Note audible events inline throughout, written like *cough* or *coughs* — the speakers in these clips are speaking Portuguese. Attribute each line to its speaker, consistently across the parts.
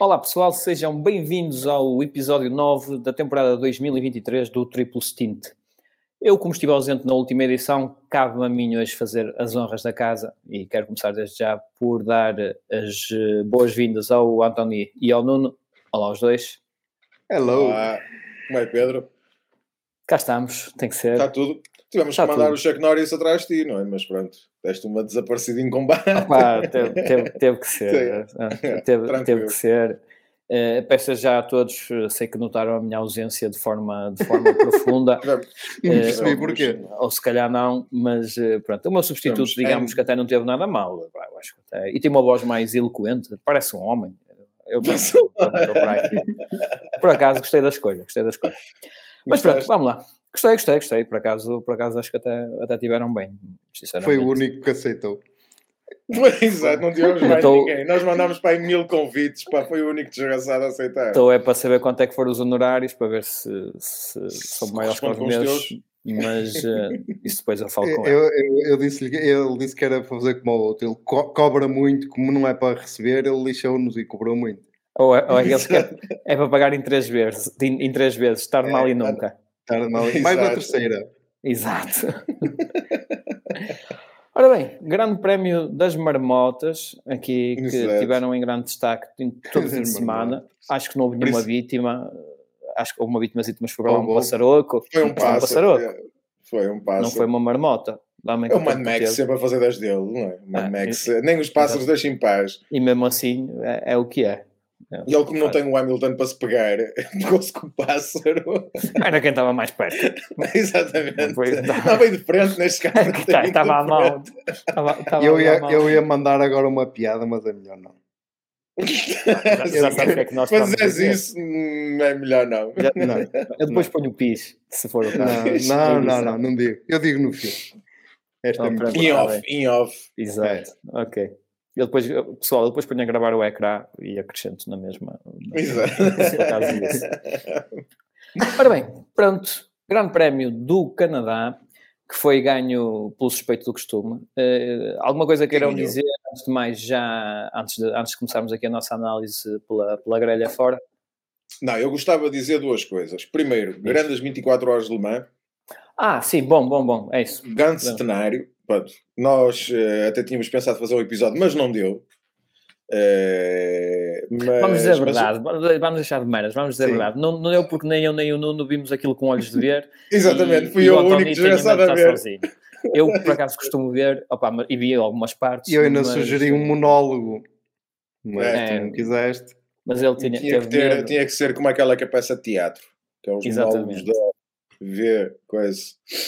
Speaker 1: Olá pessoal, sejam bem-vindos ao episódio 9 da temporada 2023 do Triplo Stint. Eu, como estive ausente na última edição, cabe-me a mim hoje fazer as honras da casa e quero começar desde já por dar as boas-vindas ao António e ao Nuno. Olá aos dois.
Speaker 2: Hello. Olá. Como é, Pedro?
Speaker 1: Cá estamos, tem que ser.
Speaker 2: Está tudo. Tivemos Está que mandar tudo. o Chuck Norris atrás de ti, não é? Mas pronto, deste uma desaparecida em combate.
Speaker 1: Claro, teve, *laughs* teve, teve que ser. É, *laughs* teve, teve que ser. Uh, peço já a todos, eh, sei que notaram a minha ausência de forma, de forma profunda. *laughs*
Speaker 2: Não percebi uh, porquê.
Speaker 1: Ou, ou se calhar não, mas uh, pronto, o meu substituto, Estamos digamos que até não teve nada mal. Eu acho que até, e tem uma voz mais eloquente, parece um homem. Eu penso, por acaso gostei da escolha, gostei da escolha. Mas pronto, vamos lá. Gostei, gostei, gostei. Por acaso, por acaso acho que até, até tiveram bem.
Speaker 2: Foi o único que aceitou. *laughs* Exato, não tivemos mais tô... ninguém. Nós mandámos para aí mil convites, pá, foi o único desgraçado a aceitar.
Speaker 1: Então é para saber quanto é que foram os honorários, para ver se, se, se são maiores que os meus. Mas uh, *laughs* isso depois eu falo com
Speaker 2: ele. Eu, eu, eu disse ele disse que era para fazer como o outro. Ele co cobra muito, como não é para receber, ele lixou-nos e cobrou muito.
Speaker 1: Ou é, ou é, *laughs* é para pagar em três vezes, em, em três vezes, estar é, mal e nunca.
Speaker 2: Mais na *laughs* terceira.
Speaker 1: Exato. *laughs* Ora bem, Grande Prémio das Marmotas, aqui que Exato. tiveram em grande destaque todo o fim de *laughs* semana. Acho que não houve nenhuma vítima. Acho que houve uma vítima, mas foi um passaroco.
Speaker 2: Foi um, pássaro, um passaroco. Foi um pássaro.
Speaker 1: Não foi uma marmota.
Speaker 2: É o Mad Max sempre a fazer das dele, não é? Mad ah, Max, nem os pássaros deixam em paz.
Speaker 1: E mesmo assim é, é o que é.
Speaker 2: É, e ele, como não tem o Hamilton para se pegar, *laughs* pegou-se com o pássaro.
Speaker 1: Era quem estava mais perto. *laughs*
Speaker 2: Exatamente. Foi, estava bem de frente neste *laughs* caso.
Speaker 1: Estava à mão.
Speaker 2: eu, ia, eu ia mandar agora uma piada, mas é melhor não.
Speaker 1: já, já sabe o que é que nós
Speaker 2: Mas isso, hum, é melhor não.
Speaker 1: Já, não. Eu depois não. ponho o pis, se for o
Speaker 2: caso. Não, não, não, não, não digo. Eu digo no fim. Esta é em off, em off.
Speaker 1: Exato, é. ok. Ele depois, pessoal, depois põe a gravar o ecrã e acrescento na mesma.
Speaker 2: Exato.
Speaker 1: Ora bem, pronto. Grande Prémio do Canadá, que foi ganho pelo suspeito do costume. Uh, alguma coisa queiram dizer, antes de mais, já antes de, antes de começarmos aqui a nossa análise pela, pela grelha fora?
Speaker 2: Não, eu gostava de dizer duas coisas. Primeiro, isso. grandes 24 horas de Le Mans.
Speaker 1: Ah, sim, bom, bom, bom, é isso.
Speaker 2: Grande cenário. Pronto, nós uh, até tínhamos pensado fazer um episódio, mas não deu. Uh,
Speaker 1: mas, vamos dizer a verdade, mas... vamos deixar de meras, vamos dizer Sim. a verdade. Não, não deu porque nem eu nem o Nuno vimos aquilo com olhos de ver. *laughs*
Speaker 2: Exatamente, e, fui e eu o único desgraçado a ver. Sozinho.
Speaker 1: Eu, por acaso, costumo ver opa, e vi algumas partes.
Speaker 2: E eu ainda mas... sugeri um monólogo, mas é, tu não quiseste.
Speaker 1: Mas ele tinha,
Speaker 2: tinha que ter, tinha que ser como aquela que é peça de teatro, que é os Exatamente. monólogos da ver coisa.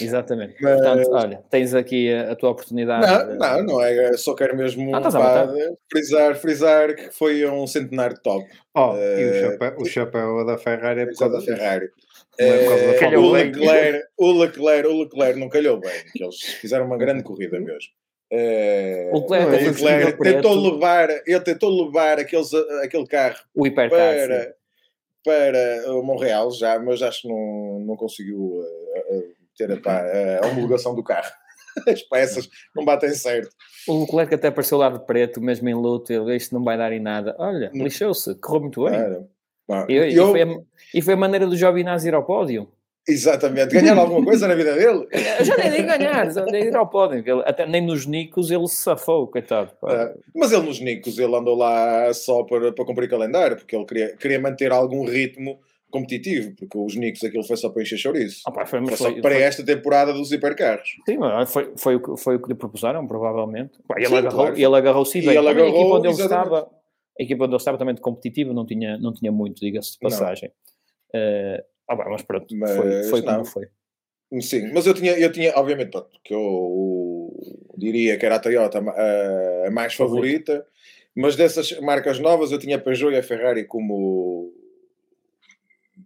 Speaker 1: Exatamente. Mas... Portanto, olha, tens aqui a, a, tua oportunidade.
Speaker 2: Não, não, não é. Só quero mesmo ah, tá pá, frisar, frisar que foi um centenário top.
Speaker 3: Oh, uh, e o eh, chapéu, o chapéu da Ferrari é por causa
Speaker 2: da Ferrari. É, o, Leclerc, o, Leclerc, o Leclerc não calhou bem, que eles fizeram uma grande corrida mesmo. Uh, o Leclerc, o Leclerc tentou levar, ele tentou levar aqueles, aquele carro
Speaker 1: para,
Speaker 2: para o Montreal já, mas acho que não, não conseguiu uh, ter a, a, homologação do carro. *laughs* As peças não batem certo.
Speaker 1: O Leclerc até apareceu lá de preto, mesmo em luto, ele, isto não vai dar em nada. Olha, lixou-se, correu muito bem. e, e, eu... foi a, e, foi a, maneira do Giovinazzi ir ao pódio.
Speaker 2: Exatamente. Ganhar alguma coisa na vida dele? *laughs*
Speaker 1: Eu já nem digo ganhar, já nem ir ao pódio. Ele, até nem nos Nicos ele se safou, coitado.
Speaker 2: É, mas ele nos Nicos ele andou lá só para, para cumprir calendário, porque ele queria, queria manter algum ritmo competitivo, porque os Nicos aquilo foi só para encher chouriço.
Speaker 1: Ah, pá, foi,
Speaker 2: foi,
Speaker 1: foi,
Speaker 2: para foi, esta temporada dos hipercarros.
Speaker 1: Sim, foi, foi, o que, foi o que lhe propuseram, provavelmente. Pá, ele, Sim, agarrou, claro. ele agarrou-se bem. Ele agarrou, a equipa onde ele estava, a equipa onde ele estava também de competitivo não tinha, não tinha muito, diga-se de passagem. Uh, ah, bem, mas pronto, mas, foi, foi como foi.
Speaker 2: Sim, mas eu tinha, eu tinha obviamente, pronto, que eu diria que era a Toyota a, a mais favorita, mas dessas marcas novas eu tinha a Peugeot e a Ferrari como.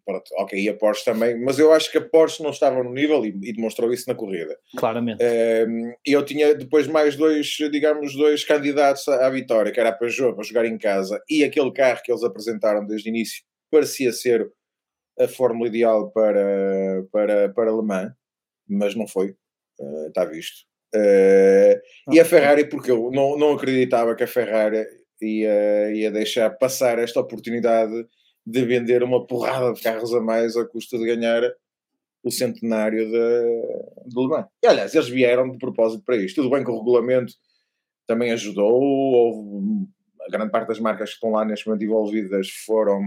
Speaker 2: Pronto, ok, e a Porsche também, mas eu acho que a Porsche não estava no nível e, e demonstrou isso na corrida.
Speaker 1: Claramente.
Speaker 2: Ehm, e eu tinha depois mais dois, digamos, dois candidatos à, à vitória, que era a Peugeot para jogar em casa e aquele carro que eles apresentaram desde o início parecia ser a fórmula ideal para, para, para Le Mans, mas não foi, uh, está visto. Uh, e a Ferrari, porque eu não, não acreditava que a Ferrari ia, ia deixar passar esta oportunidade de vender uma porrada de carros a mais a custo de ganhar o centenário de, de Le Mans. E, aliás, eles vieram de propósito para isto. Tudo bem que o regulamento também ajudou, houve, a grande parte das marcas que estão lá neste momento envolvidas foram,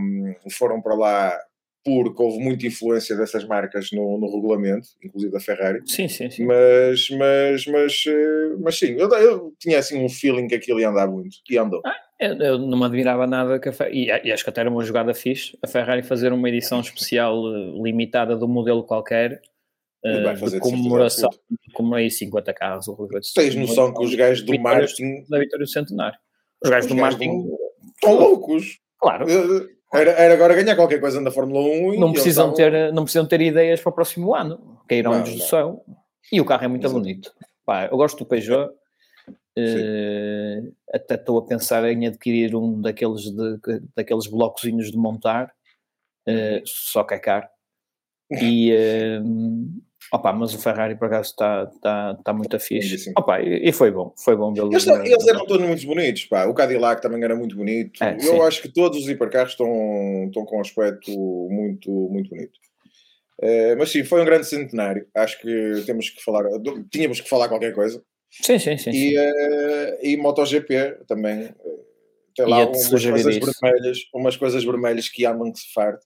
Speaker 2: foram para lá porque houve muita influência dessas marcas no, no regulamento, inclusive da Ferrari.
Speaker 1: Sim, sim, sim.
Speaker 2: Mas, mas, mas, eh, mas sim, eu, eu tinha assim um feeling que aquilo ia andar muito, e andou.
Speaker 1: Ah, eu, eu, não me admirava nada que a Ferrari, e, e, acho que até era uma jogada fixe, a Ferrari fazer uma edição especial eh, limitada do modelo qualquer, uh, de comemoração, como aí 50 carros.
Speaker 2: Tens noção que os gajos do Martin...
Speaker 1: Da vitória do centenário. Os gajos os do Martin...
Speaker 2: Estão loucos!
Speaker 1: Claro.
Speaker 2: Era, era, agora ganhar qualquer coisa na Fórmula 1
Speaker 1: não precisam, estavam... ter, não precisam ter ideias para o próximo ano, cairão-nos do céu. E o carro é muito Exato. bonito. Pá, eu gosto do Peugeot. Uh, até estou a pensar em adquirir um daqueles, de, daqueles blocozinhos de montar, uh, só que é caro. *laughs* E, uh, Opa, mas o Ferrari por acaso está tá, tá muito fixe. Opa, e, e, foi bom, foi bom
Speaker 2: eles, eles, eram todos muito bonitos, pá. O Cadillac também era muito bonito. É, Eu sim. acho que todos os hipercarros estão, estão com um aspecto muito, muito bonito. Uh, mas sim, foi um grande centenário. Acho que temos que falar, tínhamos que falar qualquer coisa.
Speaker 1: Sim, sim, sim.
Speaker 2: E, uh, e MotoGP também. Uh, tem lá umas coisas isso. vermelhas, umas coisas vermelhas que amam que se farde.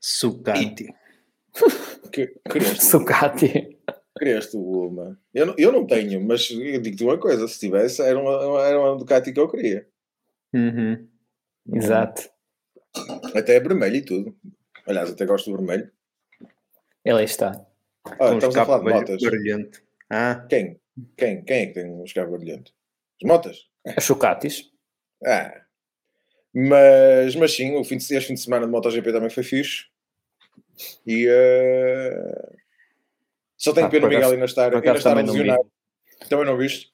Speaker 1: Sucati.
Speaker 2: E, que, *laughs*
Speaker 1: Sucati.
Speaker 2: Criaste uma. Eu, não, eu não tenho, mas eu digo-te uma coisa: se tivesse, era uma, era uma Ducati que eu queria.
Speaker 1: Uhum. Exato.
Speaker 2: Até é vermelho e tudo. Aliás, até gosto do vermelho.
Speaker 1: Ele está.
Speaker 2: Ah, estamos a falar de motas.
Speaker 3: Brilhante.
Speaker 2: Ah. Quem? Quem? Quem é que tem um escape brilhante? As motas?
Speaker 1: As Sucatis.
Speaker 2: Ah. Mas, mas sim, o fim de, este fim de semana de MotoGP também foi fixe. E uh... só tenho ah, pena o Miguel ainda estar, ainda estar lesionado. Também não viste?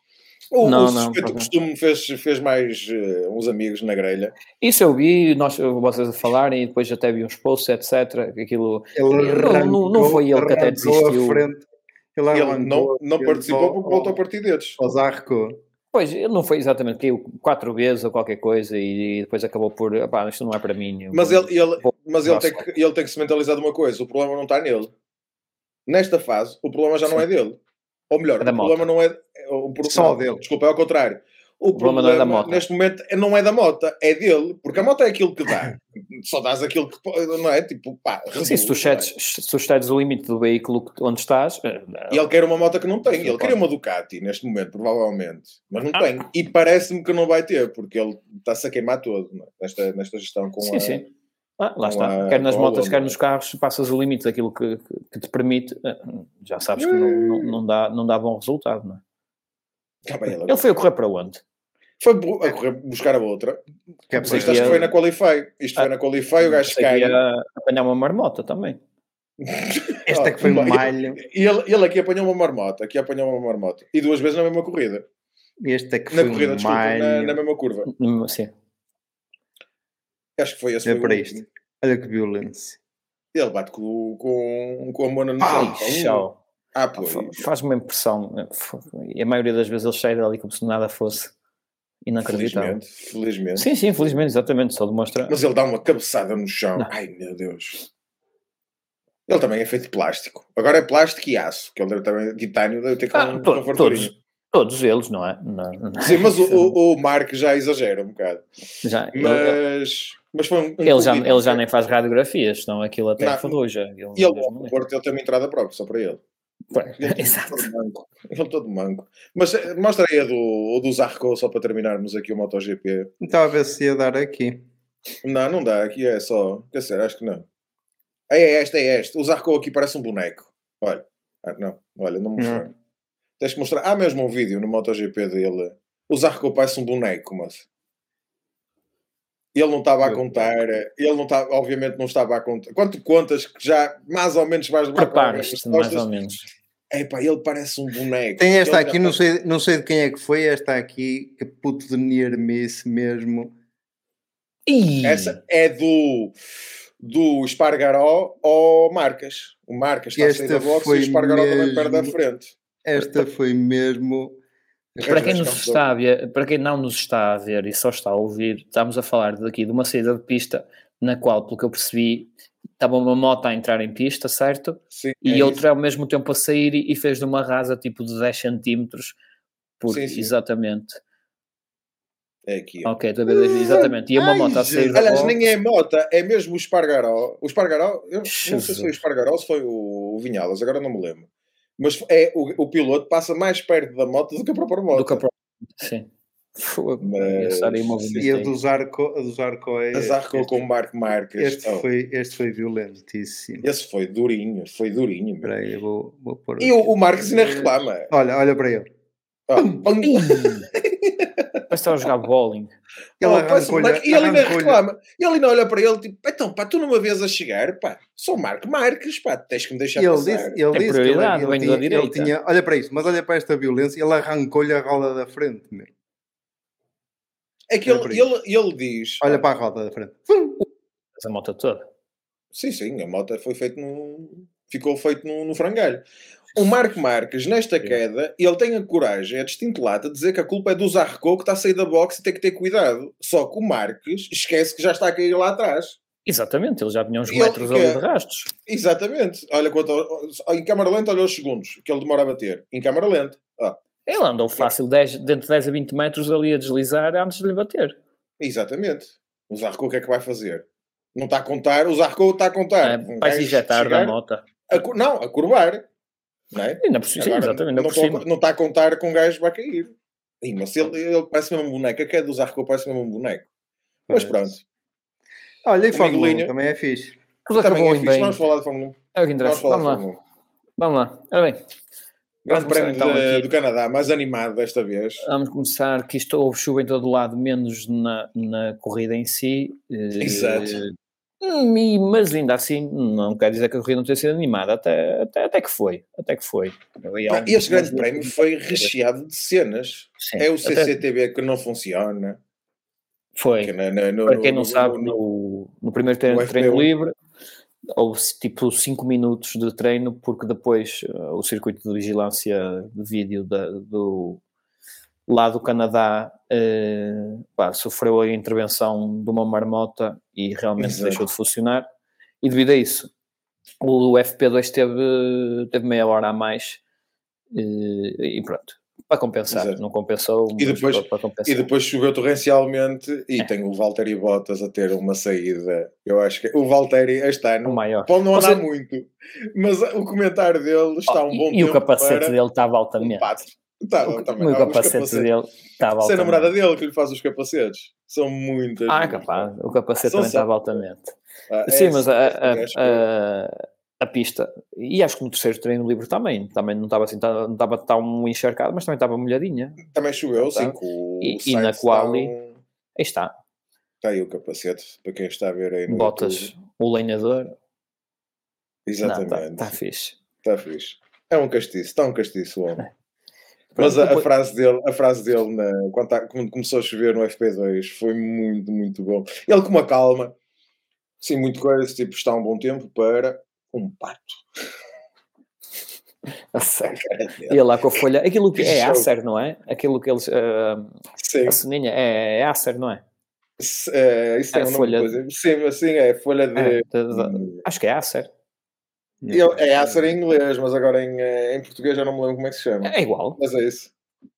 Speaker 2: O, não, o suspeito costume fez, fez mais uh, uns amigos na grelha.
Speaker 1: Isso eu vi, nós, vocês a falarem, e depois até vi uns posts, etc. Aquilo, ele não, não, não foi ele que até desistiu.
Speaker 2: Ele, ele não, não participou porque voltou a partir deles.
Speaker 3: O Zarco.
Speaker 1: Pois, ele não foi exatamente, caiu quatro vezes ou qualquer coisa e depois acabou por, pá, isto não é para mim.
Speaker 2: Mas ele, ele, mas ele tem, que, ele tem que se mentalizar de uma coisa, o problema não está nele. Nesta fase, o problema já não é dele. Ou melhor, é o problema não é... O, Só não, dele. Desculpa, é ao contrário. O, o problema, não é da moto. neste momento não é da moto, é dele, porque a moto é aquilo que dá. *coughs* Só dás aquilo que não é tipo pá.
Speaker 1: Sim, se tu cedes, se tu cedes o limite do veículo onde estás.
Speaker 2: Eh, e ele quer uma moto que não tem. Ele queria uma Ducati neste momento, provavelmente, mas não ah. tem. E parece-me que não vai ter, porque ele está-se a queimar todo é? nesta, nesta gestão com
Speaker 1: sim,
Speaker 2: a.
Speaker 1: Sim. Ah, lá está, a, quer nas motas, quer nos carros, passas o limite daquilo que, que, que te permite, eh, já sabes que não, não, não, dá, não dá bom resultado, não é? Ele foi a correr para onde?
Speaker 2: Foi a correr buscar a outra. Que é Isto acho que foi na Qualify. Isto ah, foi na Qualify, o gajo cai.
Speaker 1: apanhar uma marmota também. *laughs*
Speaker 3: Esta que foi um malho.
Speaker 2: E ele, ele aqui apanhou uma marmota, aqui apanhou uma marmota. E duas vezes na mesma corrida.
Speaker 3: Este é que
Speaker 2: na
Speaker 3: foi
Speaker 2: corrida, desculpa. Na, na, mesma curva.
Speaker 1: Hum, sim.
Speaker 2: Acho que foi esse.
Speaker 3: É para isto. Olha que violência.
Speaker 2: Ele bate com, com, com a mona no
Speaker 1: chão.
Speaker 2: Ah.
Speaker 1: Faz uma impressão. E a maioria das vezes ele sai dali como se nada fosse. Inacreditável.
Speaker 2: Felizmente, felizmente.
Speaker 1: Sim, sim, felizmente, exatamente. Só demonstra.
Speaker 2: Mas ele dá uma cabeçada no chão. Não. Ai meu Deus. Ele também é feito de plástico. Agora é plástico e aço, que ele deve também titânio, deve ter ah, um,
Speaker 1: to, todos, todos eles, não é? Não,
Speaker 2: não. Sim, mas o, *laughs* o, Mark já exagera um bocado.
Speaker 1: Já,
Speaker 2: mas, ele, mas foi um, um
Speaker 1: ele, já, ele já nem faz radiografias, senão aquilo até é ferrugem. Ele,
Speaker 2: e ele, o Porto, ele tem uma entrada própria, só para ele.
Speaker 1: Ele Exato.
Speaker 2: Todo manco. Ele todo manco. Mas eh, mostra aí a do, do Zarco só para terminarmos aqui o MotoGP.
Speaker 3: Então a ver se ia dar aqui.
Speaker 2: Não, não dá. Aqui é só. Quer dizer, acho que não. É, é este, é este. O Zarco aqui parece um boneco. Olha. Ah, não, olha, não mostrei. Tens que mostrar. Há mesmo um vídeo no MotoGP dele. O Zarco parece um boneco, mas. Ele não estava a contar, ele não estava, obviamente não estava a contar. Quanto contas que já mais ou menos vais
Speaker 1: levar Preparas-te, mais ou menos.
Speaker 2: Epá, ele parece um boneco.
Speaker 3: Tem esta ele aqui, não sei, não sei de quem é que foi, esta aqui, que puto de Niermice mesmo.
Speaker 2: Ih. Essa é do do Espargaró ou Marcas. O Marcas está esta a sair da boxe e o Espargaró mesmo, também perde a frente.
Speaker 3: Esta *laughs* foi mesmo
Speaker 1: Para quem, nos está a ver, para quem não nos está a ver e só está a ouvir, estamos a falar daqui de uma saída de pista na qual, pelo que eu percebi, estava uma moto a entrar em pista, certo?
Speaker 2: Sim,
Speaker 1: e
Speaker 2: é
Speaker 1: outra
Speaker 2: isso.
Speaker 1: ao mesmo tempo a sair e, fez de uma rasa tipo de 10 centímetros. Por,
Speaker 2: Sim, sim.
Speaker 1: Exatamente.
Speaker 2: É aqui. ó.
Speaker 1: Ok, ver, exatamente. E uma
Speaker 3: Ai,
Speaker 1: moto a sair da
Speaker 2: Aliás, nem é mota, é mesmo o Espargaró. O Espargaró, eu não sei se foi o
Speaker 1: Jesus.
Speaker 2: Espargaró ou se foi o, o Vinhalas, agora não me lembro. Mas é, o, o piloto passa mais perto da moto do que a própria moto.
Speaker 1: do que a própria. Sim.
Speaker 2: Mas-
Speaker 3: E a dos Arco, a dos Arco é.
Speaker 2: Azarcou com o Marco Marques.
Speaker 3: Este
Speaker 2: Oh,
Speaker 3: foi, este foi violentíssimo.
Speaker 2: Esse foi durinho, foi durinho.
Speaker 3: Espera aí, eu vou, vou pôr.
Speaker 2: E o, o Marques ainda reclama.
Speaker 3: Olha, olha para ele.
Speaker 2: Oh.
Speaker 1: Parece estava a jogar bowling.
Speaker 3: Ele
Speaker 2: Oh, moleque. E ele ainda reclama. E ele ainda olha para ele tipo, então pá, tu numa vez a chegar, pá, sou Marco Marques, pá, tens que me deixar
Speaker 3: Ele
Speaker 2: passar.
Speaker 3: disse, ele disse que ele, ele tinha, ele tinha- Olha para isso, mas olha para esta violência. Ele arrancou-lhe a roda da frente. Meu.
Speaker 2: É que ele, ele, ele diz.
Speaker 3: Olha para a roda da frente.
Speaker 1: Essa moto toda.
Speaker 2: Sim, sim, a moto foi feito no. ficou feito no, no frangalho. O Marco Marques, nesta queda, ele tem a coragem, é distinto lata, de dizer que a culpa é do Zarco que está a sair da boxe e tem que ter cuidado. Só que o Marques esquece que já está a cair lá atrás.
Speaker 1: Exatamente, ele já vinha uns
Speaker 2: ele
Speaker 1: metros
Speaker 2: fica-
Speaker 1: ali de rastros.
Speaker 2: Exatamente. Olha quanto. Em câmara lenta, olha os segundos que ele demora a bater. Em câmara lenta. Ah,
Speaker 1: Ele andou fácil 10, dentro de 10 a 20 metros ali a deslizar antes de lhe bater.
Speaker 2: exatamente. O Zarco o que é que vai fazer? Não está a contar. O Zarco está a contar.
Speaker 1: É, vai se injetar da moto.
Speaker 2: a não, a curvar. Não é?
Speaker 1: Ainda por cima, sim,
Speaker 2: Agora,
Speaker 1: exatamente, ainda
Speaker 2: não,
Speaker 1: por cima.
Speaker 2: não está a contar com um gajo que vai cair. Mas ele, ele parece mesmo um boneco. A queda do Zarco parece mesmo um boneco. Mas pronto.
Speaker 3: Olha, e Fórmula 1
Speaker 2: Miguelinho.
Speaker 3: também é fixe.
Speaker 1: Tudo
Speaker 2: Também
Speaker 1: acabou
Speaker 2: é fixe.
Speaker 1: bem.
Speaker 2: Vamos falar de Fórmula 1.
Speaker 1: É o que
Speaker 2: Vamos
Speaker 1: interessa.
Speaker 2: falar
Speaker 1: Vamos
Speaker 2: de
Speaker 1: lá.
Speaker 2: Fórmula 1.
Speaker 1: Vamos lá. Ora bem,
Speaker 2: Grande
Speaker 1: Vamos
Speaker 2: Prémio
Speaker 1: então
Speaker 2: de- do Canadá, mais animado desta vez.
Speaker 1: vamos começar que isto houve chuva em todo lado, menos na, na corrida em si. Eh,
Speaker 2: Exato.
Speaker 1: Hum, e- mas ainda assim, não quer dizer que a corrida não tenha sido animada. Até, até, até que foi. Até que foi.
Speaker 2: Pá,
Speaker 1: um-
Speaker 2: Este grande prémio foi recheado de cenas.
Speaker 1: Sim,
Speaker 2: É o
Speaker 1: até
Speaker 2: CCTV que não funciona.
Speaker 1: Foi.
Speaker 2: Que na- na- no-
Speaker 1: Para quem não
Speaker 2: no-
Speaker 1: sabe,
Speaker 2: no-
Speaker 1: no, primeiro treino,
Speaker 2: no
Speaker 1: treino
Speaker 2: FP1.
Speaker 1: livre houve tipo 5 minutos de treino, porque depois eh, o circuito de vigilância de vídeo da- do lá do Canadá eh, pá, sofreu a intervenção de uma marmota e realmente
Speaker 2: Exato.
Speaker 1: deixou de funcionar. E devido a isso, o FP2 teve, teve meia hora a mais eh, e pronto. Para compensar,
Speaker 2: Exato.
Speaker 1: não compensou,
Speaker 2: E depois-
Speaker 1: para, para compensar.
Speaker 2: E depois choveu torrencialmente e
Speaker 1: É.
Speaker 2: tem o Valtteri Bottas a ter uma saída. Eu acho que o Valtteri este
Speaker 1: o
Speaker 2: ano
Speaker 1: maior.
Speaker 2: pode não andar
Speaker 1: Você-
Speaker 2: muito, mas o comentário dele está um
Speaker 1: Oh,
Speaker 2: bom
Speaker 1: e, e o
Speaker 2: tempo
Speaker 1: capacete
Speaker 2: para
Speaker 1: dele estava
Speaker 2: um
Speaker 1: altamente.
Speaker 2: pato. Tá,
Speaker 1: o,
Speaker 2: também.
Speaker 1: o
Speaker 2: Ah, os
Speaker 1: capacete dele estava
Speaker 2: Se é a
Speaker 1: altamente.
Speaker 2: namorada dele que lhe faz os capacetes. São muitas.
Speaker 1: Ah, é capaz. O capacete
Speaker 2: São
Speaker 1: também
Speaker 2: só-
Speaker 1: estava altamente.
Speaker 2: Ah, é
Speaker 1: Sim, mas a, a, a, a pista, e acho que no terceiro treino livre também, também não estava assim, não estava tão encharcado, mas também estava molhadinha.
Speaker 2: Também choveu, sim.
Speaker 1: Tá.
Speaker 2: o
Speaker 1: E- e na quali,
Speaker 2: um-
Speaker 1: Aí está,
Speaker 2: Está aí o capacete, para quem está a ver aí no
Speaker 1: botas,
Speaker 2: YouTube.
Speaker 1: o lenhador, não, está
Speaker 2: Exatamente.
Speaker 1: tá fixe.
Speaker 2: Está fixe. É um castiço, está um castiço o homem. *laughs* Mas a, a frase dele, a frase dele na, quando, tá- quando começou a chover no FP2 foi muito, muito bom. Ele com uma calma, sim, muito coisa, tipo, está um bom tempo para um pato.
Speaker 1: A sério.
Speaker 2: Cara dele.
Speaker 1: E ele lá com a folha, aquilo que é
Speaker 2: Show.
Speaker 1: Acer, não é? Aquilo que eles, ah,
Speaker 2: Sim,
Speaker 1: a ceninha é, é Acer, não é?
Speaker 2: é, isso
Speaker 1: É
Speaker 2: nome
Speaker 1: folha
Speaker 2: coisa. Sim, assim é folha de.
Speaker 1: É, de- de- acho que é Acer.
Speaker 2: Eu- é Acer em inglês, mas agora em, eh, em português já não me lembro como é que se chama.
Speaker 1: É igual.
Speaker 2: Mas é isso.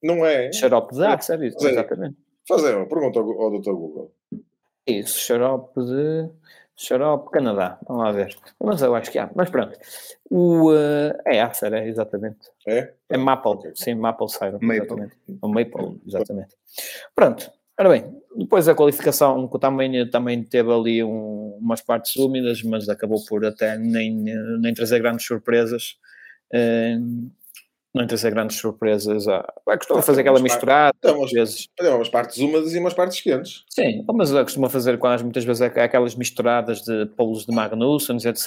Speaker 2: Não é?
Speaker 1: Xarope de. Acer, isso, exatamente.
Speaker 2: Fazer uma pergunta ao, ao Dr. Google.
Speaker 1: Isso, xarope de. Xarope Canadá. Vamos lá ver. Mas eu acho que há. Mas pronto. O, eh, é Acer, é exatamente.
Speaker 2: É?
Speaker 1: É Maple.
Speaker 2: Ok.
Speaker 1: Sim, Maple Syrup.
Speaker 3: Maple.
Speaker 1: Exatamente. O Maple, exatamente. Pronto. Ora bem, depois a qualificação também, também teve ali um- umas partes úmidas, mas acabou por até nem, nem trazer grandes surpresas. Eh, nem trazer grandes surpresas. Ah, costuma
Speaker 2: Ah,
Speaker 1: fazer aquela
Speaker 2: mas
Speaker 1: misturada,
Speaker 2: então,
Speaker 1: às vezes.
Speaker 2: Tem umas partes úmidas e umas partes quentes.
Speaker 1: Sim, mas eu costumo fazer quase muitas vezes aqu- aquelas misturadas de polos de Magnussen, etc.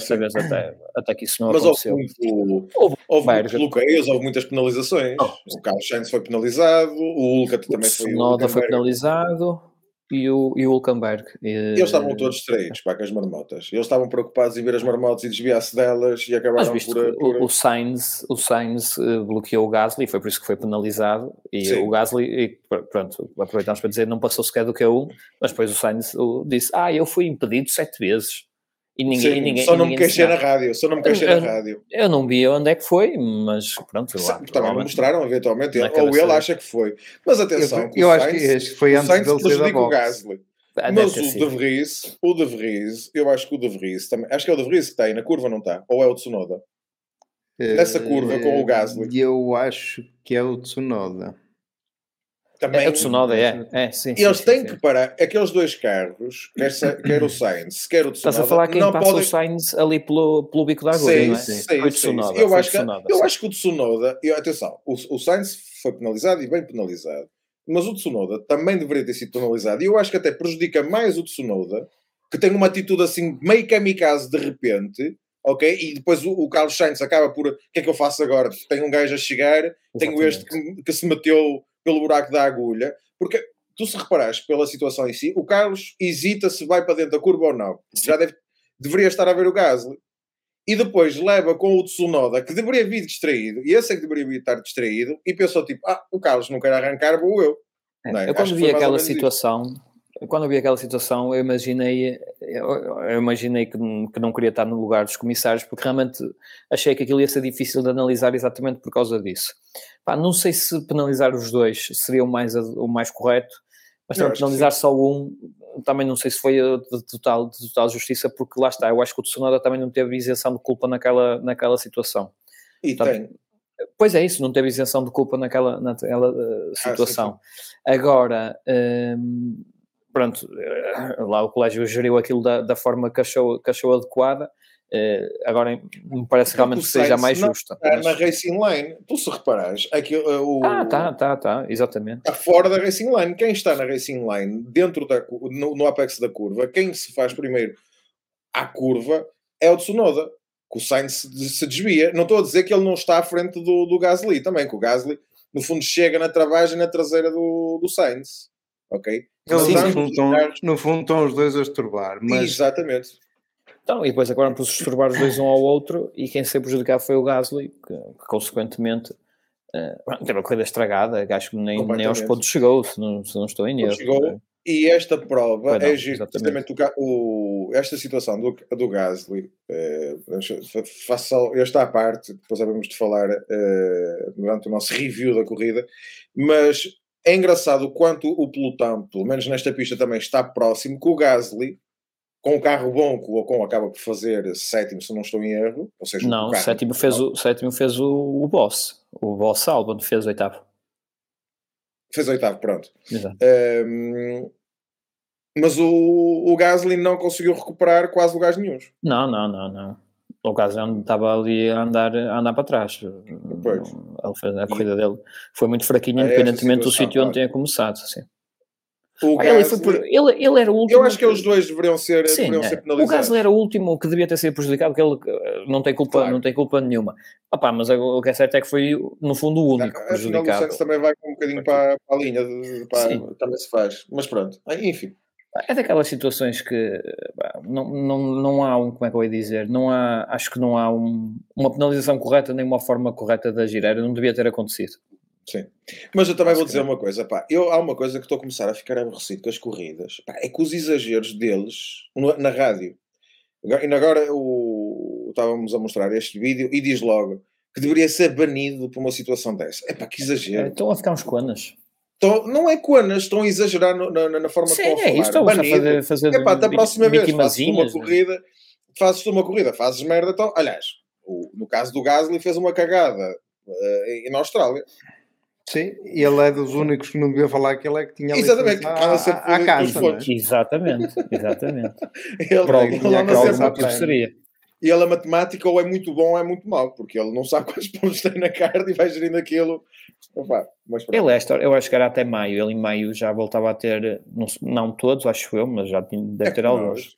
Speaker 2: Sim.
Speaker 1: vez até, até que isso não
Speaker 2: Mas houve,
Speaker 1: aconteceu.
Speaker 2: muito,
Speaker 1: Houve
Speaker 2: houve
Speaker 1: vários.
Speaker 2: muitos bloqueios, houve muitas penalizações.
Speaker 1: Oh.
Speaker 2: O Carlos Sainz foi penalizado, o Hulk
Speaker 1: O
Speaker 2: também foi.
Speaker 1: Sonoda foi
Speaker 2: Hülkenberg-
Speaker 1: penalizado. E o, e o Hulkenberg. E,
Speaker 2: Eles estavam todos distraídos com as marmotas. Eles estavam preocupados em ver as marmotas e desviar-se delas e
Speaker 1: Mas
Speaker 2: acabaram
Speaker 1: visto
Speaker 2: por. por...
Speaker 1: o, Sainz, o Sainz eh, bloqueou o Gasly, foi por isso que foi penalizado. E
Speaker 2: Sim.
Speaker 1: o Gasly, e, pr- pronto, aproveitamos para dizer, não passou sequer do Q1, mas depois o Sainz disse: Ah, eu fui impedido sete vezes. E ninguém.
Speaker 2: Sim,
Speaker 1: e ninguém
Speaker 2: só não me
Speaker 1: ninguém
Speaker 2: queixei na rádio, só não me queixei na rádio.
Speaker 1: Eu não vi onde é que foi, mas pronto. lá,
Speaker 2: Sim, Também
Speaker 1: provavelmente-
Speaker 2: mostraram, eventualmente,
Speaker 1: na
Speaker 2: ou ele acha que foi. Mas atenção,
Speaker 3: Eu,
Speaker 2: que
Speaker 3: eu
Speaker 2: o
Speaker 3: acho
Speaker 2: Sainz-
Speaker 3: que foi
Speaker 2: o
Speaker 3: antes
Speaker 2: Sainz
Speaker 3: dele ser da
Speaker 2: prejudica o. Gasly.
Speaker 1: Ah,
Speaker 2: Mas o
Speaker 1: sido.
Speaker 2: De Vries, o De Vries, eu acho que o De Vries também, acho que é o De Vries que está aí na curva, não está? Ou é o Tsunoda? Nessa curva com o Gasly.
Speaker 3: Eh, Eu acho que é o Tsunoda.
Speaker 2: Também.
Speaker 1: É o Tsunoda, é. é sim, sim,
Speaker 2: Eles
Speaker 1: sim,
Speaker 2: têm
Speaker 1: sim.
Speaker 2: que parar, aqueles dois carros, quer, *clears throat* quer o Sainz, quer o Tsunoda,
Speaker 1: Estás a falar quem
Speaker 2: não
Speaker 1: passa
Speaker 2: podem...
Speaker 1: o Sainz ali pelo, pelo bico da agulha,
Speaker 2: Sim,
Speaker 1: não é?
Speaker 2: sim,
Speaker 1: Foi o
Speaker 2: sim,
Speaker 1: Tsunoda.
Speaker 2: sim. Eu, acho que,
Speaker 1: Tsunoda,
Speaker 2: eu
Speaker 1: sim.
Speaker 2: acho que o Tsunoda, eu, atenção, o, o Sainz foi penalizado e bem penalizado, mas o Tsunoda também deveria ter sido penalizado e eu acho que até prejudica mais o Tsunoda, que tem uma atitude assim meio kamikaze de repente, ok? E depois o, o Carlos Sainz acaba por, o que é que eu faço agora? Tenho um gajo a chegar, tenho este que, que se meteu pelo buraco da agulha, porque tu se reparares pela situação em si, o Carlos hesita se vai para dentro da curva ou não. Já deve, deveria estar a ver o Gasly. E depois leva com o Tsunoda, que deveria vir distraído, e esse é que deveria estar distraído, e pensou tipo, ah, o Carlos não quer arrancar, vou eu.
Speaker 1: É,
Speaker 2: é?
Speaker 1: Eu quando
Speaker 2: Acho
Speaker 1: vi aquela
Speaker 2: menos isso.
Speaker 1: situação, quando vi aquela situação, eu imaginei, eu, eu imaginei que, não- que não queria estar no lugar dos comissários, porque realmente achei que aquilo ia ser difícil de analisar exatamente por causa disso. Pá, não sei se penalizar os dois seria o mais, o mais correto, mas
Speaker 2: que
Speaker 1: penalizar só um, também não sei se foi de total, de total justiça, porque lá está, eu acho que o Tsunoda também não teve isenção de culpa naquela, naquela situação.
Speaker 2: E tem.
Speaker 1: Pois é isso, não teve isenção de culpa naquela, naquela uh, situação. Agora, hum, pronto, eh, lá o colégio geriu aquilo da, da forma que achou, que achou adequada. Eh, agora me parece realmente que seja
Speaker 2: Sainz
Speaker 1: mais
Speaker 2: não
Speaker 1: justa.
Speaker 2: Está
Speaker 1: mas-
Speaker 2: na Racing Line. Tu se reparares, aquilo, uh, o,
Speaker 1: Ah, tá, tá, tá, exatamente.
Speaker 2: está fora da Racing Line. Quem está na Racing Line, dentro da, no, no apex da curva, quem se faz primeiro à curva é o Tsunoda. Que o Sainz se, se desvia. Não estou a dizer que ele não está à frente do, do Gasly também, que o Gasly, no fundo, chega na travagem na traseira do, do Sainz. Ok?
Speaker 3: Eles,
Speaker 1: Sim,
Speaker 3: no,
Speaker 2: ambos
Speaker 3: fundo,
Speaker 2: os
Speaker 3: estão, no fundo estão os dois a esturbar, mas
Speaker 2: Exatamente.
Speaker 1: Então, e depois acabaram por se esturbar os dois um ao outro e quem se foi prejudicado foi o Gasly, que, que consequentemente pronto, teve a corrida estragada, acho que nem, nem aos pontos chegou, se não, se não estou em erro.
Speaker 2: chegou. E esta prova
Speaker 1: não,
Speaker 2: é precisamente o, o- esta situação do, do Gasly. eh, faço esta à parte, depois havemos de falar eh, durante o nosso review da corrida, mas é engraçado o quanto o pelotão, pelo menos nesta pista também, está próximo, que o Gasly, com um carro bom, que o Ocon acaba por fazer sétimo, se não estou em erro, ou seja,
Speaker 1: Não, o
Speaker 2: carro-
Speaker 1: sétimo fez o, o sétimo fez o, o boss, o boss Albon fez o oitavo.
Speaker 2: fez oitavo, pronto.
Speaker 1: Exato.
Speaker 2: Ehm, mas o, o Gasly não conseguiu recuperar quase lugares nenhuns.
Speaker 1: Não, não, não, não. O Gasly estava ali a andar, a andar para trás.
Speaker 2: Pois.
Speaker 1: A corrida dele foi muito fraquinha,
Speaker 2: É essa
Speaker 1: independentemente do sítio onde tenha começado. Sim.
Speaker 2: O
Speaker 1: Ah, ele, foi
Speaker 2: Gasly-
Speaker 1: por- ele, ele era o último.
Speaker 2: Eu acho que os dois deveriam ser,
Speaker 1: Sim,
Speaker 2: deveriam
Speaker 1: é.
Speaker 2: ser
Speaker 1: o
Speaker 2: penalizados.
Speaker 1: Gasly era o último que devia ter sido prejudicado, porque ele eh, não tem culpa,
Speaker 2: Claro.
Speaker 1: não tem culpa nenhuma. Opá, mas o que é certo é que foi, no fundo, o único
Speaker 2: A final o
Speaker 1: prejudicado.
Speaker 2: Sainz também vai um bocadinho para, para a linha, de- para-
Speaker 1: Sim.
Speaker 2: também se faz. Mas pronto, Ah, enfim.
Speaker 1: É daquelas situações que pá, não, não, não há um, como é que eu ia dizer, não há, acho que não há um, uma penalização correta nem uma forma correta de agir, era, não devia ter acontecido.
Speaker 2: Sim. Mas eu também
Speaker 1: Acho
Speaker 2: vou dizer uma coisa, pá. Eu, há uma coisa que estou a começar a ficar aborrecido com as corridas, pá, é que os exageros deles na rádio. Agora- agora o, estávamos a mostrar este vídeo e diz logo que deveria ser banido por uma situação dessa. É pá, que exagero.
Speaker 1: Estão a ficar uns coanas.
Speaker 2: Estão- não é coanas, estão a exagerar no- na, na, forma
Speaker 1: Sim, é
Speaker 2: falar.
Speaker 1: estão a fazer, fazer
Speaker 2: Epá, da próxima vez fazes uma
Speaker 1: né?
Speaker 2: corrida, fazes tu uma corrida, fazes merda, então, aliás, o- no caso do Gasly fez uma cagada em- na Austrália.
Speaker 3: Sim, ele é dos únicos que não devia falar que ele é que tinha
Speaker 2: Exatamente, que sempre
Speaker 3: à, à casa. é?
Speaker 1: Exatamente, exatamente. *laughs*
Speaker 2: Ele,
Speaker 1: Por
Speaker 2: ele
Speaker 1: seria.
Speaker 2: e ele a matemática ou é muito bom ou é muito mau, porque ele não sabe *laughs* quantos pontos tem na carta e vai gerindo aquilo. Opa, pronto.
Speaker 1: Ele é, eu acho que era até maio, ele em maio já voltava a ter, não, não todos, acho eu, mas já tinha- deve
Speaker 2: É
Speaker 1: ter
Speaker 2: que
Speaker 1: alguns.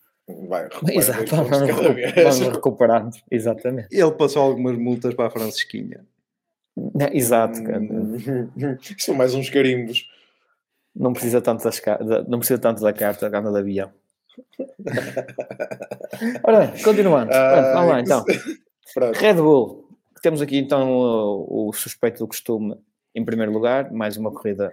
Speaker 2: Vai,
Speaker 1: Exato, vamos, vamos recuperando, exatamente.
Speaker 3: Ele passou algumas multas para a Francisquinha.
Speaker 1: Exato, cara. *laughs*
Speaker 2: São mais uns carimbos.
Speaker 1: Não precisa tanto, das, não precisa tanto da carta, anda de avião. *laughs* Ora bem, continuando. Vamos lá então. *laughs* Pronto. Red Bull. Temos aqui então o, o, suspeito do costume em primeiro lugar, mais uma corrida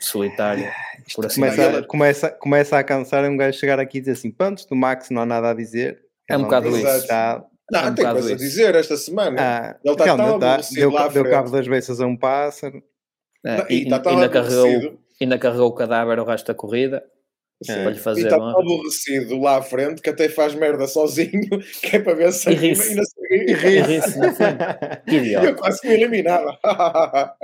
Speaker 1: solitária.
Speaker 3: Por assim começa, começa, começa a cansar um gajo chegar aqui e dizer assim: Pantos, do Max não há nada a dizer.
Speaker 1: É um bocado isso.
Speaker 2: Está, não, é um tem coisa isso. a dizer esta semana. Ah,
Speaker 3: Ele está tão tá, deu, deu cabo das beças a um pássaro.
Speaker 1: É, e, e, tá ainda, carregou, ainda carregou o cadáver o resto da corrida.
Speaker 2: Sim. Para lhe fazer e está tão aborrecido lá à frente que até faz merda sozinho, *laughs* que é para ver se
Speaker 1: e ri-se. E ri-se na *laughs* frente.
Speaker 2: Eu quase me eliminava. *laughs* ah,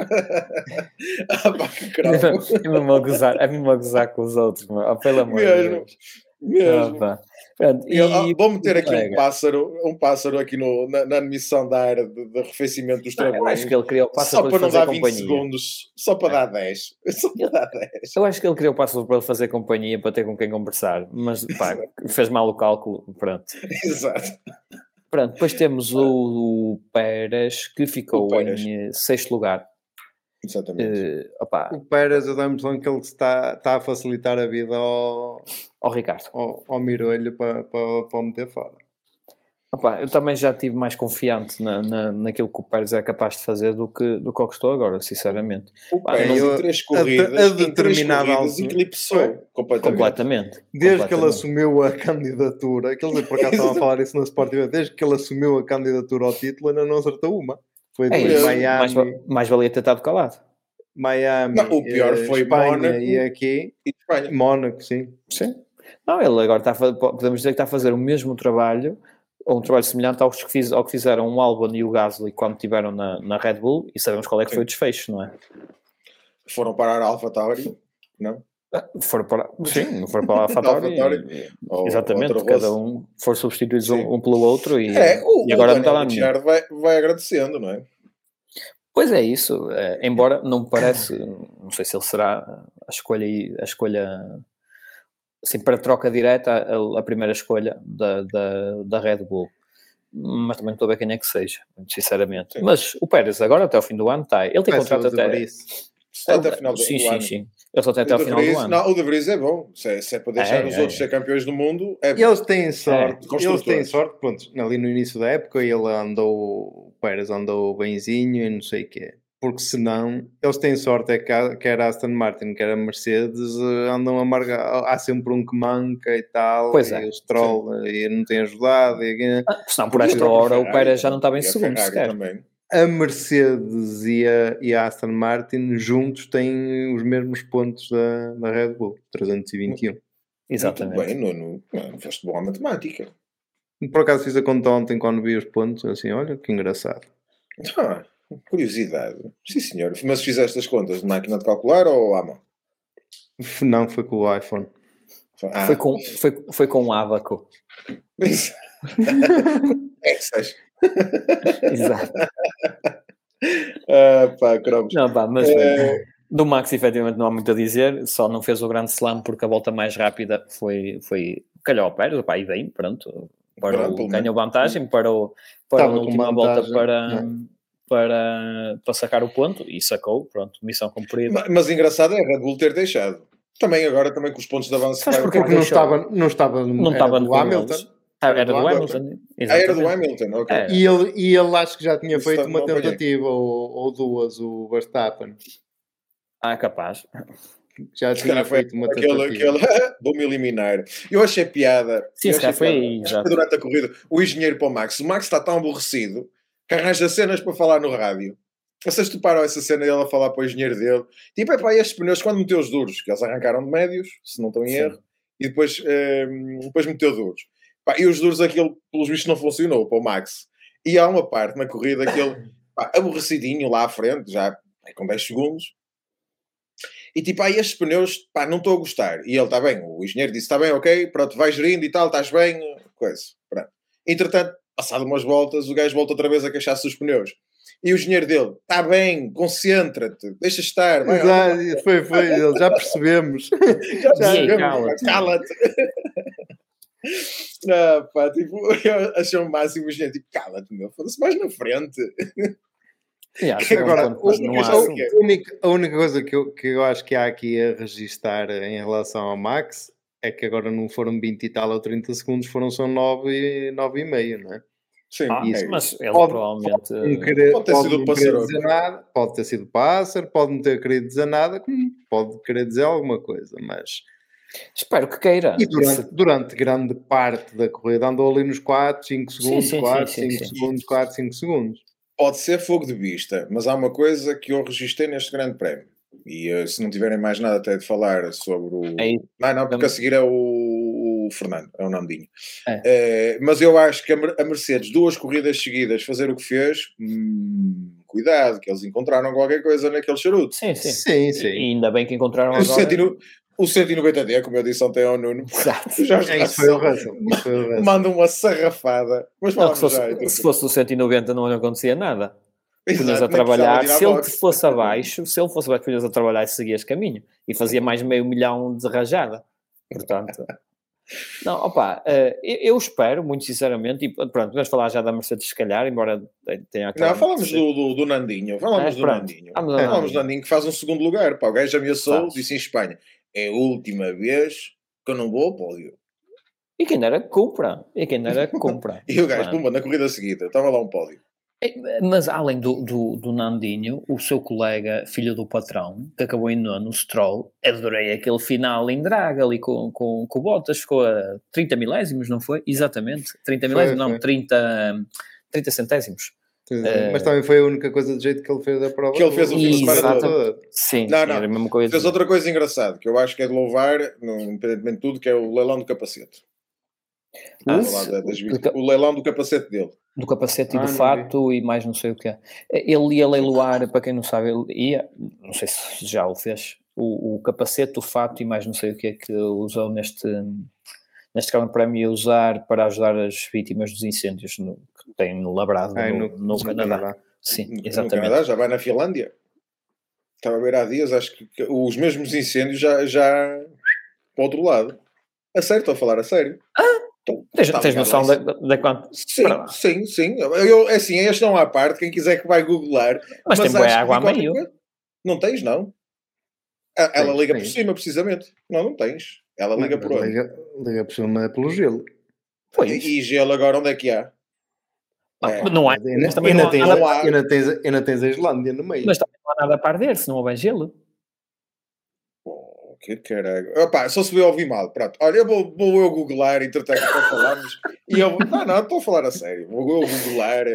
Speaker 2: pá, que É
Speaker 1: mesmo a gozar, é mesmo a gozar com os outros, oh, pelo amor de Deus.
Speaker 2: Mesmo. Ah, Pronto, e, e, vou meter aqui um pássaro, um pássaro aqui no, na, na admissão da área de, de arrefecimento dos trabalhos.
Speaker 1: acho que ele criou o pássaro
Speaker 2: só para não dar 20 companhia. segundos, só para dar 10. *laughs* Só para dar 10.
Speaker 1: Eu acho que ele criou o pássaro para fazer companhia, para ter com quem conversar, mas pá, fez mal o cálculo. Pronto.
Speaker 2: Exato.
Speaker 1: Pronto, depois temos o, o Pérez que ficou Pérez. em sexto lugar.
Speaker 2: Exatamente.
Speaker 3: Uh, o Pérez, eu dou-me que ele está, está a facilitar a vida ao,
Speaker 1: ao Ricardo.
Speaker 3: Ao, ao Mirolho para, para, para o meter fora.
Speaker 1: Opa, eu também já estive mais confiante na, na, naquilo que o Pérez é capaz de fazer do que, do que eu estou agora, sinceramente.
Speaker 2: O Pérez três corridas, a, a determinada corridas eclipsou completamente.
Speaker 1: completamente.
Speaker 3: Desde
Speaker 1: completamente.
Speaker 3: que ele assumiu a candidatura, que eles por acaso estavam a *laughs* falar isso na Sport TV, desde que ele assumiu a candidatura ao título ainda não acertou uma. Foi
Speaker 1: é de Miami. Mais, mais valia ter estado calado.
Speaker 3: Miami.
Speaker 2: Não, o pior eh, foi
Speaker 3: Espanha
Speaker 2: Mónaco
Speaker 3: e aqui.
Speaker 2: E Espanha.
Speaker 3: Mónaco, sim.
Speaker 1: Sim. Não, ele agora está a, podemos dizer que está a fazer o mesmo trabalho, ou um trabalho semelhante ao que, fiz, ao que fizeram o Albon e o Gasly quando estiveram na, na Red Bull, e sabemos qual é que sim. foi o desfecho, não é?
Speaker 2: Foram parar a Alpha Tauri, não?
Speaker 1: Foram para, sim, não foram *laughs* para a Tauri. exatamente, cada um for substituídos um, um, pelo outro e,
Speaker 2: é, o,
Speaker 1: e agora
Speaker 2: o
Speaker 1: não está lá.
Speaker 2: Vai, vai agradecendo, não é?
Speaker 1: Pois é isso, é, embora não me parece, não sei se ele será a escolha, a escolha assim, para troca direta, a, a primeira escolha da, da, da, Red Bull. Mas também não estou a ver quem é que seja, sinceramente. Sim. Mas o Pérez agora até ao fim do ano está. Ele tem contrato até.
Speaker 2: Está até ao final do,
Speaker 1: sim,
Speaker 2: do
Speaker 1: sim,
Speaker 2: ano.
Speaker 1: Sim, Ele só tem até ao final
Speaker 2: Vries,
Speaker 1: do ano.
Speaker 2: Não, o De Vries é bom. Se é, se é para deixar é, os é, outros ser campeões do mundo, é
Speaker 3: Eles têm sorte. Eles têm sorte, pronto. Ali no início da época ele andou, o Pérez andou benzinho e não sei o quê porque senão eles têm sorte é que quer a Aston Martin, quer a Mercedes eh, andam a marcar, há sempre um que manca e tal,
Speaker 1: pois
Speaker 3: e
Speaker 1: é.
Speaker 3: o Stroll e não tem ajudado. E...
Speaker 1: Ah, senão por esta hora o Pérez já não estava em segundo sequer. Também.
Speaker 3: A Mercedes e a, e a Aston Martin juntos têm os mesmos pontos da, da Red Bull, 321.
Speaker 1: Exatamente.
Speaker 2: Muito bem, Nuno, foste boa matemática.
Speaker 3: Por acaso fiz a conta ontem quando vi os pontos, assim, olha que engraçado.
Speaker 2: Ah. Curiosidade. Sim, senhor. Mas fizeste as contas de máquina de calcular ou à mão?
Speaker 3: Não, foi com o iPhone.
Speaker 1: Ah. Foi, com, foi, foi com o Abaco. *laughs*
Speaker 2: é que seja.
Speaker 1: Exato. *laughs*
Speaker 2: Ah, pá, cromos.
Speaker 1: Não, pá, mas é... do Max, efetivamente, não há muito a dizer. Só não fez o grande slam porque a volta mais rápida foi, foi calhou ao Pérez, pá, e bem, pronto. Para o, ganhou vantagem para, o, para a última volta para. Não para, para sacar o ponto e sacou, pronto, missão cumprida.
Speaker 2: Mas, mas engraçado é a Red Bull ter deixado. Também agora, também com os pontos de avanço.
Speaker 3: Mas porque não estava, não estava,
Speaker 1: não estava no Hamilton.
Speaker 3: Era,
Speaker 1: era do Hamilton.
Speaker 2: Ah, era do Hamilton, ok.
Speaker 3: É. E, ele, e ele acho que já tinha Isso feito uma tentativa ou, ou duas, o Verstappen.
Speaker 1: Ah, capaz.
Speaker 3: Já tinha feito uma
Speaker 2: aquele,
Speaker 3: tentativa.
Speaker 2: Aquele, *laughs* vou-me eliminar. Eu achei piada.
Speaker 1: Sim,
Speaker 2: eu achei
Speaker 1: foi.
Speaker 2: Piada. Durante a corrida, o engenheiro para o Max. O Max está tão aborrecido que arranja cenas para falar no rádio. Vocês toparam essa cena dele a falar para o engenheiro dele. Tipo, é para estes pneus, quando meteu os duros, que eles arrancaram de médios, se não estão em Sim. erro, e depois, um, ehm, depois meteu duros. Pá, e os duros, aquilo, pelos vistos, não funcionou para o Max. E há uma parte na corrida que ele, *laughs* pá, aborrecidinho lá à frente, já com 10 segundos, e tipo, aí estes pneus, pá, não estou a gostar. E ele, está bem, o engenheiro disse, está bem, ok, pronto, vais gerindo e tal, estás bem, coisa, pronto. Entretanto, passado umas voltas, o gajo volta outra vez a queixar-se dos pneus. E o engenheiro dele, está bem, concentra-te, deixa estar.
Speaker 3: Vai, Exato, foi, foi, já percebemos. *laughs*
Speaker 2: já percebemos, cala-te. *laughs* ah, pá, tipo, *laughs* eu achei o máximo o engenheiro, tipo, cala-te, meu, foda-se mais na frente.
Speaker 3: Yeah, agora, um ponto, não há a, única, a única coisa que eu, que eu acho que há aqui a registar em relação ao Max é que agora não foram 20 e tal ou 30 segundos, foram só 9 e, 9 e meio, não é?
Speaker 1: Sim, ah, mas ele pode, provavelmente. Pode,
Speaker 3: querer, pode ter pode sido pássaro. Dizer nada, pode ter sido pássaro, pode não ter querido dizer nada, pode querer dizer alguma coisa, mas.
Speaker 1: Espero que queira.
Speaker 3: E durante, durante grande parte da corrida andou ali nos 4, 5 segundos, sim, sim, 4, sim, 5 segundos, 4, 5 segundos.
Speaker 2: Pode ser fogo de vista, mas há uma coisa que eu registrei neste grande prémio. E uh, se não tiverem mais nada até de falar sobre o. É não, não, porque a seguir é o, o Fernando, é o Nandinho. É. Uh, mas eu acho que a Mercedes, duas corridas seguidas, fazer o que fez, hum, cuidado, que eles encontraram qualquer coisa naquele charuto.
Speaker 1: Sim, sim. sim, sim. E ainda bem que encontraram *laughs* agora.
Speaker 2: O 190D, como eu disse ontem ao Nuno,
Speaker 3: Exato. *laughs* já, é, isso foi o Russell.
Speaker 2: Manda uma sarrafada. Mas
Speaker 1: não, se, fosse, já, se fosse o 190 não acontecia nada. Punhas a trabalhar, se ele fosse abaixo, se ele fosse abaixo, punhas a trabalhar e seguias caminho. E fazia mais meio milhão de rajada. Portanto... *laughs* Não, opa, uh, eu, espero, muito sinceramente, e pronto, vamos falar já da Mercedes, se calhar, embora tenha
Speaker 2: acabado. Não, falamos do, do, do, Nandinho, falamos é, do Nandinho. Vamos falamos do Nandinho que faz um segundo lugar. Pá, o gajo ameaçou, disse em Espanha: é a última vez que eu não vou ao pódio.
Speaker 1: E quem era compra. E quem era compra. *laughs*
Speaker 2: e o gajo, pumba, na corrida seguida, estava lá um pódio.
Speaker 1: É, mas além do, do, do, Nandinho, o seu colega, filho do patrão, que acabou em nono, Stroll, adorei aquele final em draga ali com, com, com o Bottas, ficou a 30 milésimos, não foi? Exatamente, 30 milésimos, não, 30, 30 centésimos.
Speaker 3: Uh, mas também foi a única coisa de jeito que ele fez da prova.
Speaker 2: Que ele fez o fim de semana
Speaker 1: todo. Sim,
Speaker 2: não, não. Era a mesma coisa. Fez outra coisa engraçada, que eu acho que é de louvar, independentemente de tudo, que é o leilão do capacete. Ah, das, o leilão do capacete dele.
Speaker 1: Do capacete ah, e do fato e mais não sei o que é. Ele ia leiloar, para quem não sabe, ele ia, não sei se já o fez, o, o capacete, o fato e mais não sei o que é que usou neste, neste grande prémio ia usar para ajudar as vítimas dos incêndios no, que tem labrado no, no, no, Canadá. Canadá. Sim, exatamente. No Canadá,
Speaker 2: já vai na Finlândia. Estava a ver há dias, acho que os mesmos incêndios já, já para o outro lado. A sério, estou a falar a sério.
Speaker 1: Ah, então, tens, tens noção da, da quanto?
Speaker 2: Sim, sim, sim. Eu, é assim, este não há parte, quem quiser que vai googlar.
Speaker 1: Mas, mas tem boa água a meio.
Speaker 2: Não tens, não. Ela liga por cima, precisamente. Não, não tens. Ela liga por onde?
Speaker 3: Liga, liga por cima pelo gelo.
Speaker 2: Pois. E, e gelo agora onde é que há?
Speaker 1: É. Não há.
Speaker 3: Mas também ainda, não tens, não há. Ainda, tens, ainda tens a Islândia no meio.
Speaker 1: Mas também não há nada a perder se não houver gelo.
Speaker 2: Oh, que caralho. Opa, só se eu ouvir mal. Pronto. Olha, eu vou, vou eu googlar, entretanto, para falarmos. e eu Não, não, estou a falar a sério. Vou eu googlar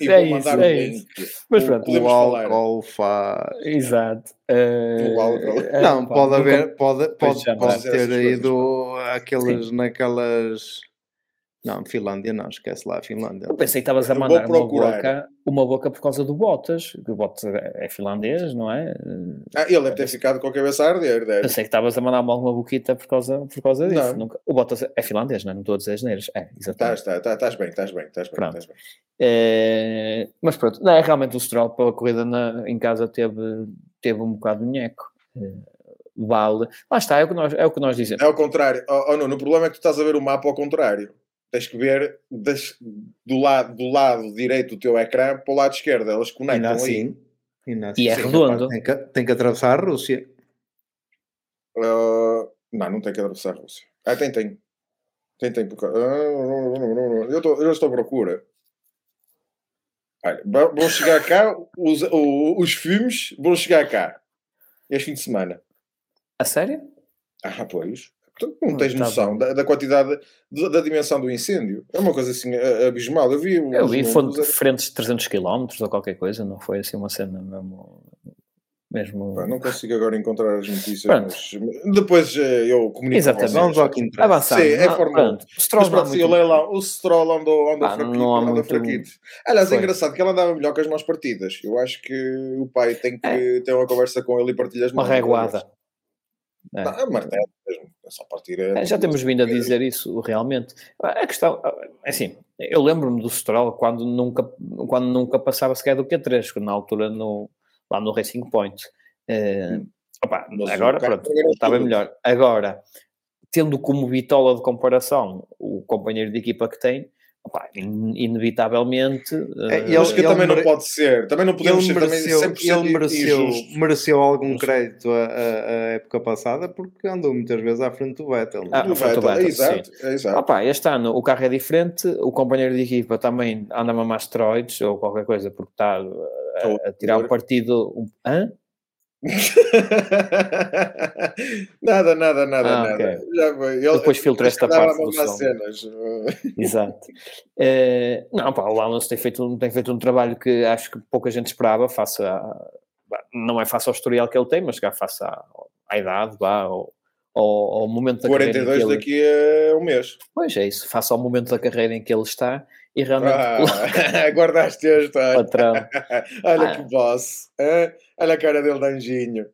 Speaker 2: e é vou mandar o um link.
Speaker 3: Mas pronto, o álcool faz.
Speaker 1: Exato. Uh...
Speaker 3: O álcool. Uh, não, pode haver, pode, pode, pode, pode ter ido aquelas, naquelas não, Finlândia não, esquece lá a Finlândia.
Speaker 1: Eu pensei que estavas a mandar uma boca, uma boca por causa do Bottas, que o Bottas é finlandês, não é?
Speaker 2: Ah, ele deve ter ficado com a cabeça a arder. Deve.
Speaker 1: Pensei que estavas a mandar alguma boquita por causa, por causa disso. Nunca... O Bottas é finlandês, não é? Não estou a dizer geneiros. É, exatamente.
Speaker 2: Estás, estás, estás bem, estás bem, estás bem.
Speaker 1: Estás bem. É... Mas pronto, não, é, realmente o Stroll para a corrida na, em casa teve, teve um bocado de nheco. É, vale. Lá está, é o que nós, é o que nós dizemos.
Speaker 2: É ao contrário. Oh, oh, não, o problema é que tu estás a ver o mapa ao contrário tens que ver das, do, lado, do lado direito do teu ecrã para o lado esquerdo, elas conectam
Speaker 3: assim,
Speaker 1: aí. Assim, e é redondo.
Speaker 3: Tem que, tem que atravessar a Rússia.
Speaker 2: Uh, não, não tem que atravessar a Rússia. Ah, tem, tem. Tem, tem. Porque... Uh, eu, tô, eu estou à procura. Olha, vão chegar cá, os, os filmes vão chegar cá. Este fim de semana.
Speaker 1: A sério?
Speaker 2: Ah, pois. Portanto, não tens tá noção da, da, quantidade, da, da, dimensão do incêndio. É uma coisa assim abismal. Eu vi.
Speaker 1: Eu vi, foram frentes de 300 km ou qualquer coisa, não foi assim uma cena mesmo. mesmo...
Speaker 2: não consigo agora encontrar as notícias, mas depois eh, eu comunico
Speaker 1: Exatamente. Vamos ao que Avançar. Sim,
Speaker 2: é formal. Stroll mas, pronto, muito... lá, o Stroll andou, andou ah, fraquito. Andou muito... fraquito. Aliás, é foi. é engraçado que ele andava melhor que as mãos partidas. Eu acho que o pai tem que é. ter uma conversa com ele e partilhar as
Speaker 1: mãos. Uma reguada.
Speaker 2: É. Não, é martelo mesmo, é só partir. É,
Speaker 1: já temos vindo a dizer isso realmente. A questão, é assim, eu lembro-me do Stroll quando nunca, quando nunca passava sequer do Q3, na altura no, lá no Racing Point. Uh, opa, agora pronto, estava melhor. Agora, tendo como bitola de comparação o companheiro de equipa que tem, Opa, inevitavelmente.
Speaker 2: É, ele, acho que ele também mere... não pode ser. Também não podemos
Speaker 3: ele
Speaker 2: mereceu,
Speaker 3: ser Ele mereceu, mereceu algum crédito a, a, a, época passada porque andou muitas vezes à frente do Vettel.
Speaker 1: Ah, do Vettel, Vettel, é, exato. É, exato. Opa, este ano o carro é diferente, o companheiro de equipa também anda a mamar esteroides ou qualquer coisa porque está a, a tirar o partido. Hã? *laughs*
Speaker 2: nada, nada, nada, ah, nada. Okay.
Speaker 1: Já foi. Ele, Depois filtra esta parte do som. Cenas. *laughs* Exato. Uh, não, pá, o Alonso tem feito, tem feito um trabalho que acho que pouca gente esperava, face a, não é face ao historial que ele tem, mas já face à, à idade, vá, ao, ao, ao momento da
Speaker 2: 42
Speaker 1: carreira.
Speaker 2: 42 daqui a um mês.
Speaker 1: Pois é isso, face ao momento da carreira em que ele está e realmente.
Speaker 2: Ah, *laughs* guardaste este, patrão. *laughs* Olha ah. que boss. Olha a cara dele de anjinho.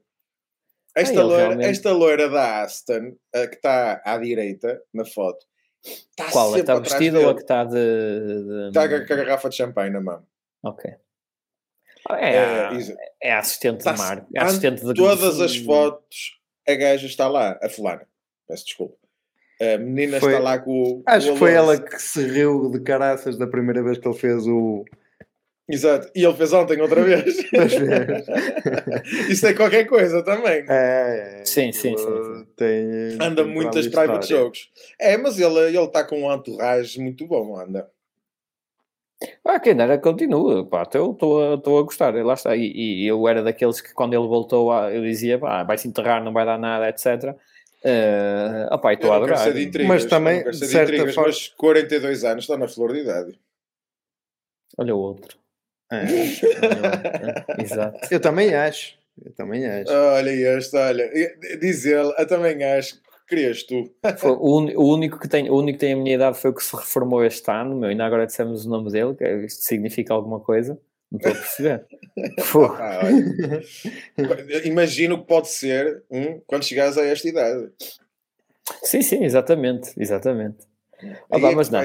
Speaker 2: Esta, ah, loira, realmente... esta loira da Aston, que está à direita na foto,
Speaker 1: está Qual? A que está vestida ou a que está de, de...
Speaker 2: Está com a garrafa de champanhe na mão.
Speaker 1: Ok. É, é, é assistente está de mar. É assistente de
Speaker 2: todas as fotos, a gaja está lá, a fulana. Peço desculpa. A menina foi, está lá com o.
Speaker 3: Acho
Speaker 2: o
Speaker 3: que foi ela que se riu de caraças da primeira vez que ele fez o.
Speaker 2: Exato, e ele fez ontem outra vez. *laughs* *laughs* Isso é qualquer coisa também.
Speaker 3: É,
Speaker 1: é sim, sim, sim,
Speaker 3: Tem,
Speaker 2: anda tem muitas private história. jokes. É, mas ele está com um entourage muito bom, anda.
Speaker 1: Ah, quem dera continua, pá, eu estou a, a gostar, lá está. E, e, eu era daqueles que quando ele voltou, eu dizia, pá, vai se enterrar, não vai dar nada, etc. Uh, opa, estou a adorar.
Speaker 3: Intrigas, mas também, de certa intrigas, forma... Mas
Speaker 2: 42 anos está na flor de idade.
Speaker 1: Olha o outro.
Speaker 3: É. é. Exato. Eu também acho. Eu também acho.
Speaker 2: Olha este, olha. Diz ele, eu também acho. Querias tu.
Speaker 1: Foi, o, o, único que tem, o único que tem a minha idade foi o que se reformou este ano, meu, ainda agora dissemos o nome dele, que é, isto significa alguma coisa. Não estou a perceber. *laughs*
Speaker 2: ah, Imagino que pode ser um, quando chegares a esta idade.
Speaker 1: Sim, sim, exatamente. Exatamente.
Speaker 2: Ah, é mas não.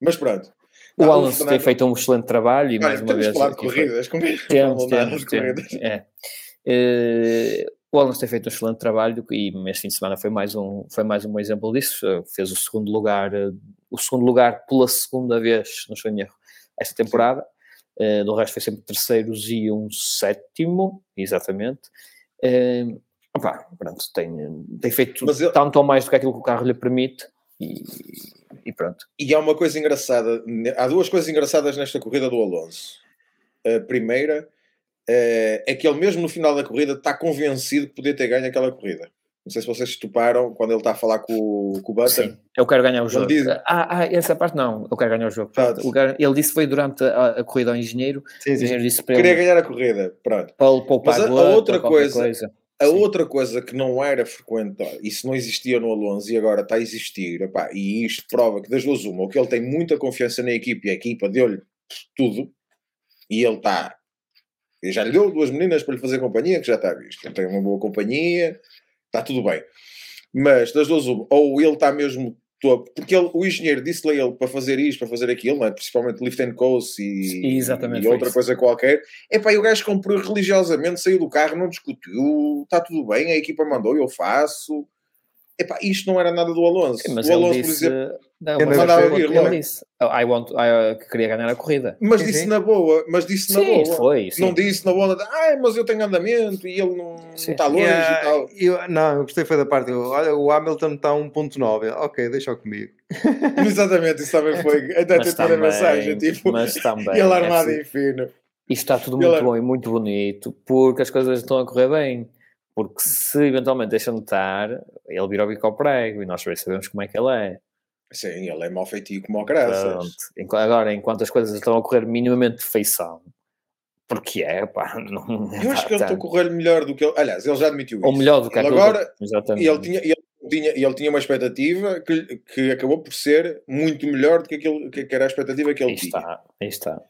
Speaker 2: Mas pronto.
Speaker 1: O não, Alonso tem feito um excelente trabalho e mais uma vez.
Speaker 2: Falar de corridas, foi...
Speaker 1: temos, temos, temos, é. Uh, o Alonso tem feito um excelente trabalho e este fim de semana foi mais um, foi mais um exemplo disso. Fez o segundo lugar, eh, o segundo lugar pela segunda vez, não estou em erro, esta temporada. Sim Uh, do resto foi sempre terceiros e um sétimo, exatamente. Uh, opa, pronto, tem, tem feito ele... tanto ou mais do que aquilo que o carro lhe permite e, e, pronto.
Speaker 2: E há uma coisa engraçada, há duas coisas engraçadas nesta corrida do Alonso. A primeira uh, é que ele mesmo no final da corrida está convencido de poder ter ganho aquela corrida. Não sei se vocês estuparam quando ele está a falar com, com o Button. Sim,
Speaker 1: eu quero ganhar o jogo. Diz... Ah, ah, essa parte não, eu quero ganhar o jogo. O cara, ele disse que foi durante a, a, corrida ao engenheiro.
Speaker 2: Sim, sim. O engenheiro disse para Queria ele, ganhar a corrida, pronto.
Speaker 1: Para poupar
Speaker 2: Mas a, a outra coisa, coisa, A sim. outra coisa que não era frequente, isso não existia no Alonso e agora está a existir, epá, e isto prova que das duas uma, ou que ele tem muita confiança na equipe e a equipa deu-lhe tudo, e ele está. Já lhe deu duas meninas para lhe fazer companhia, que já está visto. Ele tem uma boa companhia, está tudo bem. Mas das duas, ou ele está mesmo topo, porque ele, o engenheiro disse-lhe ele para fazer isto, para fazer aquilo, é? principalmente lift and coast e, e outra coisa qualquer. É pá, e o gajo comprou religiosamente, saiu do carro, não discutiu, está tudo bem, a equipa mandou, eu faço. Epá, isto não era nada do Alonso.
Speaker 1: Sim, o Alonso, disse, por exemplo, não, mas mandava vir, ele disse, oh, I want, I, uh, que queria ganhar a corrida.
Speaker 2: Mas disse na boa, mas disse na sim, boa.
Speaker 1: Foi, sim.
Speaker 2: Não disse na boa, ah, mas eu tenho andamento e ele não, está longe yeah, e tal.
Speaker 3: Eu, não, eu gostei foi da parte, olha, o Hamilton está a 1.9, ok, deixa comigo. *laughs*
Speaker 2: Exatamente, isso também foi, até ter a mensagem, tipo, mas também, ele armado é, em fino.
Speaker 1: Isto está tudo muito ele... bom e muito bonito, porque as coisas estão a correr bem. Porque se eventualmente deixam de estar, ele vira o bico ao prego e nós sabemos como é que ele é.
Speaker 2: Sim, ele é mau feitio como o graças.
Speaker 1: Agora, enquanto as coisas estão a correr minimamente de feição, porque é, pá, *laughs* não
Speaker 2: Eu acho que ele está a correr melhor do que ele. Aliás, ele já admitiu
Speaker 1: Ou melhor do que
Speaker 2: ele agora. Exatamente. E ele tinha, ele, tinha, ele tinha uma expectativa que, que acabou por ser muito melhor do que, aquilo, que era a expectativa que ele
Speaker 1: aí
Speaker 2: tinha.
Speaker 1: Está, aí está.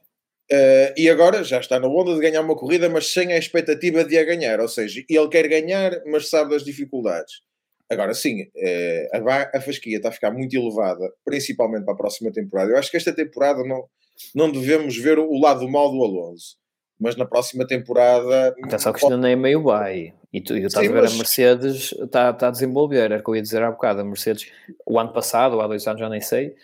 Speaker 2: Uh, e agora já está na onda de ganhar uma corrida, mas sem a expectativa de a ganhar. Ou seja, ele quer ganhar, mas sabe das dificuldades. Agora sim, uh, a, a fasquia está a ficar muito elevada, principalmente para a próxima temporada. Eu acho que esta temporada não, não devemos ver o lado mau do Alonso, mas na próxima temporada.
Speaker 1: Só que isto ainda é meio bem. E tu, tu estás sim, a ver mas... a Mercedes está, está a desenvolver, era o que eu ia dizer há bocado. A Mercedes, o ano passado, ou há dois anos, já nem sei,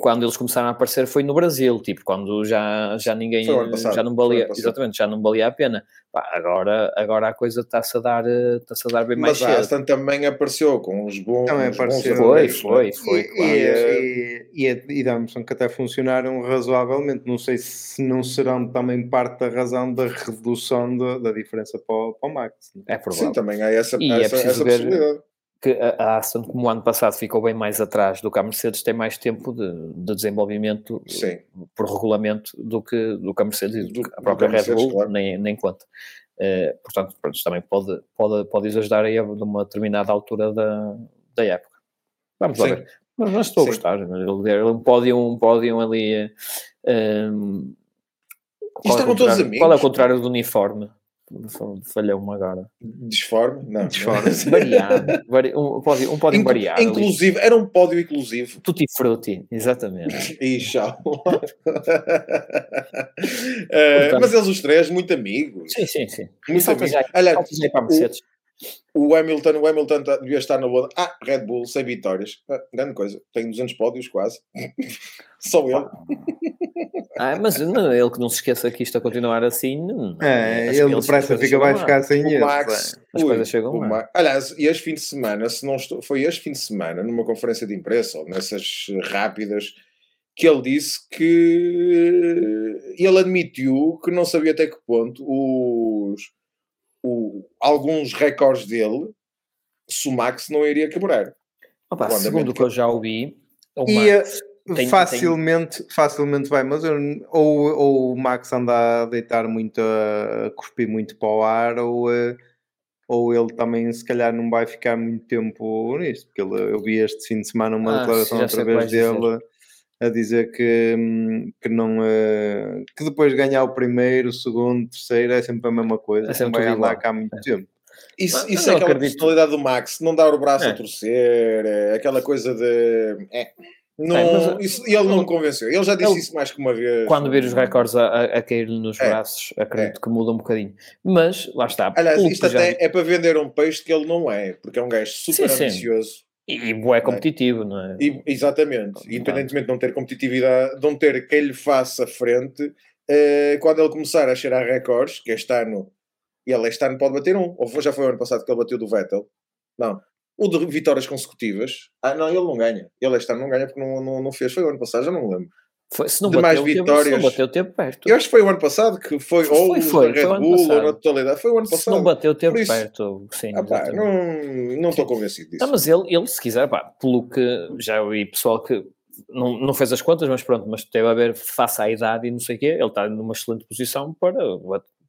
Speaker 1: quando eles começaram a aparecer foi no Brasil, tipo, quando já, já ninguém já não valia, exatamente, já não valia a pena. Pá, agora, agora a coisa está-se a dar, está-se a dar bem mais
Speaker 2: Mas a Aston também apareceu com os bons. Também apareceu.
Speaker 1: Foi, foi, foi.
Speaker 3: E, claro. e, e, e, e Damson que até funcionaram razoavelmente. Não sei se não serão também parte da razão da redução da, da diferença para o, para o Max.
Speaker 1: É provável.
Speaker 2: Sim, também há essa, e essa, é essa possibilidade
Speaker 1: que a Aston, como o ano passado ficou bem mais atrás do que a Mercedes, tem mais tempo de, de desenvolvimento
Speaker 2: Sim.
Speaker 1: por regulamento do que, do que a Mercedes e a própria Red Bull, claro. nem, nem conta. Uh, portanto, pronto, também pode, pode, pode ajudar aí a uma determinada altura da, da época. Vamos lá ver. Mas não estou Sim. a gostar. Um pódio, um pódio ali. Um,
Speaker 2: e estavam todos amigos.
Speaker 1: Qual é o contrário do uniforme? Falhou-me agora.
Speaker 2: Disforme? Não.
Speaker 1: Disforme. *laughs* variado. Vari, um pódio, um pódio Inc variado.
Speaker 2: Inclusive, ali. era um pódio inclusivo.
Speaker 1: Tutti frutti, exatamente. *laughs*
Speaker 2: e tchau. *laughs* uh, mas eles os três, muito amigos.
Speaker 1: Sim, sim, sim.
Speaker 2: Muito amigos. Já, Olha, o, o, Hamilton, o Hamilton tá, devia estar na boa. Ah, Red Bull, sem vitórias. Ah, grande coisa. Tem 200 pódios quase. Só ele.
Speaker 1: Ah, mas não, ele que não se esqueça que isto a continuar assim. Não,
Speaker 3: é, ele depressa fica, vai ficar sem ele.
Speaker 2: Max,
Speaker 1: as ui, coisas chegam lá.
Speaker 2: Max, aliás, este fim de semana, se não estou, foi este fim de semana, numa conferência de imprensa, ou nessas rápidas, que ele disse que ele admitiu que não sabia até que ponto os, o, alguns recordes dele, se o Max não iria quebrar.
Speaker 1: Opa, segundo o que eu já ouvi, o
Speaker 3: Max tem, facilmente, tem... facilmente vai, mas eu, ou, ou o Max anda a deitar muito, a cuspir muito para o ar, ou, ou ele também se calhar não vai ficar muito tempo nisto, porque ele, eu vi este fim de semana uma ah, declaração através dele dizer. a dizer que, hum, que não eh, que depois de ganhar o primeiro, o segundo, o terceiro é sempre a mesma coisa, é sempre vai andar cá há muito é. tempo.
Speaker 2: Isso, isso é aquela acredito. personalidade do Max, não dar o braço é. a torcer, é aquela coisa de. Não, é, mas, isso, ele não me convenceu. Ele já disse ele, isso mais que uma vez.
Speaker 1: Quando vir os recordes a, a cair-lhe nos é, braços, acredito é. que muda um bocadinho. Mas lá está.
Speaker 2: Aliás, isto até já... é para vender um peixe que ele não é, porque é um gajo super sim, ambicioso. Sim.
Speaker 1: E, e é competitivo, não é?
Speaker 2: E, exatamente. Então, Independentemente de não ter competitividade, de não ter quem lhe faça frente, uh, quando ele começar a cheirar recordes, que este ano, e ele este ano pode bater um, ou já foi o ano passado que ele bateu do Vettel, não, o de vitórias consecutivas. Ah, não, ele não ganha. Ele este ano não ganha porque não, não, não fez. Foi o ano passado, já não me lembro.
Speaker 1: Foi, se não de mais vitórias. Tempo, não bateu tempo perto.
Speaker 2: Eu acho que foi o ano passado que foi, foi ou foi, Red foi Bull ou na totalidade. Foi o ano passado. Se
Speaker 1: não bateu tempo isso, perto, sim.
Speaker 2: Ah, pá, não estou convencido disso.
Speaker 1: Mas ele, ele, se quiser, pá, pelo que já vi pessoal que não, não fez as contas, mas pronto, mas teve a ver face à idade e não sei o quê, ele está numa excelente posição para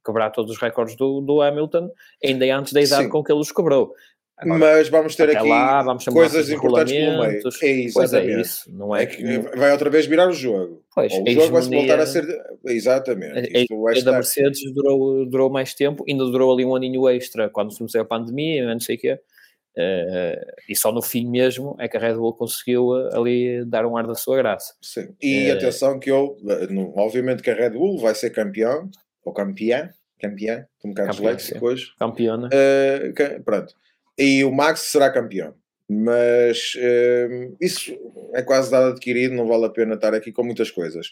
Speaker 1: quebrar todos os recordes do, do Hamilton, ainda antes da idade sim. com que ele os quebrou.
Speaker 2: Agora, mas vamos ter aqui lá, vamos coisas importantes pelo meio. É
Speaker 1: isso, é isso. Não é, é
Speaker 2: que vai outra vez virar o jogo.
Speaker 1: Pois,
Speaker 2: o jogo vai-se voltar a ser. Exatamente.
Speaker 1: A, a, da Mercedes durou, durou mais tempo, ainda durou ali um aninho extra quando começou a pandemia, não sei o quê. Uh, e só no fim mesmo é que a Red Bull conseguiu eh, ali dar um ar da sua graça.
Speaker 2: Sim. E uh, atenção que eu, obviamente que a Red Bull vai ser campeão, ou campeã, campeã, um bocado disléxico hoje.
Speaker 1: Campeona.
Speaker 2: Uh, pronto e o Max será campeão. Mas uh, isso é quase dado adquirido, não vale a pena estar aqui com muitas coisas.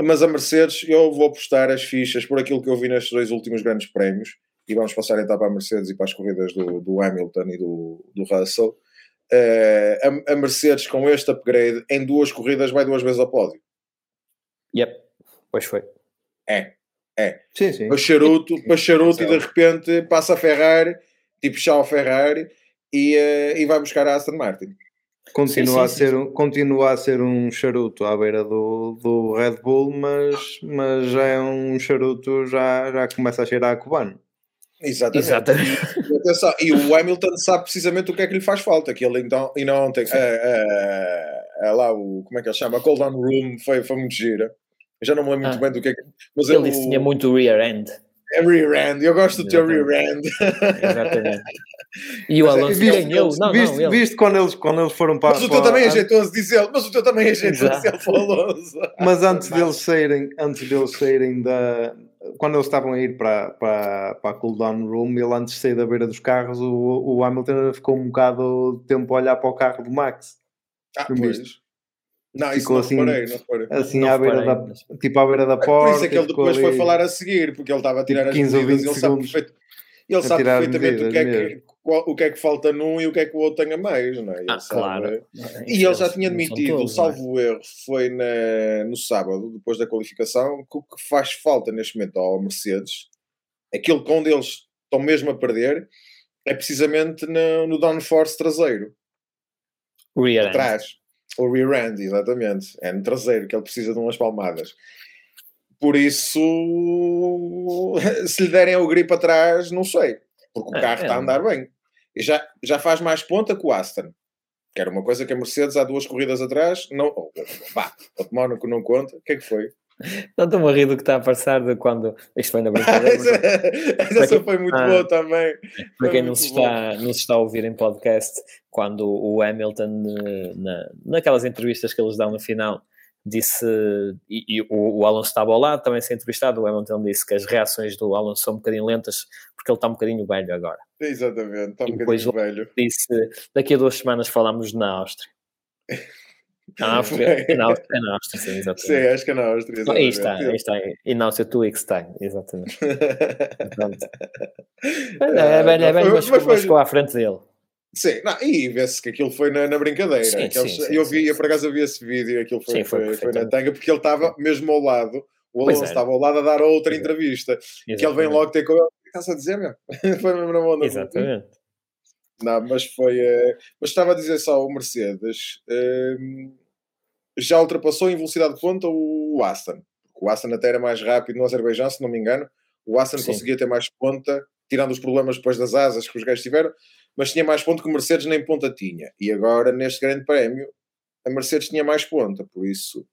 Speaker 2: Mas a Mercedes, eu vou apostar as fichas por aquilo que eu vi nestes dois últimos grandes prémios, e vamos passar então para a Mercedes e para as corridas do, do Hamilton e do, do Russell. Uh, a, a, Mercedes, com este upgrade, em duas corridas, vai duas vezes ao pódio.
Speaker 1: Yep, pois foi.
Speaker 2: É, é.
Speaker 3: Sim, sim.
Speaker 2: Para charuto, para charuto e de repente passa a Ferrari tipo chá Ferrari e, uh, e vai buscar a Aston Martin.
Speaker 3: Continua, sim, sim, a ser, sim. continua a ser um charuto à beira do, do Red Bull, mas, mas já é um charuto, já, já começa a cheirar a cubano.
Speaker 2: Exatamente. Exatamente. E, o Hamilton sabe precisamente o que é que lhe faz falta. Que ele então, e não ontem, é, é, é, lá o, como é que ele chama? A Cold Down Room foi, foi muito gira. Eu já não me lembro ah, muito bem do que é que.
Speaker 1: Mas ele disse tinha muito rear end.
Speaker 2: É rear-end, eu gosto do teu rear-end.
Speaker 1: Exatamente. *laughs* E o Alonso viste, ganhou. Não,
Speaker 3: viste,
Speaker 1: não,
Speaker 3: viste quando, eles, quando eles foram para.
Speaker 2: Mas o teu também é jeitoso, diz ele. Mas o teu também é jeitoso, diz ele para o Alonso.
Speaker 3: Mas antes deles saírem, antes deles saírem da. Quando eles estavam a ir para, para, para a cooldown room, ele antes de sair da beira dos carros, o, o Hamilton ficou um bocado de tempo a olhar para o carro do Max.
Speaker 2: Ah, pois. Não, isso não assim, reparei, não reparei.
Speaker 3: Assim
Speaker 2: não
Speaker 3: à beira da, tipo à beira da porta.
Speaker 2: Por isso é que ele depois foi falar a seguir, porque ele estava a tirar tipo as medidas e ele sabe, perfeito, ele sabe perfeitamente o que, é que, o que é que falta num e o que é que o outro tenha mais, não é? Ele
Speaker 1: ah, sabe, claro.
Speaker 2: E ele já tinha admitido, todos, é? salvo erro, foi na, no sábado, depois da qualificação, que o que faz falta neste momento ao Mercedes, aquilo que onde eles estão mesmo a perder, é precisamente no, no downforce traseiro. Atrás. O rear end, exatamente. É no traseiro que ele precisa de umas palmadas. Por isso, *laughs* se lhe derem o grip atrás, não sei. Porque o é, carro é, está a andar bem. E já, já faz mais ponta que o Aston. Que era uma coisa que a Mercedes há duas corridas atrás não. Pá, o Mónaco não conta. O que é que foi?
Speaker 1: Não estou a rir do que está a passar de quando. Isto foi na brincadeira. *laughs*
Speaker 2: essa, essa foi muito ah, boa também.
Speaker 1: Para quem não se, está, não se está a ouvir em podcast, quando o Hamilton, na, naquelas entrevistas que eles dão no final, disse, e, e o, o, Alonso estava ao lado, também ser entrevistado, o Hamilton disse que as reações do Alonso são um bocadinho lentas porque ele está um bocadinho velho agora.
Speaker 2: Exatamente, está um bocadinho velho.
Speaker 1: Disse, daqui a duas semanas falamos na Áustria. *laughs* Na *laughs* Áustria, na Áustria, é na Áustria, sim, exatamente.
Speaker 2: Sim, acho que é na Áustria. Exatamente.
Speaker 1: Aí está, aí está. E na Áustria tu é que está, exatamente. *laughs* é, velho, é velho, mas, mas, mas ficou à frente dele.
Speaker 2: Sim, não, e vê-se que aquilo foi na, na brincadeira. Sim, Aqueles, sim, sim, eu vi, eu por acaso vi esse vídeo, aquilo foi, foi, foi, foi na tanga, porque ele estava mesmo ao lado, o Alonso estava ao lado a dar outra entrevista, Exatamente. que ele vem logo ter com ele, o que estás a dizer, meu? *laughs* foi mesmo na onda.
Speaker 1: Exatamente.
Speaker 2: Não, mas foi. Uh, mas estava a dizer só, o Mercedes uh, já ultrapassou em velocidade de ponta o Aston. O Aston até era mais rápido no Azerbaijão, se não me engano. O Aston conseguia ter mais ponta, tirando os problemas depois das asas que os gajos tiveram mas tinha mais ponto que o Mercedes nem ponta tinha. E agora, neste grande prémio, a Mercedes tinha mais ponta, por isso...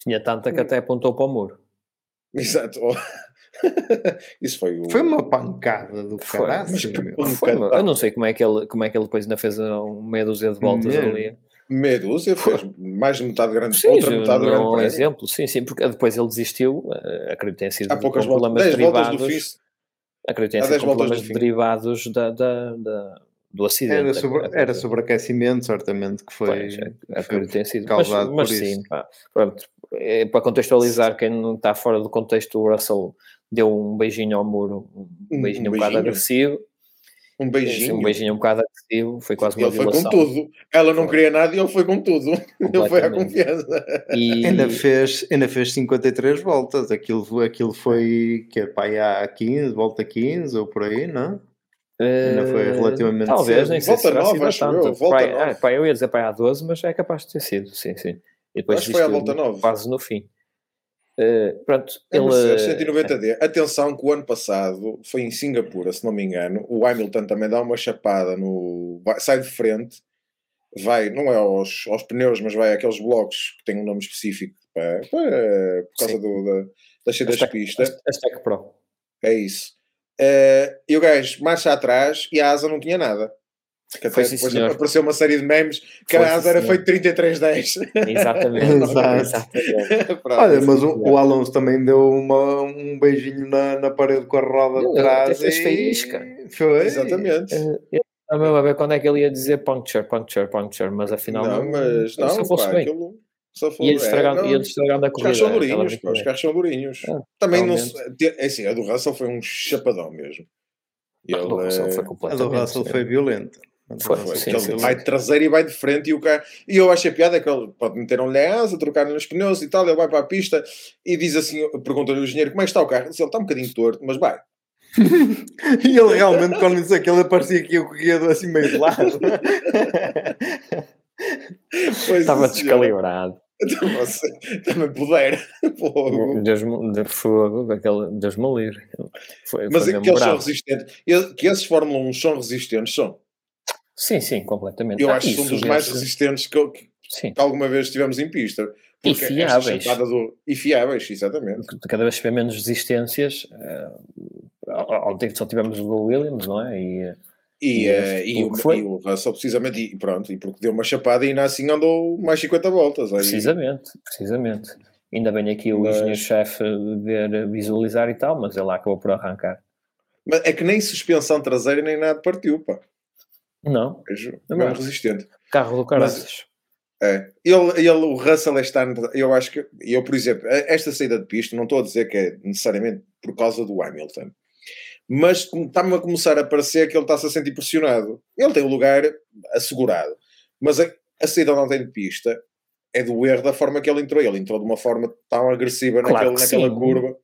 Speaker 1: Tinha tanta que até apontou para o muro. *laughs*
Speaker 2: Exato. *laughs* Isso foi o...
Speaker 3: Foi uma pancada do caralho.
Speaker 1: Eu não sei como é, que ele, como é que ele depois ainda fez um meia dúzia de voltas Mesmo. ali.
Speaker 2: Meia dúzia, fez mais de metade grande, sim, outra metade grande.
Speaker 1: Um exemplo, sim, sim, porque depois ele desistiu, eh, acredito que tenha sido Há poucas voltas, problemas derivados. Acredito que tenha sido problemas derivados da, da, da do acidente.
Speaker 3: Era, sobre, era sobreaquecimento, certamente, que foi, pois,
Speaker 1: é, foi ter sido. causado mas, mas por sim, isso. Pá, pronto, é, para contextualizar, quem não está fora do contexto, o Russell deu um beijinho ao muro, um beijinho um, um bocado agressivo.
Speaker 2: Um beijinho.
Speaker 1: Um beijinho um bocado agressivo, foi quase uma
Speaker 2: ele violação. Ele foi com tudo. Ela não queria nada e ele foi com tudo. *laughs* Ele foi à confiança.
Speaker 3: E... Ainda, fez, ainda fez 53 voltas. Aquilo, aquilo foi que é para há 15, volta 15 ou por aí, não? Ainda foi eh, relativamente
Speaker 1: Talvez, cedo. nem sei
Speaker 2: volta se nova, acho tanto. eu. Volta pai,
Speaker 1: ah, pai, eu ia dizer para há 12, mas é capaz de ter sido, sim, sim. E depois
Speaker 2: acho que foi a volta nova.
Speaker 1: Quase no fim. Uh, pronto,
Speaker 2: é ele... 190D. É. Atenção que o ano passado foi em Singapura, se não me engano. O Hamilton também dá uma chapada no. sai de frente, vai, não é aos, aos pneus, mas vai àqueles blocos que têm um nome específico para, para, por causa do, da, das, das pistas.
Speaker 1: Pro.
Speaker 2: É isso. Uh, e o gajo marcha atrás e a asa não tinha nada. Que até depois senhor. apareceu uma série de memes que Foi era feito 3310.
Speaker 1: Exatamente. *laughs* Exatamente.
Speaker 3: Olha, mas o, o, Alonso também deu uma, um beijinho na, na parede com a roda de trás.
Speaker 1: Faísca.
Speaker 2: Foi. Exatamente.
Speaker 1: Uh, eu a ver quando é que ele ia dizer puncture, puncture, puncture, mas afinal
Speaker 2: não, mas não, não fosse pá, bem. Aquilo...
Speaker 1: Só foi, e eles estragando, é, estragando a corrida.
Speaker 2: Os carros são durinhos, pá, os carros são durinhos. Ah, Também não é assim, a do Russell foi um chapadão mesmo.
Speaker 1: Ele, a do Russell foi completamente.
Speaker 3: A do Russell foi violenta.
Speaker 2: Foi, foi. Sim, sim, vai de traseiro e vai de frente e o carro. E eu achei piada que ele pode meter um lhe asa, trocar nos pneus e tal. Ele vai para a pista e diz assim: pergunta-lhe o engenheiro como é que está o carro. Ele, ele está um bocadinho torto, mas vai. *laughs*
Speaker 3: e ele realmente, quando disse aquilo, parecia que eu corria assim meio de lado. *laughs*
Speaker 1: Estava descalibrado.
Speaker 2: Também puder. *laughs*
Speaker 1: Fogo. Deus, de fogo, aquele, Deus me livre.
Speaker 2: Foi, Mas foi aqueles são resistentes. Que esses Fórmula 1 são resistentes, são?
Speaker 1: Sim, sim, completamente.
Speaker 2: Eu ah, acho que são dos mais resistentes que, que, que, alguma vez tivemos em pista.
Speaker 1: E fiáveis.
Speaker 2: Do... E fiáveis, exatamente.
Speaker 1: Cada vez tiver menos resistências. Uh, ontem só tivemos o Williams, não é? E,
Speaker 2: e, e, uh, e, o, foi? e o Russell precisamente, e pronto, e porque deu uma chapada e ainda assim andou mais 50 voltas.
Speaker 1: Aí. Precisamente, precisamente. Ainda bem aqui o mas... engenheiro-chefe ver, visualizar e tal, mas ele lá acabou por arrancar.
Speaker 2: Mas é que nem suspensão traseira nem nada partiu, pá.
Speaker 1: Não.
Speaker 2: É mesmo resistente.
Speaker 1: Carro do Caraças.
Speaker 2: É. Ele, ele, o Russell este ano, eu acho que, eu, por exemplo, esta saída de pista, não estou a dizer que é necessariamente por causa do Hamilton, mas está-me a começar a parecer que ele está-se a sentir pressionado. Ele tem o lugar assegurado, mas a, a saída não tem de pista é do erro da forma que ele entrou. Ele entrou de uma forma tão agressiva claro naquele, naquela curva.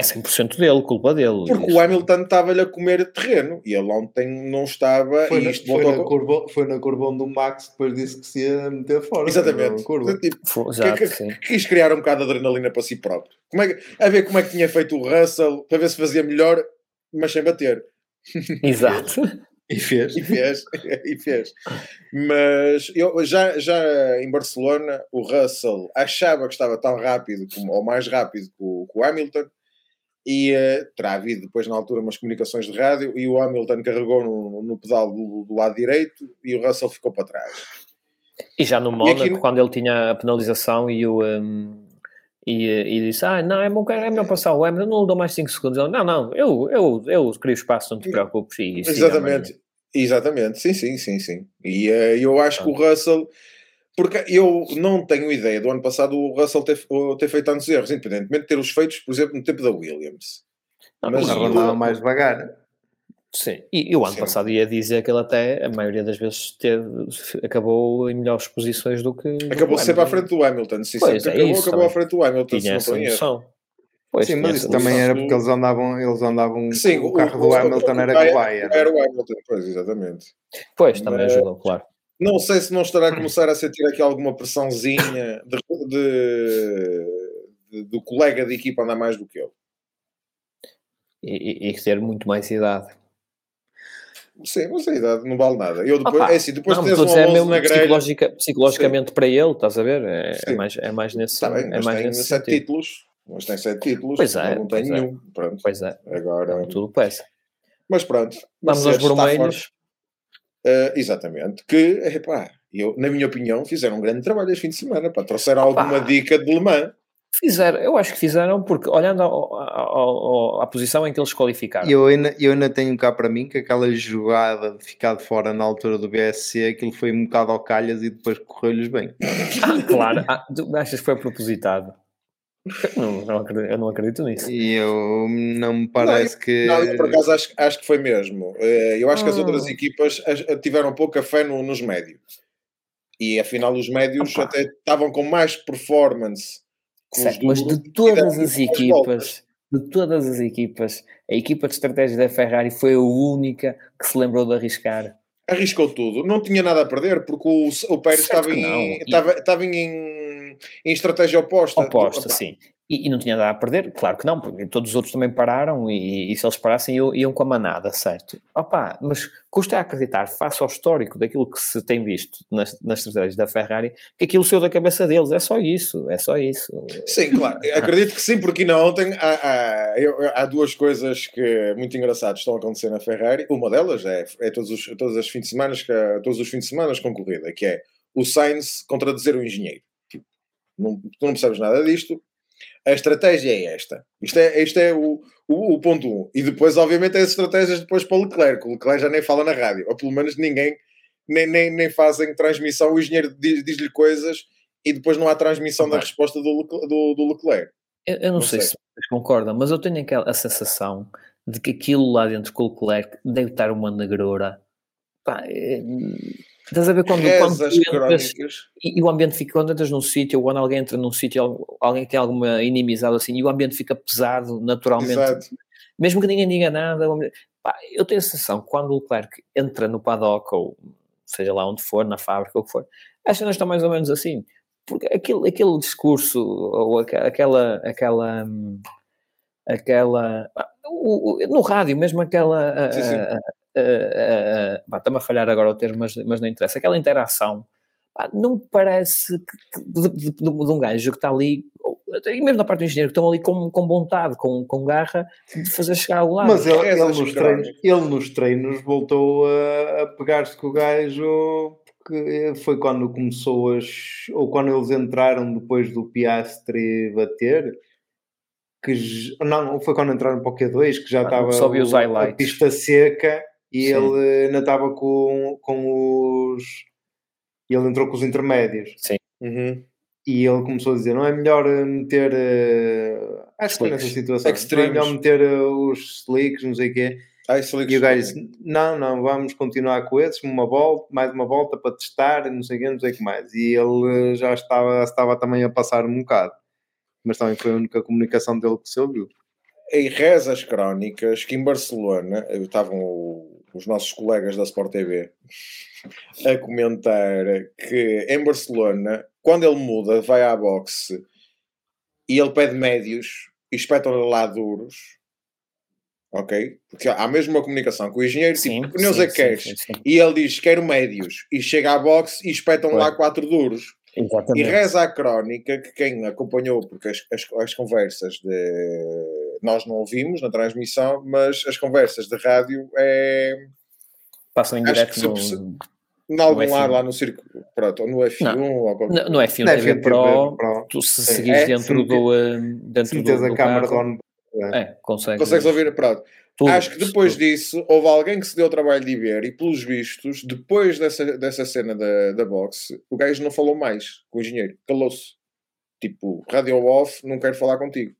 Speaker 1: É 100% dele, culpa dele.
Speaker 2: Porque isso. o Hamilton estava-lhe a comer terreno e ele ontem não estava.
Speaker 3: Foi,
Speaker 2: na,
Speaker 3: foi, na, curva, foi na curva onde o Max depois disse que se ia meter fora.
Speaker 2: Exatamente. Curva. Tipo, Exato, que, que, quis criar um bocado de adrenalina para si próprio. Como é que, a ver como é que tinha feito o Russell para ver se fazia melhor, mas sem bater. *laughs*
Speaker 1: Exato.
Speaker 2: E fez. E fez, *laughs* e fez. Mas eu, já, já em Barcelona, o Russell achava que estava tão rápido, como, ou mais rápido que o, que o Hamilton, e uh, terá havido depois na altura umas comunicações de rádio, e o Hamilton carregou no, no pedal do, do, lado direito e o Russell ficou para trás.
Speaker 1: E já no Mónaco, aqui... quando ele tinha a penalização e o. Um... E, e, disse: Ah, não, é, bom, é melhor passar o Hamilton, não lhe dou mais 5 segundos. Ele, não, não, eu, eu, eu crio espaço, não te preocupes. E,
Speaker 2: Exatamente. Exatamente, sim, sim, sim, sim. E uh, eu acho que o Russell, porque eu não tenho ideia do ano passado o Russell ter, ter feito tantos erros, independentemente de ter os feitos, por exemplo, no tempo da Williams.
Speaker 3: Não, mas andava mais devagar.
Speaker 1: Sim, e, e, o ano Sim. passado ia dizer que ele até, a maioria das vezes, teve, acabou em melhores posições do que.
Speaker 2: Acabou do sempre à frente do Hamilton, sim, pois, sempre é acabou, isso, acabou à frente do Hamilton.
Speaker 1: Tinha essa noção.
Speaker 3: Pois, sim, mas isso também era porque eles andavam, eles andavam sim, o, o carro do Hamilton era cobaia.
Speaker 2: Era o Hamilton, pois, exatamente.
Speaker 1: Pois, também mas, ajudou, claro.
Speaker 2: Não sei se não estará a começar a sentir aqui alguma pressãozinha de, de, de, do colega de equipa andar mais do que ele.
Speaker 1: E, e, e ter muito mais idade.
Speaker 2: Sim, mas a idade não vale nada. Eu depois, Opa, é assim, depois
Speaker 1: não, tens um é mesmo na psicologica, psicologicamente Sim. para ele, estás a ver? É, é, mais, é mais nesse, tá bem, é mais nesse
Speaker 2: sete sentido. títulos mas tem sete títulos,
Speaker 1: pois é,
Speaker 2: não tem é. nenhum. É. Pronto.
Speaker 1: Pois é.
Speaker 2: Agora,
Speaker 1: tudo peça.
Speaker 2: Mas pronto.
Speaker 1: Vamos aos vermelhos.
Speaker 2: Uh, exatamente. Que, epá, eu, na minha opinião, fizeram um grande trabalho este fim de semana. Para trouxeram alguma dica de Le Mans.
Speaker 1: Fizeram, eu acho que fizeram, porque olhando ao, ao, ao, à posição em que eles qualificaram.
Speaker 3: Eu ainda, eu ainda tenho cá para mim que aquela jogada de ficar de fora na altura do BSC, aquilo foi um bocado ao calhas e depois correu-lhes bem. *laughs*
Speaker 1: ah, claro, ah, tu achas que foi propositado? Não, não acredito, eu não acredito nisso.
Speaker 3: E eu não me parece
Speaker 2: não,
Speaker 3: que.
Speaker 2: Não, eu por acaso acho, acho que foi mesmo. Eh, eu acho que as ah. outras equipas tiveram pouca fé no, nos médios. E afinal, os médios Opa. até estavam com mais performance.
Speaker 1: Certo, mas de todas as equipas, de todas as equipas, a equipa de estratégia da Ferrari foi a única que se lembrou de arriscar.
Speaker 2: Arriscou tudo, não tinha nada a perder porque o, o Pérez estava em, estava, estava em em estratégia oposta.
Speaker 1: Oposta, sim. E, e, não tinha nada a perder? Claro que não, porque todos os outros também pararam e, e se eles parassem iam, iam, com a manada, certo? Opa, mas custa a acreditar, face ao histórico daquilo que se tem visto nas, nas estratégias da Ferrari, que aquilo saiu da cabeça deles, é só isso, é só isso.
Speaker 2: Sim, claro, *laughs* acredito que sim, porque não ontem há, há, há, duas coisas que muito engraçadas estão a acontecer na Ferrari, uma delas é, é todos, os, todos, os fins de semana, todos os fins de semana com corrida, que é o Sainz contradizer o engenheiro não, tu não percebes nada disto, a estratégia é esta. Isto é, isto é o, o, o ponto 1. Um. E depois, obviamente, as estratégias depois para o Leclerc. O Leclerc já nem fala na rádio, ou pelo menos ninguém, nem, nem, nem fazem transmissão. O engenheiro diz-lhe diz coisas e depois não há transmissão da resposta do, do, do Leclerc.
Speaker 1: Eu, eu não, não, sei, sei, se vocês concordam, mas eu tenho aquela a sensação de que aquilo lá dentro com o Leclerc deve estar uma negrura. Pá, é, Estás a ver quando, quando entras, e, e, o ambiente fica, quando entras num sítio, ou quando alguém entra num sítio, alguém tem alguma inimizade assim, e o ambiente fica pesado naturalmente, Exato. mesmo que ninguém diga nada. Pá, eu tenho a sensação que quando o Leclerc entra no paddock, ou seja lá onde for, na fábrica, ou o que for, as cenas estão mais ou menos assim. Porque aquele, aquele discurso, ou aquela, aquela, aquela, o, o, no rádio, mesmo aquela, sim. Uh, uh, está-me a falhar agora o termo, mas, mas não interessa. Aquela interação não me parece que, de, de, de, de, um gajo que está ali, e mesmo na parte do engenheiro, que estão ali com, com vontade, com, com garra, de fazer chegar ao lado.
Speaker 3: Mas ele, ele, nos, treinos, ele nos treinos voltou a, a pegar-se com o gajo, porque foi quando começou as. ou quando eles entraram depois do Piastri bater que não, foi quando entraram para o Q2 que já ah, estava a pista seca e Sim. ele ainda estava com, com os e ele entrou com os intermédios.
Speaker 1: Sim.
Speaker 2: Uhum.
Speaker 3: E ele começou a dizer: não é melhor eh, meter. Uh, acho que nessa situação. Extremes. Não é melhor meter uh, os slicks, não sei o quê.
Speaker 2: Ah,
Speaker 3: e o gajo disse: não, não, vamos continuar com esses, uma volta, mais uma volta para testar, não sei o quê, não sei o que mais. E ele já estava, estava também a passar um bocado. Mas também foi a única comunicação dele que se ouviu.
Speaker 2: Em rezas crónicas que em Barcelona estavam os nossos colegas da Sport TV a comentar que em Barcelona, quando ele muda, vai à boxe e ele pede médios e espetam-lhe lá duros. Ok? Porque há mesmo uma comunicação com o engenheiro, sim, tipo, pneus é que queres? E ele diz, quero médios. E chega à boxe e espetam lá quatro duros.
Speaker 1: Exatamente.
Speaker 2: E reza a crónica que quem acompanhou, porque as, as, as, conversas de. Nós não ouvimos na transmissão, mas as conversas de rádio é.
Speaker 1: Passam em direto no.
Speaker 2: Em algum no lado lá no circo, pronto, ou no F1
Speaker 1: não,
Speaker 2: ou qualquer...
Speaker 1: no, no F1 TV, TV Pro, Pro, tu se seguires é, dentro do. Dentro do,
Speaker 3: do, câmara
Speaker 1: carro, é, consegues,
Speaker 2: consegues ouvir, pronto. Tudo, Acho que depois tudo. disso houve alguém que se deu o trabalho de ver e, pelos vistos, depois dessa, dessa cena da, da boxe, o gajo não falou mais com o engenheiro, calou-se. Tipo, radio off, não quero falar contigo.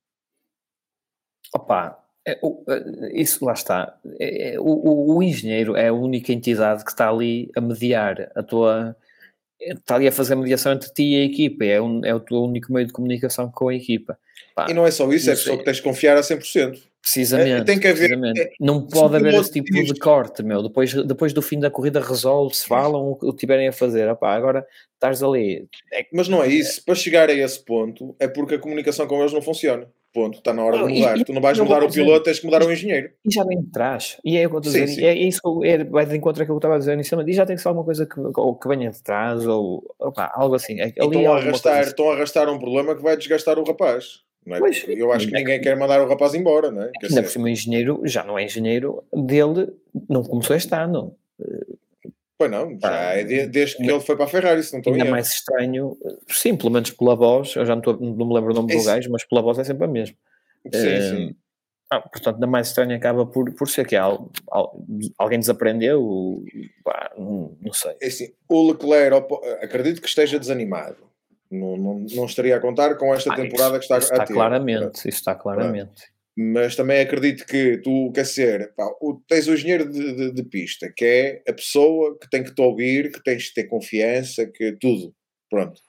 Speaker 1: Opa, é, o, é, isso lá está. É, é, o, o, engenheiro é a única entidade que está ali a mediar a tua. Está ali a fazer a mediação entre ti e a equipa, é, um, é o teu único meio de comunicação com a equipa.
Speaker 2: Pá, e não é só isso, é pessoa que tens de confiar a 100%.
Speaker 1: Precisamente. É, tem que haver. É, não pode haver esse tipo de corte, meu. Depois, depois do fim da corrida resolve-se, falam o que tiverem a fazer. Opá, agora estás ali.
Speaker 2: É, Mas não é isso. Para chegar a esse ponto é porque a comunicação com eles não funciona. Ponto, está na hora de mudar. E, tu não vais não mudar o piloto, tens que mudar o engenheiro.
Speaker 1: E já vem de trás. E é o que eu estou a dizer. É, isso é, vai de encontro àquilo que eu estava a dizer inicialmente. E já tem que ser alguma coisa que, ou que venha de trás, ou opa, algo assim.
Speaker 2: Ali estão, a arrastar, coisa... estão a arrastar um problema que vai desgastar o rapaz. É? Pois, eu acho que ninguém quer mandar o rapaz embora, não é?
Speaker 1: Quer ainda por cima, o engenheiro já não é engenheiro dele, não começou este ano.
Speaker 2: Pois não, já é desde que ele foi para a Ferrari, se não estou
Speaker 1: Ainda mais estranho, sim, pelo menos pela voz, eu já não, estou, não me lembro o nome do gajo, mas pela voz é sempre a mesma.
Speaker 2: Sim, uh, sim.
Speaker 1: Ah, portanto, ainda mais estranho acaba por, por ser que alguém desaprendeu, pá, não, não, sei.
Speaker 2: É assim, o Leclerc, acredito que esteja desanimado não, não, não estaria a contar com esta ah, temporada
Speaker 1: isso,
Speaker 2: que está
Speaker 1: isso a ter. Claramente, isso está claramente.
Speaker 2: Mas também acredito que tu quer ser, pá, o, tens o engenheiro de, de, de, pista, que é a pessoa que tem que te ouvir, que tens de ter confiança, que tudo. Pronto.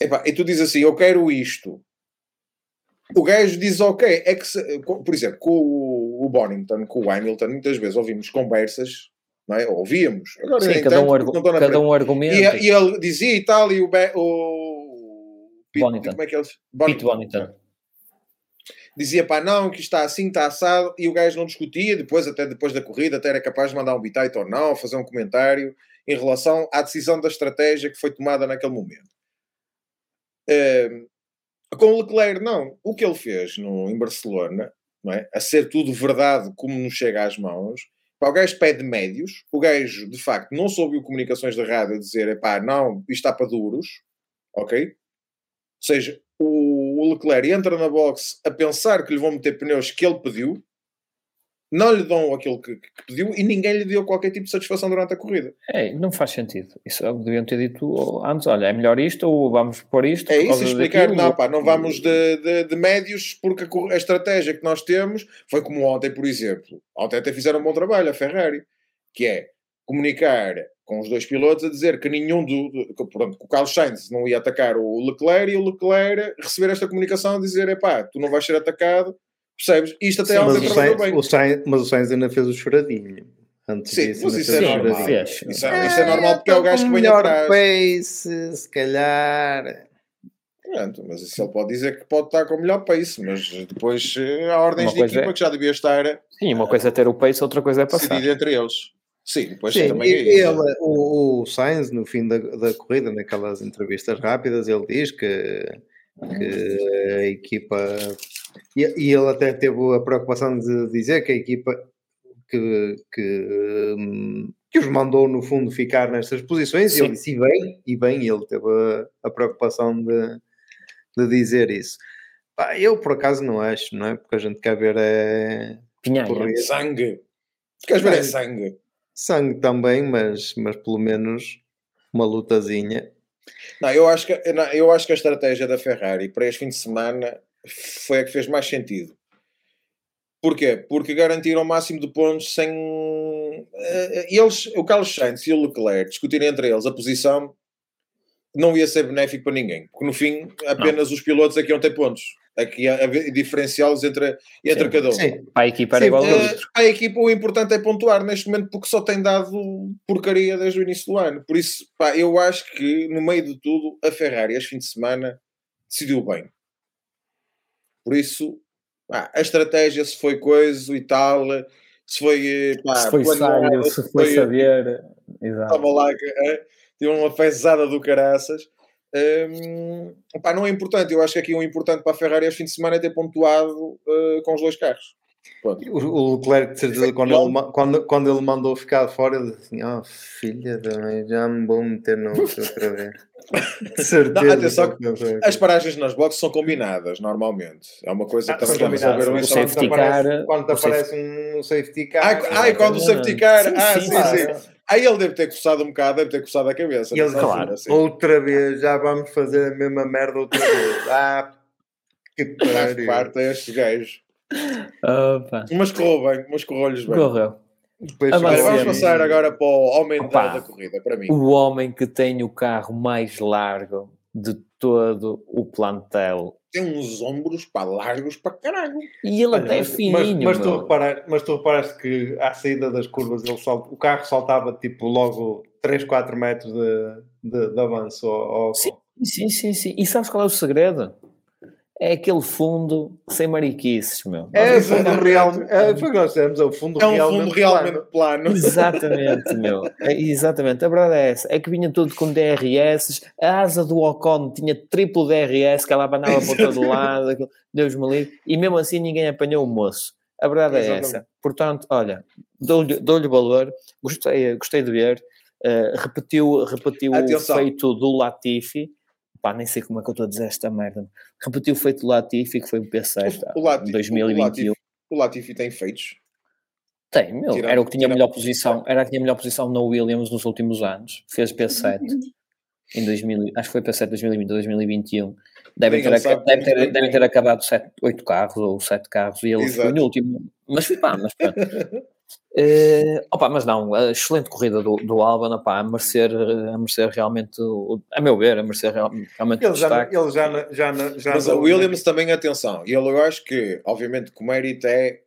Speaker 2: Epá, e tu dizes assim: Eu quero isto. O gajo diz ok. É que se, por exemplo, com o, o Bonington, com o Hamilton, muitas vezes ouvimos conversas não é? Ouvíamos.
Speaker 1: Agora, Sim, cada, um, argu cada um argumento.
Speaker 2: E, e, ele dizia e tal, e o, o
Speaker 1: Pete, Bonington. como é que ele Bonington. Bonington.
Speaker 2: Dizia, pá, não, que está assim, está assado, e o gajo não discutia, depois, até depois da corrida, até era capaz de mandar um bitite ou não, fazer um comentário em relação à decisão da estratégia que foi tomada naquele momento. Uh, com o Leclerc, não. O que ele fez no, em Barcelona, não é? a ser tudo verdade como nos chega às mãos, o gajo pede médios, o gajo de facto não soube comunicações da rádio dizer, pá, não, isto está para duros, ok? Ou seja, o Leclerc entra na box a pensar que lhe vão meter pneus que ele pediu, não lhe dão aquilo que, que, pediu e ninguém lhe deu qualquer tipo de satisfação durante a corrida.
Speaker 1: É, não faz sentido. Isso deviam ter dito antes: olha, é melhor isto ou vamos pôr isto?
Speaker 2: É isso, explicar, daquilo, não, pá, não vamos de, de, de, médios porque a, a, estratégia que nós temos foi como ontem, por exemplo. Ontem até fizeram um bom trabalho, a Ferrari, que é comunicar com os dois pilotos a dizer que nenhum do. do pronto, que o Carlos Sainz não ia atacar o Leclerc e o Leclerc receber esta comunicação a dizer: é pá, tu não vais ser atacado Percebes? Isto até Sim,
Speaker 3: mas, o Sainz, bem. O Sainz, mas o Sainz ainda fez o choradinho.
Speaker 2: Antes Sim, disso, mas isso é, normal. Fez. Isso, é, isso é normal porque é o gajo que vem atrás.
Speaker 3: pace, se calhar.
Speaker 2: Pronto, mas isso ele pode dizer que pode estar com o melhor pace, mas depois há ordens de equipa é... que já devia estar.
Speaker 1: Sim, uma coisa é ter o pace, outra coisa é passar.
Speaker 2: entre eles. Sim, depois
Speaker 3: Sim,
Speaker 2: também é
Speaker 3: ele, o, o Sainz, no fim da, da corrida, naquelas entrevistas rápidas, ele diz que, que a equipa e, e, ele até teve a preocupação de dizer que a equipa que, que, hum, que os mandou no fundo ficar nestas posições Sim. e ele disse, e bem, e bem, ele teve a, a preocupação de, de dizer isso. Pá, eu por acaso não acho, não é? Porque a gente quer ver é...
Speaker 2: Pinhanha. Sangue. Queres ver é sangue?
Speaker 3: Sangue também, mas, mas pelo menos uma lutazinha.
Speaker 2: Não, eu acho que, não, eu acho que a estratégia da Ferrari para este fim de semana foi a que fez mais sentido. Porquê? Porque garantiram o máximo de pontos sem. Uh, eles, o Carlos Sainz e o Leclerc discutirem entre eles a posição não ia ser benéfico para ninguém. Porque no fim, apenas não. os pilotos aqui é iam ter pontos. Aqui há diferenciá-los entre, entre sim, cada um. Sim.
Speaker 1: Para a equipa era sim, igual a
Speaker 2: outro. Para a equipa o importante é pontuar neste momento porque só tem dado porcaria desde o início do ano. Por isso, pá, eu acho que no meio de tudo, a Ferrari este fim de semana decidiu bem. Por isso, pá, a estratégia se foi coisa e tal, se foi... Pá,
Speaker 1: se foi sábio, se foi, foi saber...
Speaker 2: Exato. Estava lá, é, tinha uma pesada do caraças um, pá, não é importante. Eu acho que aqui o importante para a Ferrari este fim de semana é ter pontuado uh, com os dois carros.
Speaker 3: O, o Leclerc, de certeza, quando ele, quando, quando ele mandou ficar fora, ele disse assim: Oh, filha da mãe, já me vou meter no outra vez. *laughs*
Speaker 2: De certeza. atenção, as paragens nas boxes são combinadas normalmente. É uma coisa que ah,
Speaker 3: também resolveram
Speaker 1: o safety car.
Speaker 3: Quando te aparece um safety car.
Speaker 2: Ai, quando o safety car. Ah, sim, sim. Aí ele deve ter coçado um bocado, deve ter coçado a cabeça.
Speaker 3: E ele, claro, assim. outra vez, já vamos fazer a mesma merda outra vez. *laughs* Ah, que pariu.
Speaker 2: parte a estes gajos. Opa. Mas correu bem, mas correu-lhes bem.
Speaker 1: Correu.
Speaker 2: Depois, vamos passar agora para o homem Opa, da, corrida, para mim.
Speaker 1: O homem que tem o carro mais largo de todo o plantel
Speaker 2: tem uns ombros para largos para caralho.
Speaker 1: E ele até é fininho.
Speaker 3: Mas, mas, tu reparar, mas tu reparaste que à saída das curvas ele o carro saltava tipo logo 3, 4 metros de, de, de avanço. Ao,
Speaker 1: sim, sim, sim, sim. E sabes qual é o segredo? É aquele fundo sem mariquices, meu.
Speaker 3: É, o fundo real, é, nós temos, é o fundo,
Speaker 2: é um realmente, fundo realmente plano. plano.
Speaker 1: Exatamente, meu. É, exatamente, a verdade é essa. É que vinha tudo com DRS, a asa do Ocon tinha triplo DRS, que ela abanava para todo lado, Deus me livre, e mesmo assim ninguém apanhou o moço. A verdade é essa. Portanto, olha, dou-lhe dou valor, gostei, gostei de ver, uh, repetiu, repetiu o feito do Latifi, pá, nem sei como é que eu estou a dizer esta merda. Repetiu o feito do Latifi, que foi o P6 tá, o Latifi, 2021. O Latifi,
Speaker 2: tem feitos?
Speaker 1: Tem, meu. Tirando, era o que tinha melhor posição, era que tinha melhor posição no Williams nos últimos anos. Fez P7 em 2000, acho que foi P7 2020, 2021. Devem ter, deve ter, devem ter acabado 7, 8 carros ou 7 carros e ele Exato. foi no último. Mas foi pá, mas pronto. *laughs* Uh, opa, mas não, a excelente corrida do, do Alban, opa, a merecer, a merecer realmente, a meu ver, a merecer realmente
Speaker 3: ele já, ele já, já, já
Speaker 2: Mas a Williams também, atenção, e ele eu acho que, obviamente, que o mérito é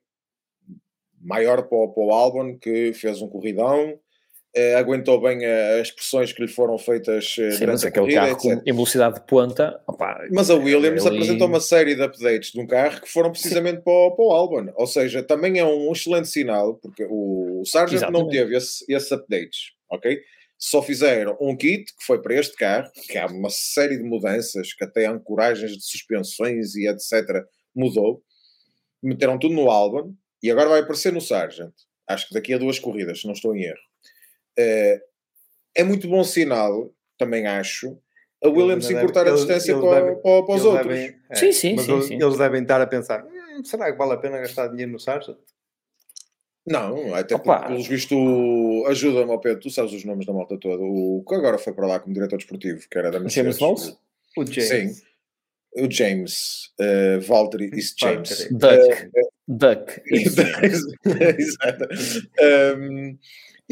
Speaker 2: maior para o, para o Albon, que fez um corridão, Uh, aguentou bem as pressões que lhe foram feitas uh,
Speaker 1: Sim, durante a corrida, carro com, em velocidade de ponta. Opa,
Speaker 2: mas a Williams ali... apresentou uma série de updates de um carro que foram precisamente para o, para o, Albon. Ou seja, também é um excelente sinal, porque o, o Sargent Exatamente. não teve esse, esses updates, ok? Só fizeram um kit que foi para este carro, que há uma série de mudanças, que até ancoragens de suspensões e etc. mudou. Meteram tudo no Albon e agora vai aparecer no Sargent. Acho que daqui a duas corridas, se não estou em erro é, é muito bom sinal, também acho, a Williams encurtar a distância eles para, devem, para, para, os outros. Devem,
Speaker 1: é, sim, sim,
Speaker 3: mas
Speaker 1: sim,
Speaker 3: eles,
Speaker 1: sim.
Speaker 3: eles devem estar a pensar: hm, será que vale a pena gastar dinheiro no Sargent?
Speaker 2: Não, até Opa. porque, pelos visto, ajuda-me ao Pedro, tu sabes os nomes da malta toda. O que agora foi para lá como diretor desportivo, que era da
Speaker 1: Mercedes. James
Speaker 3: O James.
Speaker 2: Sim. O James, uh, Valtteri, isso James.
Speaker 1: Duck. Uh, Duck. *laughs* *laughs*
Speaker 2: Exato. Um,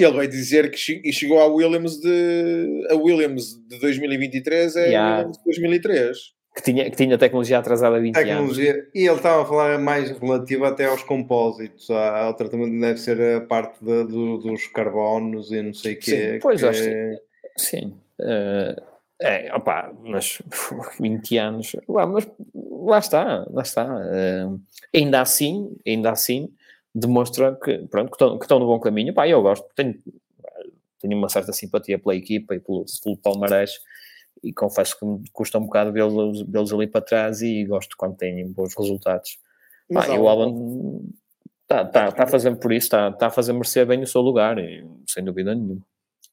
Speaker 2: ele vai dizer que chegou à Williams de a Williams de 2023 é yeah. a Williams de 2003
Speaker 1: que tinha, que tinha tecnologia atrasada há 20
Speaker 3: tecnologia.
Speaker 1: anos.
Speaker 3: E ele estava a falar mais relativo até aos compósitos, ao tratamento deve ser a parte de, do, dos carbonos e não sei o que.
Speaker 1: Pois, que... acho que sim. Uh, é, opa, mas 20 anos, lá, mas lá está, lá está. Uh, ainda assim, ainda assim, demonstra que, pronto, que, estão, que estão no bom caminho. Pá, eu gosto, tenho, tenho uma certa simpatia pela equipa e pelo, pelo Palmarés e confesso que me custa um bocado vê-los, vê ali para trás e gosto quando têm bons resultados. Pá, e o Alban está tá, tá fazendo por isso, está tá a fazer merecer bem o seu lugar, e, sem dúvida nenhuma.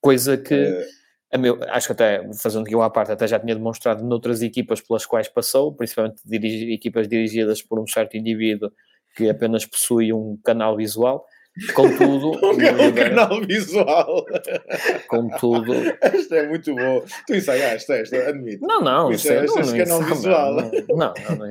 Speaker 1: Coisa que, é... a meu, acho que até, fazendo aqui uma parte, até já tinha demonstrado noutras equipas pelas quais passou, principalmente dirigi, equipas dirigidas por um certo indivíduo que apenas possui um canal visual, Contudo, *laughs*
Speaker 2: um, um canal *laughs* visual.
Speaker 1: Contudo,
Speaker 2: esta é muito boa. Tu ensaiaste esta, admito.
Speaker 1: Não, não,
Speaker 2: é,
Speaker 1: não,
Speaker 2: este
Speaker 1: não,
Speaker 2: canal visual.
Speaker 1: Não, não, não, não.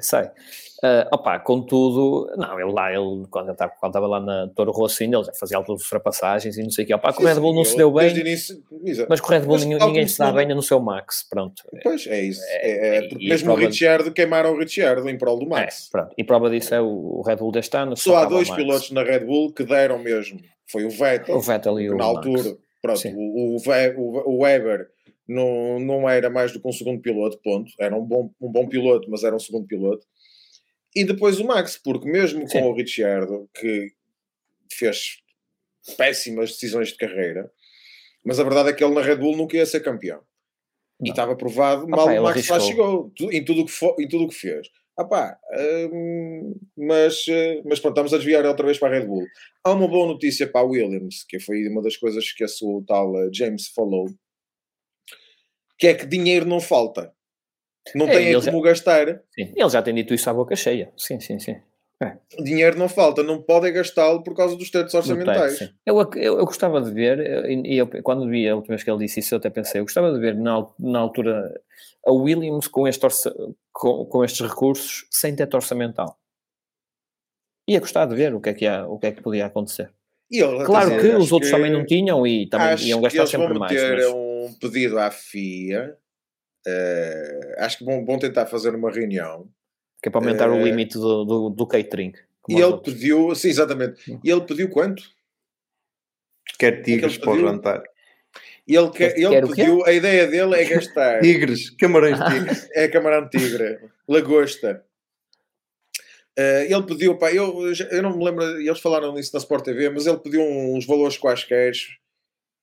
Speaker 1: Uh, opa, contudo, não, ele lá, ele, quando estava, quando estava lá na Toro Rosso ainda, ele já fazia altas ultrapassagens e não sei o que. Opa, com o Red Bull não se deu bem,
Speaker 2: início,
Speaker 1: mas com o Red Bull
Speaker 2: Mas
Speaker 1: ninguém, ninguém se dá bem no seu max, pronto.
Speaker 2: Pois, é isso.
Speaker 1: É,
Speaker 2: É, é, mesmo o Ricciardo queimaram o Ricciardo em prol do
Speaker 1: É,
Speaker 2: Max.
Speaker 1: pronto. E prova disso é o, Red Bull deste ano.
Speaker 2: Só há dois pilotos na Red Bull que deram mesmo. Foi o Vettel,
Speaker 1: O Vettel e o
Speaker 2: na
Speaker 1: Max.
Speaker 2: altura, pronto,
Speaker 1: Sim.
Speaker 2: o, o, o- o Weber não, não era mais do que um segundo piloto, ponto. Era um bom, um bom piloto, mas era um segundo piloto. E depois o Max, porque mesmo
Speaker 1: Sim.
Speaker 2: com o Ricciardo, que fez péssimas decisões de carreira, mas a verdade é que ele na Red Bull nunca ia ser campeão. E
Speaker 1: Não.
Speaker 2: estava provado,
Speaker 1: Ah,
Speaker 2: mal o Max lá chegou, em tudo o que, em tudo que fez. Ah pá, hum, mas, eh, mas pronto, estamos a desviar outra vez para a Red Bull. Há uma boa notícia para a Williams, que foi uma das coisas que esse o tal eh, James falou, que é que dinheiro não falta. Não
Speaker 1: É,
Speaker 2: tem
Speaker 1: ele já-
Speaker 2: como gastar.
Speaker 1: Sim. Ele já tem dito isso à boca cheia. Sim, sim, sim.
Speaker 2: Dinheiro não falta, não podem gastá-lo por causa dos tetos
Speaker 1: teto,
Speaker 2: orçamentais.
Speaker 1: Eu, eu, eu gostava de ver, eh, e eu, quando vi a última vez que ele disse isso, eu até pensei, eu gostava de ver na, na altura a Williams com, este orça- com, com estes recursos sem teto orçamental. Ia gostar de ver o que é que, o que, é que podia acontecer. Claro que os outros
Speaker 2: que-
Speaker 1: também não tinham e também iam gastar
Speaker 2: eles
Speaker 1: sempre
Speaker 2: vão
Speaker 1: mais.
Speaker 2: meter
Speaker 1: mas-
Speaker 2: um pedido à FIA. Eh, acho que vão, vão tentar fazer uma reunião.
Speaker 1: que é para aumentar o
Speaker 2: eh,
Speaker 1: limite do, do, do catering.
Speaker 2: E ele
Speaker 1: outros.
Speaker 2: pediu, sim, exatamente. E ele pediu quanto?
Speaker 3: Quer tigres
Speaker 2: ele
Speaker 3: para o jantar.
Speaker 2: E ele, que-
Speaker 1: Quer-
Speaker 2: ele pediu, a ideia dele é gastar. *laughs*
Speaker 3: Tigres, camarões tigres. *laughs*
Speaker 2: é camarão tigre, lagosta. Eh, ele pediu, pá, eu, eu não me lembro, eles falaram nisso na Sport TV, mas ele pediu uns valores quaisquer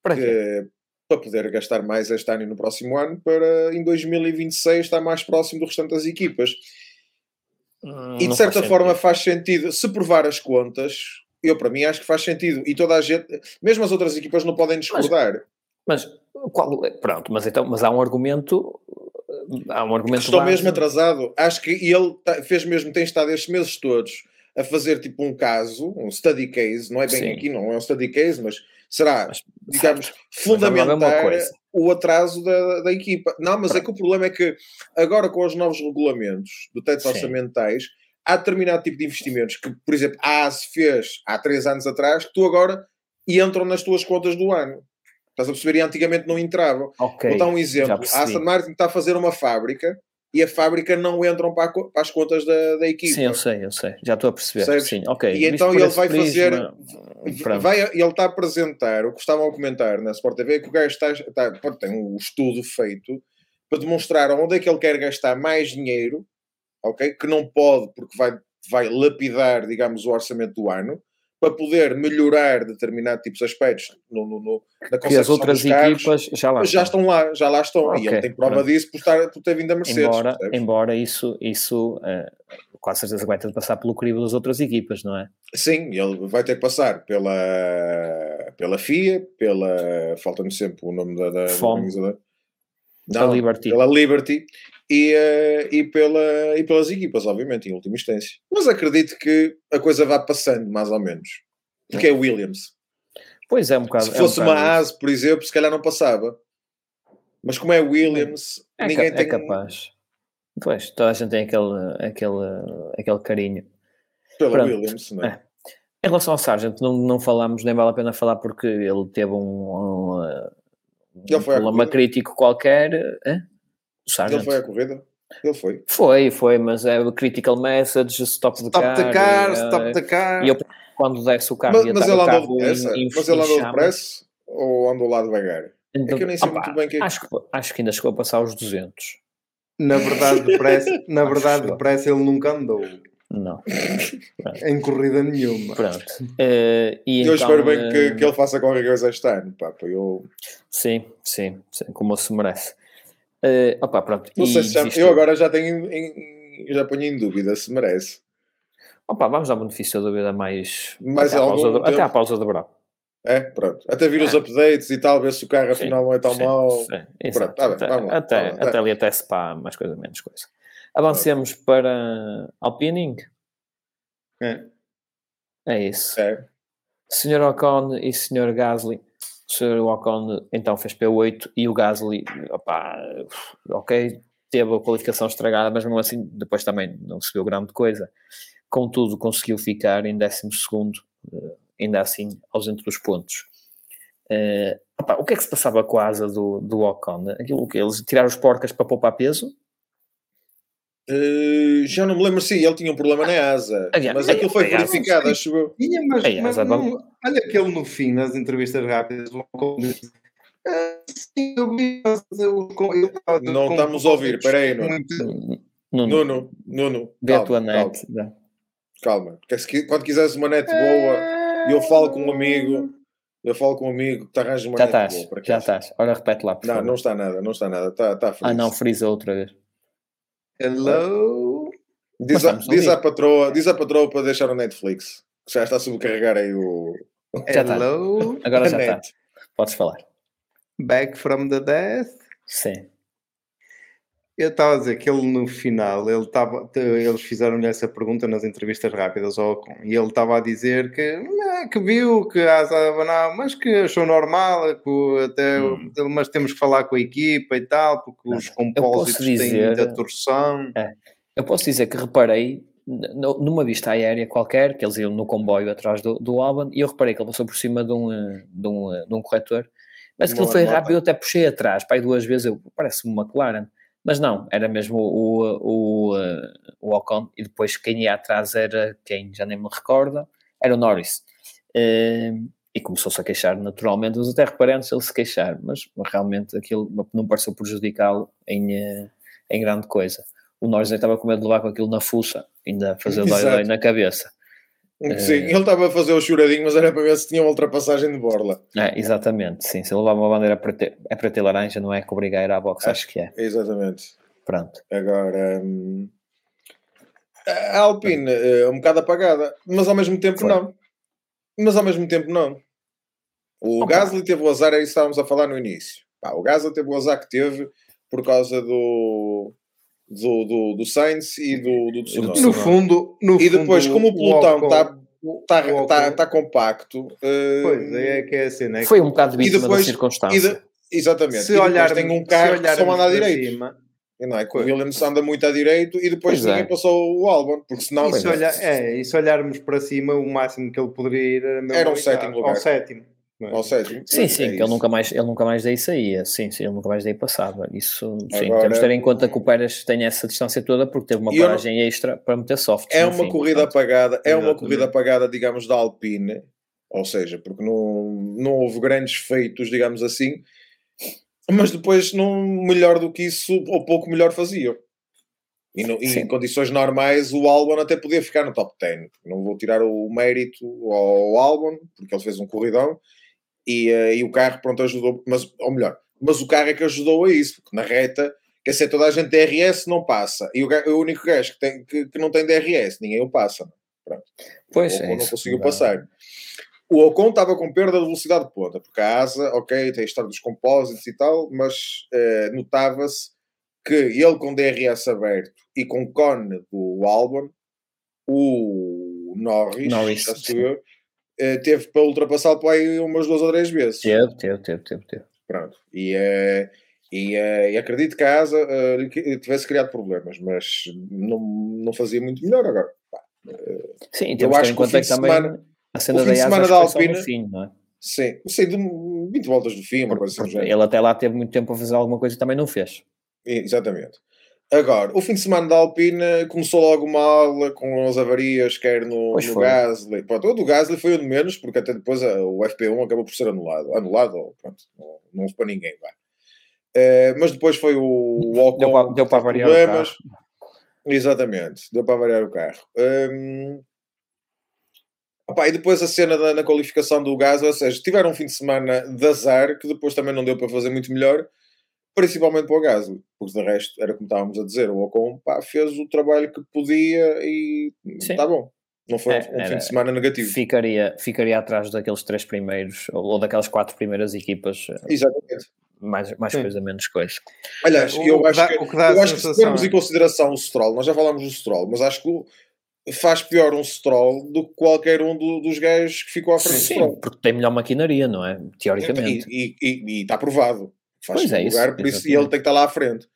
Speaker 1: Para quê?
Speaker 2: que- para poder gastar mais este ano e no próximo ano, para em 2026 estar mais próximo do restante das equipas.
Speaker 1: Hum,
Speaker 2: E de certa
Speaker 1: faz
Speaker 2: forma
Speaker 1: sentido.
Speaker 2: faz sentido, se provar as contas, eu para mim acho que faz sentido. E toda a gente, mesmo as outras equipas não podem discordar.
Speaker 1: Mas, qual, é- pronto, mas, então, mas há um argumento. Há um argumento.
Speaker 2: Estou mesmo atrasado. Acho que ele tá- fez mesmo, tem estado estes meses todos a fazer tipo um caso, um study case, não é bem
Speaker 1: Sim.
Speaker 2: aqui, não é um study case, mas será,
Speaker 1: Mas,
Speaker 2: digamos,
Speaker 1: certo. É
Speaker 2: fundamentar
Speaker 1: coisa.
Speaker 2: o atraso da, da equipa. Não, mas é que o problema é que agora com os novos regulamentos do teto
Speaker 1: Sim.
Speaker 2: orçamentais, há determinado tipo de investimentos que, por exemplo, a ASE fez há três anos atrás, que tu agora entram nas tuas contas do ano. Estás a perceber? E antigamente não entravam.
Speaker 1: Ok.
Speaker 2: Vou dar um exemplo. A. Aston Martin está a fazer uma fábrica e a fábrica não entram para, a para as contas da, da equipa.
Speaker 1: Sim, eu sei, eu sei. Já estou a perceber.
Speaker 2: Percebes?
Speaker 1: Sim, ok.
Speaker 2: E então ele vai fazer-
Speaker 1: prisma.
Speaker 2: Vai, ele está a apresentar o que estavam a comentar na Sport TV que o gajo está, está- tem um estudo feito para demonstrar onde é que ele quer gastar mais dinheiro, ok? Que não pode porque vai, vai lapidar, digamos, o orçamento do ano para poder melhorar determinado tipos de aspectos no, no, no, na
Speaker 1: Que as outras
Speaker 2: carros.
Speaker 1: equipas já lá
Speaker 2: já estão lá, já lá estão. e
Speaker 1: Ok,
Speaker 2: ele tem prova
Speaker 1: pronto.
Speaker 2: disso por, estar, por ter vindo a Mercedes.
Speaker 1: Embora,
Speaker 2: percebes?
Speaker 1: embora isso, isso eh, quase certeza vai ter de passar pelo crivo das outras equipas, não é?
Speaker 2: Sim, ele vai ter que passar pela, pela FIA, pela. Falta-me sempre o nome da, da, da
Speaker 1: FOM. Pela Liberty.
Speaker 2: Pela Liberty e, eh, e, pela, e pelas equipas, obviamente, em última instância. Mas acredito que a coisa vá passando, mais ou menos. Porque é Williams.
Speaker 1: Pois é, um bocado.
Speaker 2: Se
Speaker 1: é um
Speaker 2: fosse uma. ASE, por exemplo, se calhar não passava. Mas como é Williams,
Speaker 1: É,
Speaker 2: ninguém
Speaker 1: ca-
Speaker 2: tem.
Speaker 1: é capaz. Pois, toda a gente tem aquele, aquele, aquele carinho.
Speaker 2: Pela
Speaker 1: Pronto.
Speaker 2: Williams, não é?
Speaker 1: É. Em relação ao Sargent, não, não falamos, nem vale a pena falar porque ele teve um, um, um
Speaker 2: Ele foi à
Speaker 1: problema
Speaker 2: corrida?
Speaker 1: crítico qualquer. O
Speaker 2: Ele foi à corrida? Ele foi.
Speaker 1: Foi, foi, mas é o critical message, stop the
Speaker 3: Stop
Speaker 1: car.
Speaker 3: the car,
Speaker 1: eh,
Speaker 3: stop the car.
Speaker 1: E eu, quando desce o carro
Speaker 2: Mas,
Speaker 1: e
Speaker 2: mas ele andou depressa? Mas ele andou depressa ou andou lá devagar?
Speaker 1: então,
Speaker 2: É que eu nem sei
Speaker 1: opá,
Speaker 2: muito bem o que é que-
Speaker 1: acho, que, acho que ainda chegou a passar os 200.
Speaker 3: Na verdade, depressa, na verdade, depressa ele nunca andou
Speaker 1: Não, *laughs*
Speaker 3: em corrida nenhuma.
Speaker 1: pronto. Eh, e
Speaker 2: eu
Speaker 1: então,
Speaker 2: espero bem que,
Speaker 1: eh,
Speaker 2: que ele faça qualquer coisa este ano. Pá, para eu...
Speaker 1: Sim, sim, sim, como se merece. Eh, opá, pronto.
Speaker 2: Não sei se já, eu agora já tenho em, já ponho em dúvida se merece.
Speaker 1: Opa, vamos dar benefício da dúvida mais.
Speaker 2: Mais
Speaker 1: até, à pausa do, até à pausa verão.
Speaker 2: É, pronto. Até vir os updates e tal, ver se o carro
Speaker 1: É. Sim,
Speaker 2: afinal não é tão
Speaker 1: sim,
Speaker 2: mau.
Speaker 1: sim, exato.
Speaker 2: tá bem,
Speaker 1: até,
Speaker 2: vamos lá,
Speaker 1: até,
Speaker 2: vamos
Speaker 1: até ali até Spa, mais coisa, menos coisa. Avancemos para Alpining.
Speaker 3: É.
Speaker 1: É isso.
Speaker 2: É.
Speaker 1: Senhor Ocon e Senhor Gasly. O Senhor Ocon então fez P8 e o Gasly, opá, ok, teve a qualificação estragada, mas mesmo assim depois também não viu grande coisa. Contudo, conseguiu ficar em 12 segundo, eh, ainda assim, ausente dos pontos. Uh, opa, o que é que se passava com a asa do, do Ocon? Aquilo que eles tiraram os porcas para poupar peso?
Speaker 2: Uh, já não me lembro, sim, ele tinha um problema na asa, ah, mas aquilo foi verificado, acho eu.
Speaker 3: Tinha, mas, mas não, olha aquele no fim, nas entrevistas rápidas,
Speaker 2: não estamos a ouvir, espera aí, Nuno. Nuno, Nuno.
Speaker 1: Vê a tua net.
Speaker 2: Calma, quando quiseres uma net boa, eu falo com um amigo eu falo com um amigo que te arranja uma
Speaker 1: Já estás, já estás. Olha, repete lá.
Speaker 2: Não, favor. não está nada, não está nada. Está, está
Speaker 1: ah, não, frisa outra vez.
Speaker 3: Hello?
Speaker 2: Diz, a, diz, à patroa, diz à patroa para deixar o Netflix. Que já está a subcarregar aí o.
Speaker 1: Já Hello? Está. Agora já *laughs* está. Podes falar.
Speaker 3: Back from the death?
Speaker 1: Sim.
Speaker 3: Eu estava a dizer que ele no final, ele estava, eles fizeram-lhe essa pergunta nas entrevistas rápidas ao Ocon, e ele estava a dizer que, que viu que não, mas que achou normal, que até, hum. mas temos que falar com a equipa e tal, porque os compósitos dizer, têm muita torção.
Speaker 1: É, eu posso dizer que reparei numa vista aérea qualquer, que eles iam no comboio atrás do, do Alban, e eu reparei que ele passou por cima de um, de um, de um corretor, mas que ele foi rápido, eu até puxei atrás, pai, duas vezes, eu, parece-me uma McLaren. Mas não, era mesmo o, o, o, Ocon e depois quem ia atrás era quem, já nem me recorda, era o Norris. Uh, e começou-se a queixar naturalmente, mas até reparando se ele se queixar, mas realmente aquilo não pareceu prejudicá-lo em, eh, em grande coisa. O Norris estava com medo de levar com aquilo na fuça, ainda fazer dói na cabeça.
Speaker 2: Sim, ele estava a fazer o choradinho, mas era para ver se tinha uma ultrapassagem de borla.
Speaker 1: É, exatamente, sim. Se ele levar uma bandeira preta, é preta e laranja, não é que obrigar a ir à boxe, acho que é.
Speaker 2: Exatamente.
Speaker 1: Pronto.
Speaker 2: Agora, hum, a Alpine é um bocado apagada, mas ao mesmo tempo Foi. não. Mas ao mesmo tempo não. O. Gasly teve o azar, é isso que estávamos a falar no início. Pá, o Gasly teve o azar que teve por causa do, do, do, do Sainz e do, do
Speaker 3: Tsunoda. No fundo, no
Speaker 2: e depois, como o pelotão está tá, tá, tá compacto.
Speaker 3: Uh, pois é, que é assim, né?
Speaker 1: Foi um bocado vítima depois, da circunstância. De,
Speaker 2: exatamente. Se olhar, tem um carro que só anda à direita. Cima, não é? Que o Williams anda muito à direita e depois pois ninguém é. passou o Albon, porque senão.
Speaker 3: E se, olhar, é, e se olharmos para cima, o máximo que ele poderia ir
Speaker 2: era, era o sétimo lugar.
Speaker 3: Ao sétimo.
Speaker 2: É? Ao sétimo.
Speaker 1: Sim, sim, é ele, nunca mais, ele nunca mais daí saía. Sim, sim, ele nunca mais daí passava. Isso, sim, Agora, temos de ter em conta que o Pérez tem essa distância toda porque teve uma paragem não... extra para meter soft.
Speaker 2: É uma fim, corrida portanto. apagada, é uma corrida apagada, digamos, da Alpine, ou seja, porque não, não houve grandes feitos, digamos assim, mas depois não melhor do que isso, ou pouco melhor faziam. E, no, e, em condições normais o Albon até podia ficar no top 10. Não vou tirar o mérito ao Albon, porque ele fez um corridão, e, uh, e o carro, pronto, ajudou, mas, ou melhor, mas o carro é que ajudou a isso, porque na reta, quer dizer, toda a gente DRS não passa, e o, o único gajo que, tem, que, que, não tem DRS, ninguém o passa. Pronto.
Speaker 1: Pois o
Speaker 2: é. não conseguiu passar. O Ocon estava com perda de velocidade de ponta, porque a asa, ok, tem a história dos compósitos e tal, mas uh, notava-se que ele com DRS aberto e com cone do Albon, o Norris, Norris uh, teve para ultrapassar para aí umas duas ou três vezes.
Speaker 1: Teve, teve, teve, teve. teve.
Speaker 2: Pronto. E, uh, e, uh, e acredito que a Asa uh, tivesse criado problemas, mas não, não fazia muito melhor agora.
Speaker 1: Sim, eu acho que, o fim de semana, a cena da Asa da Alpine, fim, não é?
Speaker 2: Sim, sim, de 20 voltas do fim, uma coisa
Speaker 1: assim. Ele até lá teve muito tempo a fazer alguma coisa e também não fez.
Speaker 2: Exatamente. Agora, o fim de semana da Alpine começou logo mal, com as avarias, quer no, no Gasly. Pronto, o do Gasly foi o de menos, porque até depois a, o FP1 acabou por ser anulado. Anulado, pronto, não, não para ninguém, vai. Uh, mas depois foi o, o Ocon.
Speaker 1: Deu para, deu para variar problemas. o carro.
Speaker 2: Exatamente, deu para variar o carro. Um, opa, e depois a cena da, na qualificação do Gasly, ou seja, tiveram um fim de semana de azar, que depois também não deu para fazer muito melhor principalmente para o Gasly, porque de resto era como estávamos a dizer, o Ocon pá, fez o trabalho que podia e está bom. Não foi é, um fim de semana negativo.
Speaker 1: Ficaria, ficaria atrás daqueles três primeiros, ou daquelas quatro primeiras equipas.
Speaker 2: Eh, Exatamente.
Speaker 1: Mais, mais coisa, menos coisa.
Speaker 2: Aliás, eu acho que, eu acho que se tivermos em consideração o Stroll, nós já falámos do Stroll, mas acho que o, faz pior um Stroll do que qualquer um do, dos gajos que ficou à frente
Speaker 1: Sim, Stroll. porque tem melhor maquinaria, não é? Teoricamente.
Speaker 2: E, e, e está provado. Faz pois é, lugar, isso, por isso, e ele tem que estar lá à frente.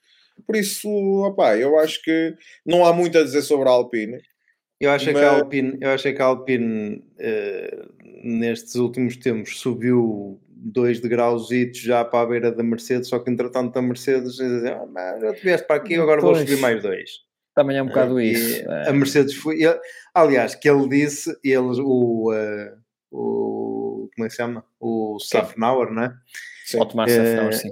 Speaker 2: Por isso, opá, eu acho que não há muito a dizer sobre a Alpine.
Speaker 3: Eu acho mas... que a Alpine, eu acho que a Alpine uh, nestes últimos tempos subiu dois degraus já para a beira da Mercedes, só que entretanto a Mercedes diz ah, mas já tiveste para aqui, agora pois. vou subir mais dois.
Speaker 1: Também é um bocado isso.
Speaker 3: É. A Mercedes foi. Ele, aliás, que ele disse, eles, o, uh, o. Como é que se chama? O Safnauer, não é?
Speaker 1: Sim. Otmar Safnauer, sim.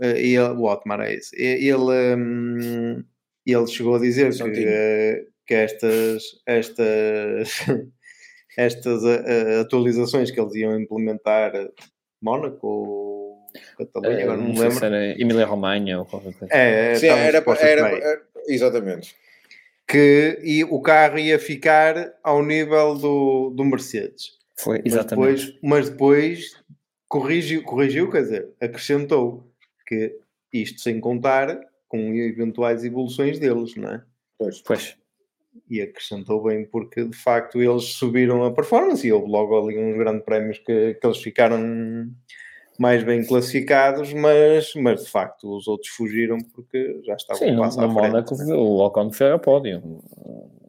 Speaker 3: Ele, o Otmar é isso. Ele, um, ele chegou a dizer que, que estas, estas, *laughs* estas uh, atualizações que eles iam implementar Mónaco Catalunha, agora não me lembro. Se
Speaker 1: era Emília Romanha ou qualquer coisa.
Speaker 2: É, é Sim, era, era, era, exatamente.
Speaker 3: Que e o carro ia ficar ao nível do, do Mercedes.
Speaker 1: Foi, exatamente.
Speaker 3: Mas depois, mas depois corrigiu, corrigiu, quer dizer, acrescentou que isto sem contar com eventuais evoluções deles, não é?
Speaker 1: Pois. pois.
Speaker 3: E acrescentou bem porque de facto eles subiram a performance e houve logo ali uns grandes prémios que, que eles ficaram mais bem classificados, mas, mas de facto os outros fugiram porque já estavam
Speaker 1: Sim, no, no Mónaco o Ocon foi a pódio.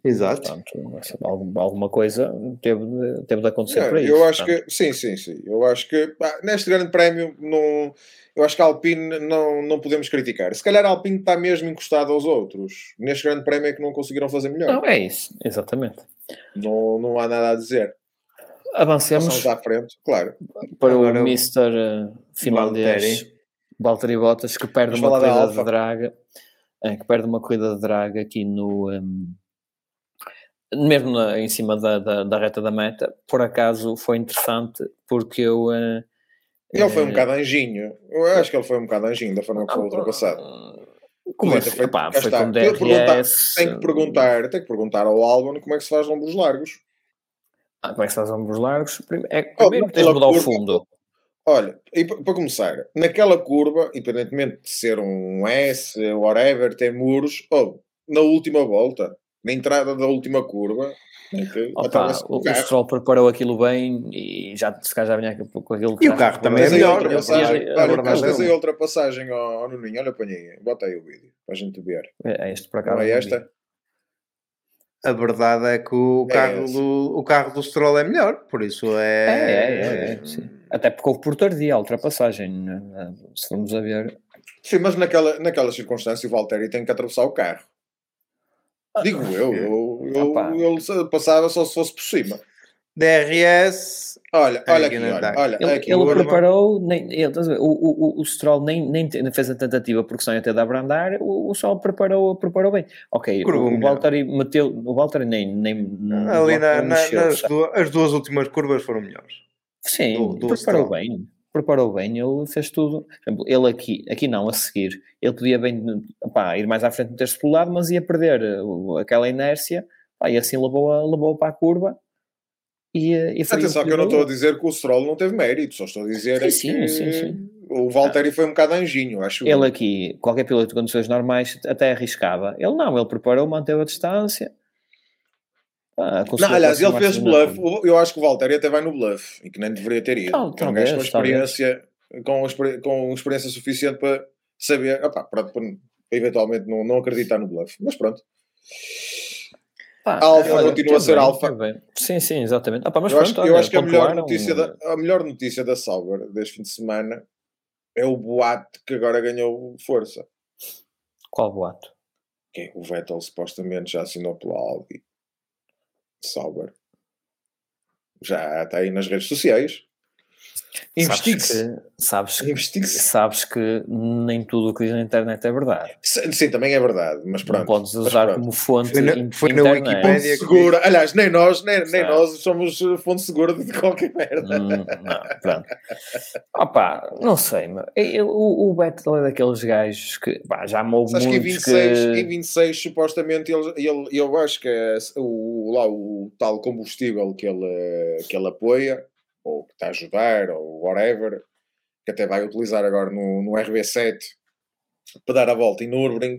Speaker 3: Exato.
Speaker 1: Portanto, alguma coisa teve, teve de acontecer é,
Speaker 2: para
Speaker 1: isso.
Speaker 2: Eu acho portanto. que, sim, sim, sim. Eu acho que pá, neste grande prémio não, eu acho que a Alpine não, não podemos criticar. Se calhar a Alpine está mesmo encostada aos outros. Neste grande prémio é que não conseguiram fazer melhor.
Speaker 1: Não, é isso, exatamente.
Speaker 2: Não, não há nada a dizer.
Speaker 1: Avancemos
Speaker 2: à frente, claro.
Speaker 1: Para Agora, o Mr. Eh, finlandês Valtteri Bottas que perde Vamos uma corrida de draga é, que perde uma corrida de draga aqui no um, mesmo na, em cima da, da, da, reta da meta por acaso foi interessante porque eu uh,
Speaker 2: ele foi um bocado anjinho. Eu acho que ele foi um bocado anjinho da forma que foi ultrapassado
Speaker 1: como é que foi, Epá, foi com DRS
Speaker 2: tem que perguntar tem que perguntar ao Albon como é que se faz lombos largos.
Speaker 1: Ah, como é que se faz ombros largos? É, primeiro oh, tens de mudar curva, o fundo.
Speaker 2: Olha, e para começar, naquela curva, independentemente de ser um S, whatever, tem muros, oh, na última volta, na entrada da última curva,
Speaker 1: Opa, o, o Stroll preparou aquilo bem e já se calhar já vinha com aquilo
Speaker 3: E o carro também é melhor.
Speaker 2: Tens aí outra passagem ao, Nuninho, olha para aí, bota aí o vídeo para a gente ver.
Speaker 1: É, é este para cá.
Speaker 2: Não é esta?
Speaker 3: A verdade é que o é carro, é do, o carro do Stroll é melhor, por isso
Speaker 1: é. É, é, é, é Até porque houve por tardia a ultrapassagem, né? se formos a ver.
Speaker 2: Sim, mas naquela, naquela circunstância o Valtteri tem que atravessar o carro. Digo eu, eu, eu, ele passava só se fosse por cima.
Speaker 3: DRS.
Speaker 2: Olha, olha aqui, olha, olha,
Speaker 1: ele,
Speaker 2: aqui,
Speaker 1: ele preparou, nem, ele, o, o, o Stroll nem, nem fez a tentativa porque só ia ter de abrandar, o, o Stroll preparou, preparou bem. Ok, Curva o, o Valtteri meteu, o Valtteri nem, nem
Speaker 3: ali na, na, nas duas, as duas últimas curvas foram melhores.
Speaker 1: Sim, do, do preparou Stroll. bem, preparou bem, ele fez tudo. Exemplo, ele aqui, aqui não, a seguir, ele podia bem opá, ir mais à frente ter-se pulado, mas ia perder aquela inércia, pá, e assim levou-a levou para a curva e, e
Speaker 2: Atenção, que eu não estou a dizer que o Stroll não teve mérito, só estou a dizer é sim, que sim, sim, o Valtteri foi um bocado anjinho, acho.
Speaker 1: Ele aqui, qualquer piloto de condições normais até arriscava. Ele não, ele preparou, manteve a distância.
Speaker 2: Ah, não, aliás, ele fez bluff. Eu acho que o Valtteri até vai no bluff e que nem deveria ter ido. Não, é um gajo com experiência, com, com experiência suficiente para saber, opa, para, para, eventualmente não, não acreditar no bluff. Mas pronto. Pá, alfa olha, continua a ser bem, alfa.
Speaker 1: Sim, sim, exatamente. Pá, mas
Speaker 2: eu
Speaker 1: pronto,
Speaker 2: acho, eu acho que a melhor, notícia da, a melhor notícia da Sauber deste fim de semana é o boato que agora ganhou força.
Speaker 1: Qual boato?
Speaker 2: Que é o Vettel supostamente já assinou pela Audi. Sauber. Já está aí nas redes sociais.
Speaker 1: Investigue-se. Sabes, que, sabes que nem tudo o que diz na internet é verdade.
Speaker 2: Sim, sim também é verdade, mas pronto. Não
Speaker 1: podes usar como fonte
Speaker 3: foi na, foi na Wikipedia
Speaker 2: segura. Aliás, nem nós, nem, nem nós somos fonte segura de qualquer merda.
Speaker 1: Hum, não, pronto. Opa, não sei, mas eu, o, o Beto é daqueles gajos que pá, já me ouve
Speaker 2: que em 26, que... em 26 supostamente ele, ele, eu acho que é o, lá o tal combustível que ele, que ele apoia ou que está a ajudar, ou whatever, que até vai utilizar agora no, no RB7 para dar a volta em Nürburgring,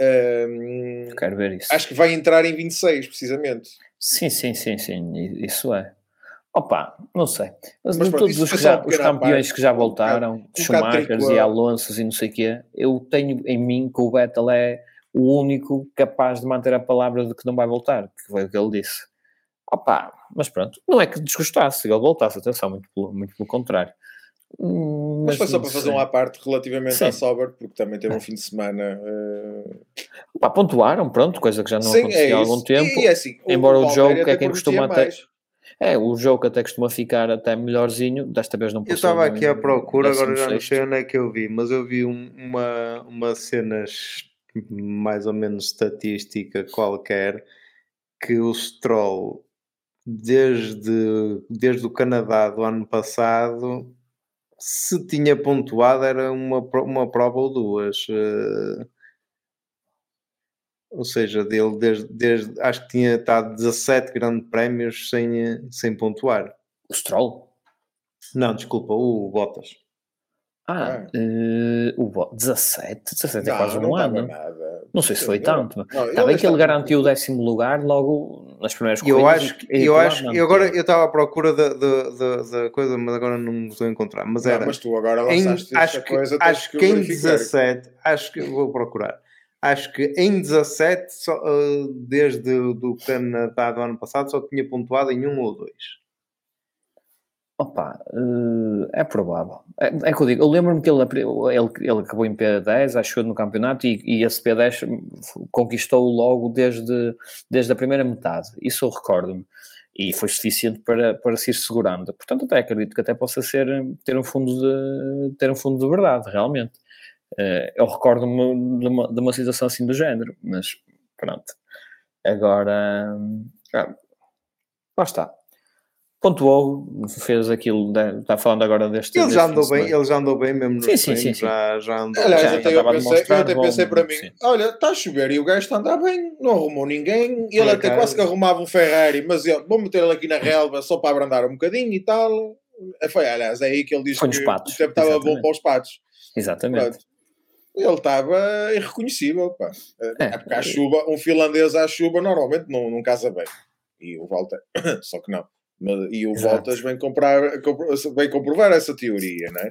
Speaker 2: Um,
Speaker 1: Quero ver isso.
Speaker 2: Acho que vai entrar em 26, precisamente.
Speaker 1: Sim, sim, sim, sim. Isso é. Opa, não sei. Mas, Mas de pronto, todos os, já, os campeões parte, que já voltaram, um Schumachers um e Alonso e não sei o quê, eu tenho em mim que o Vettel é o único capaz de manter a palavra de que não vai voltar, que foi o que ele disse. Opa, mas pronto, não é que desgostasse se ele voltasse, atenção, muito pelo, muito pelo contrário.
Speaker 2: Hum, mas, mas foi só para fazer uma parte relativamente Sim. à Sober, porque também teve um fim de semana. Uh...
Speaker 1: Opa, pontuaram, pronto, coisa que já não Sim, acontecia é há algum tempo. E, é assim, embora o, o jogo que é quem costuma até. É, o jogo até costuma ficar até melhorzinho, desta vez não
Speaker 3: Eu estava aqui à procura, agora já não sei onde é que eu vi, mas eu vi um, uma, uma cena mais ou menos estatística qualquer que o Stroll desde, desde o Canadá do ano passado se tinha pontuado era uma, uma prova ou duas. Uh, ou seja, dele desde, desde acho que tinha estado 17 grandes prémios sem, sem pontuar.
Speaker 1: O Stroll?
Speaker 3: Não, desculpa, o Bottas.
Speaker 1: Ah, uh, o 17? 17 é não, quase um ano. Nada. Não sei se foi tanto. Está bem que ele garantiu o décimo lugar logo nas primeiras
Speaker 3: corridas. Eu acho, que, eu acho, eu agora eu estava à procura da, coisa, mas agora não estou a encontrar. Mas era. Não,
Speaker 2: mas tu agora lançaste em,
Speaker 3: acho que, coisa, acho que, que em 17, acho que vou procurar. Acho que em 17, só, uh, desde o Canadá do ano passado, só tinha pontuado em um ou dois.
Speaker 1: Opa, uh, é provável. É, é que eu digo, eu lembro-me que ele, ele, ele acabou em P10, acho no campeonato, e, e esse P10 conquistou logo desde, desde a primeira metade. Isso eu recordo-me. E foi suficiente para, para se ir segurando. Portanto, até acredito que até possa ser ter um fundo de, ter um fundo de verdade, realmente. Uh, eu recordo-me de uma, de uma situação assim do género, mas pronto. Agora, uh, lá está pontuou, fez aquilo, está falando agora deste.
Speaker 3: Ele já andou bem, ele já andou bem mesmo
Speaker 1: sim, sim, sim,
Speaker 3: já, já andou
Speaker 2: Aliás, já, até já eu, pensei, eu até pensei para mim: sim. olha, está a chover e o gajo está a andar bem, não arrumou ninguém, e ele até quase que arrumava um Ferrari, mas eu, vou meter ele aqui na relva só para abrandar um bocadinho e tal. Foi, aliás, é aí que ele disse
Speaker 1: que patos.
Speaker 2: o tempo estava bom para os patos.
Speaker 1: Exatamente. Pronto.
Speaker 2: Ele estava irreconhecível, pá. É, é porque a chuva, um finlandês à chuva normalmente não, não casa bem. E o Walter, *coughs* só que não. E o Exato. Voltas vem, comprar, vem comprovar essa teoria, não é?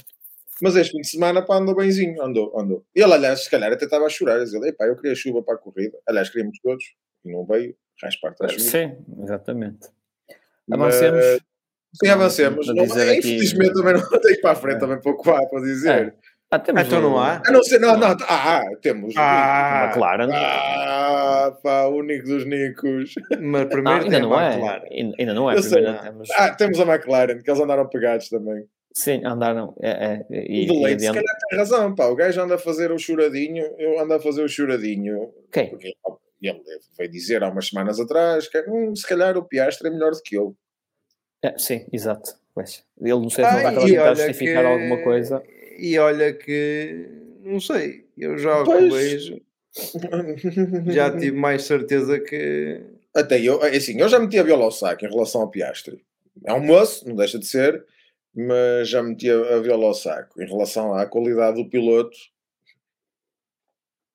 Speaker 2: Mas este fim de semana pá, andou benzinho, andou, andou. Ele, aliás, se calhar até estava a chorar, a dizer, epá, eu queria chuva para a corrida. Aliás, queríamos todos, e não veio, faz parte da chuva.
Speaker 1: Sim, exatamente. Avancemos. Mas,
Speaker 2: sim, avancemos. Não, aqui... Infelizmente também não *laughs* tenho para a frente, é. também pouco há para dizer. É.
Speaker 1: Ah, temos
Speaker 3: então não há?
Speaker 2: Ah, não sei, não, não. Ah, temos.
Speaker 1: Ah, McLaren.
Speaker 2: Ah, pá, o único dos Nicos.
Speaker 3: Mas primeiro ainda
Speaker 1: não é. Ainda não é.
Speaker 2: Primeiro temos... Ah, temos a McLaren, que eles andaram pegados também.
Speaker 1: Sim, andaram. É, é, e,
Speaker 2: o Leite, se calhar tem razão, pá. O gajo anda a fazer o choradinho, eu ando a fazer o choradinho.
Speaker 1: Quem?
Speaker 2: Porque ele veio dizer há umas semanas atrás que hum, se calhar o Piastre é melhor do que eu.
Speaker 1: É, sim, exato. Ele não sei se não vai tentar justificar que... alguma coisa
Speaker 3: e olha que não sei, eu já pois. vejo *laughs* já tive mais certeza que
Speaker 2: até eu, é assim, eu já meti a viola ao saco em relação ao Piastre. É um moço, não deixa de ser, mas já meti a viola ao saco em relação à qualidade do piloto.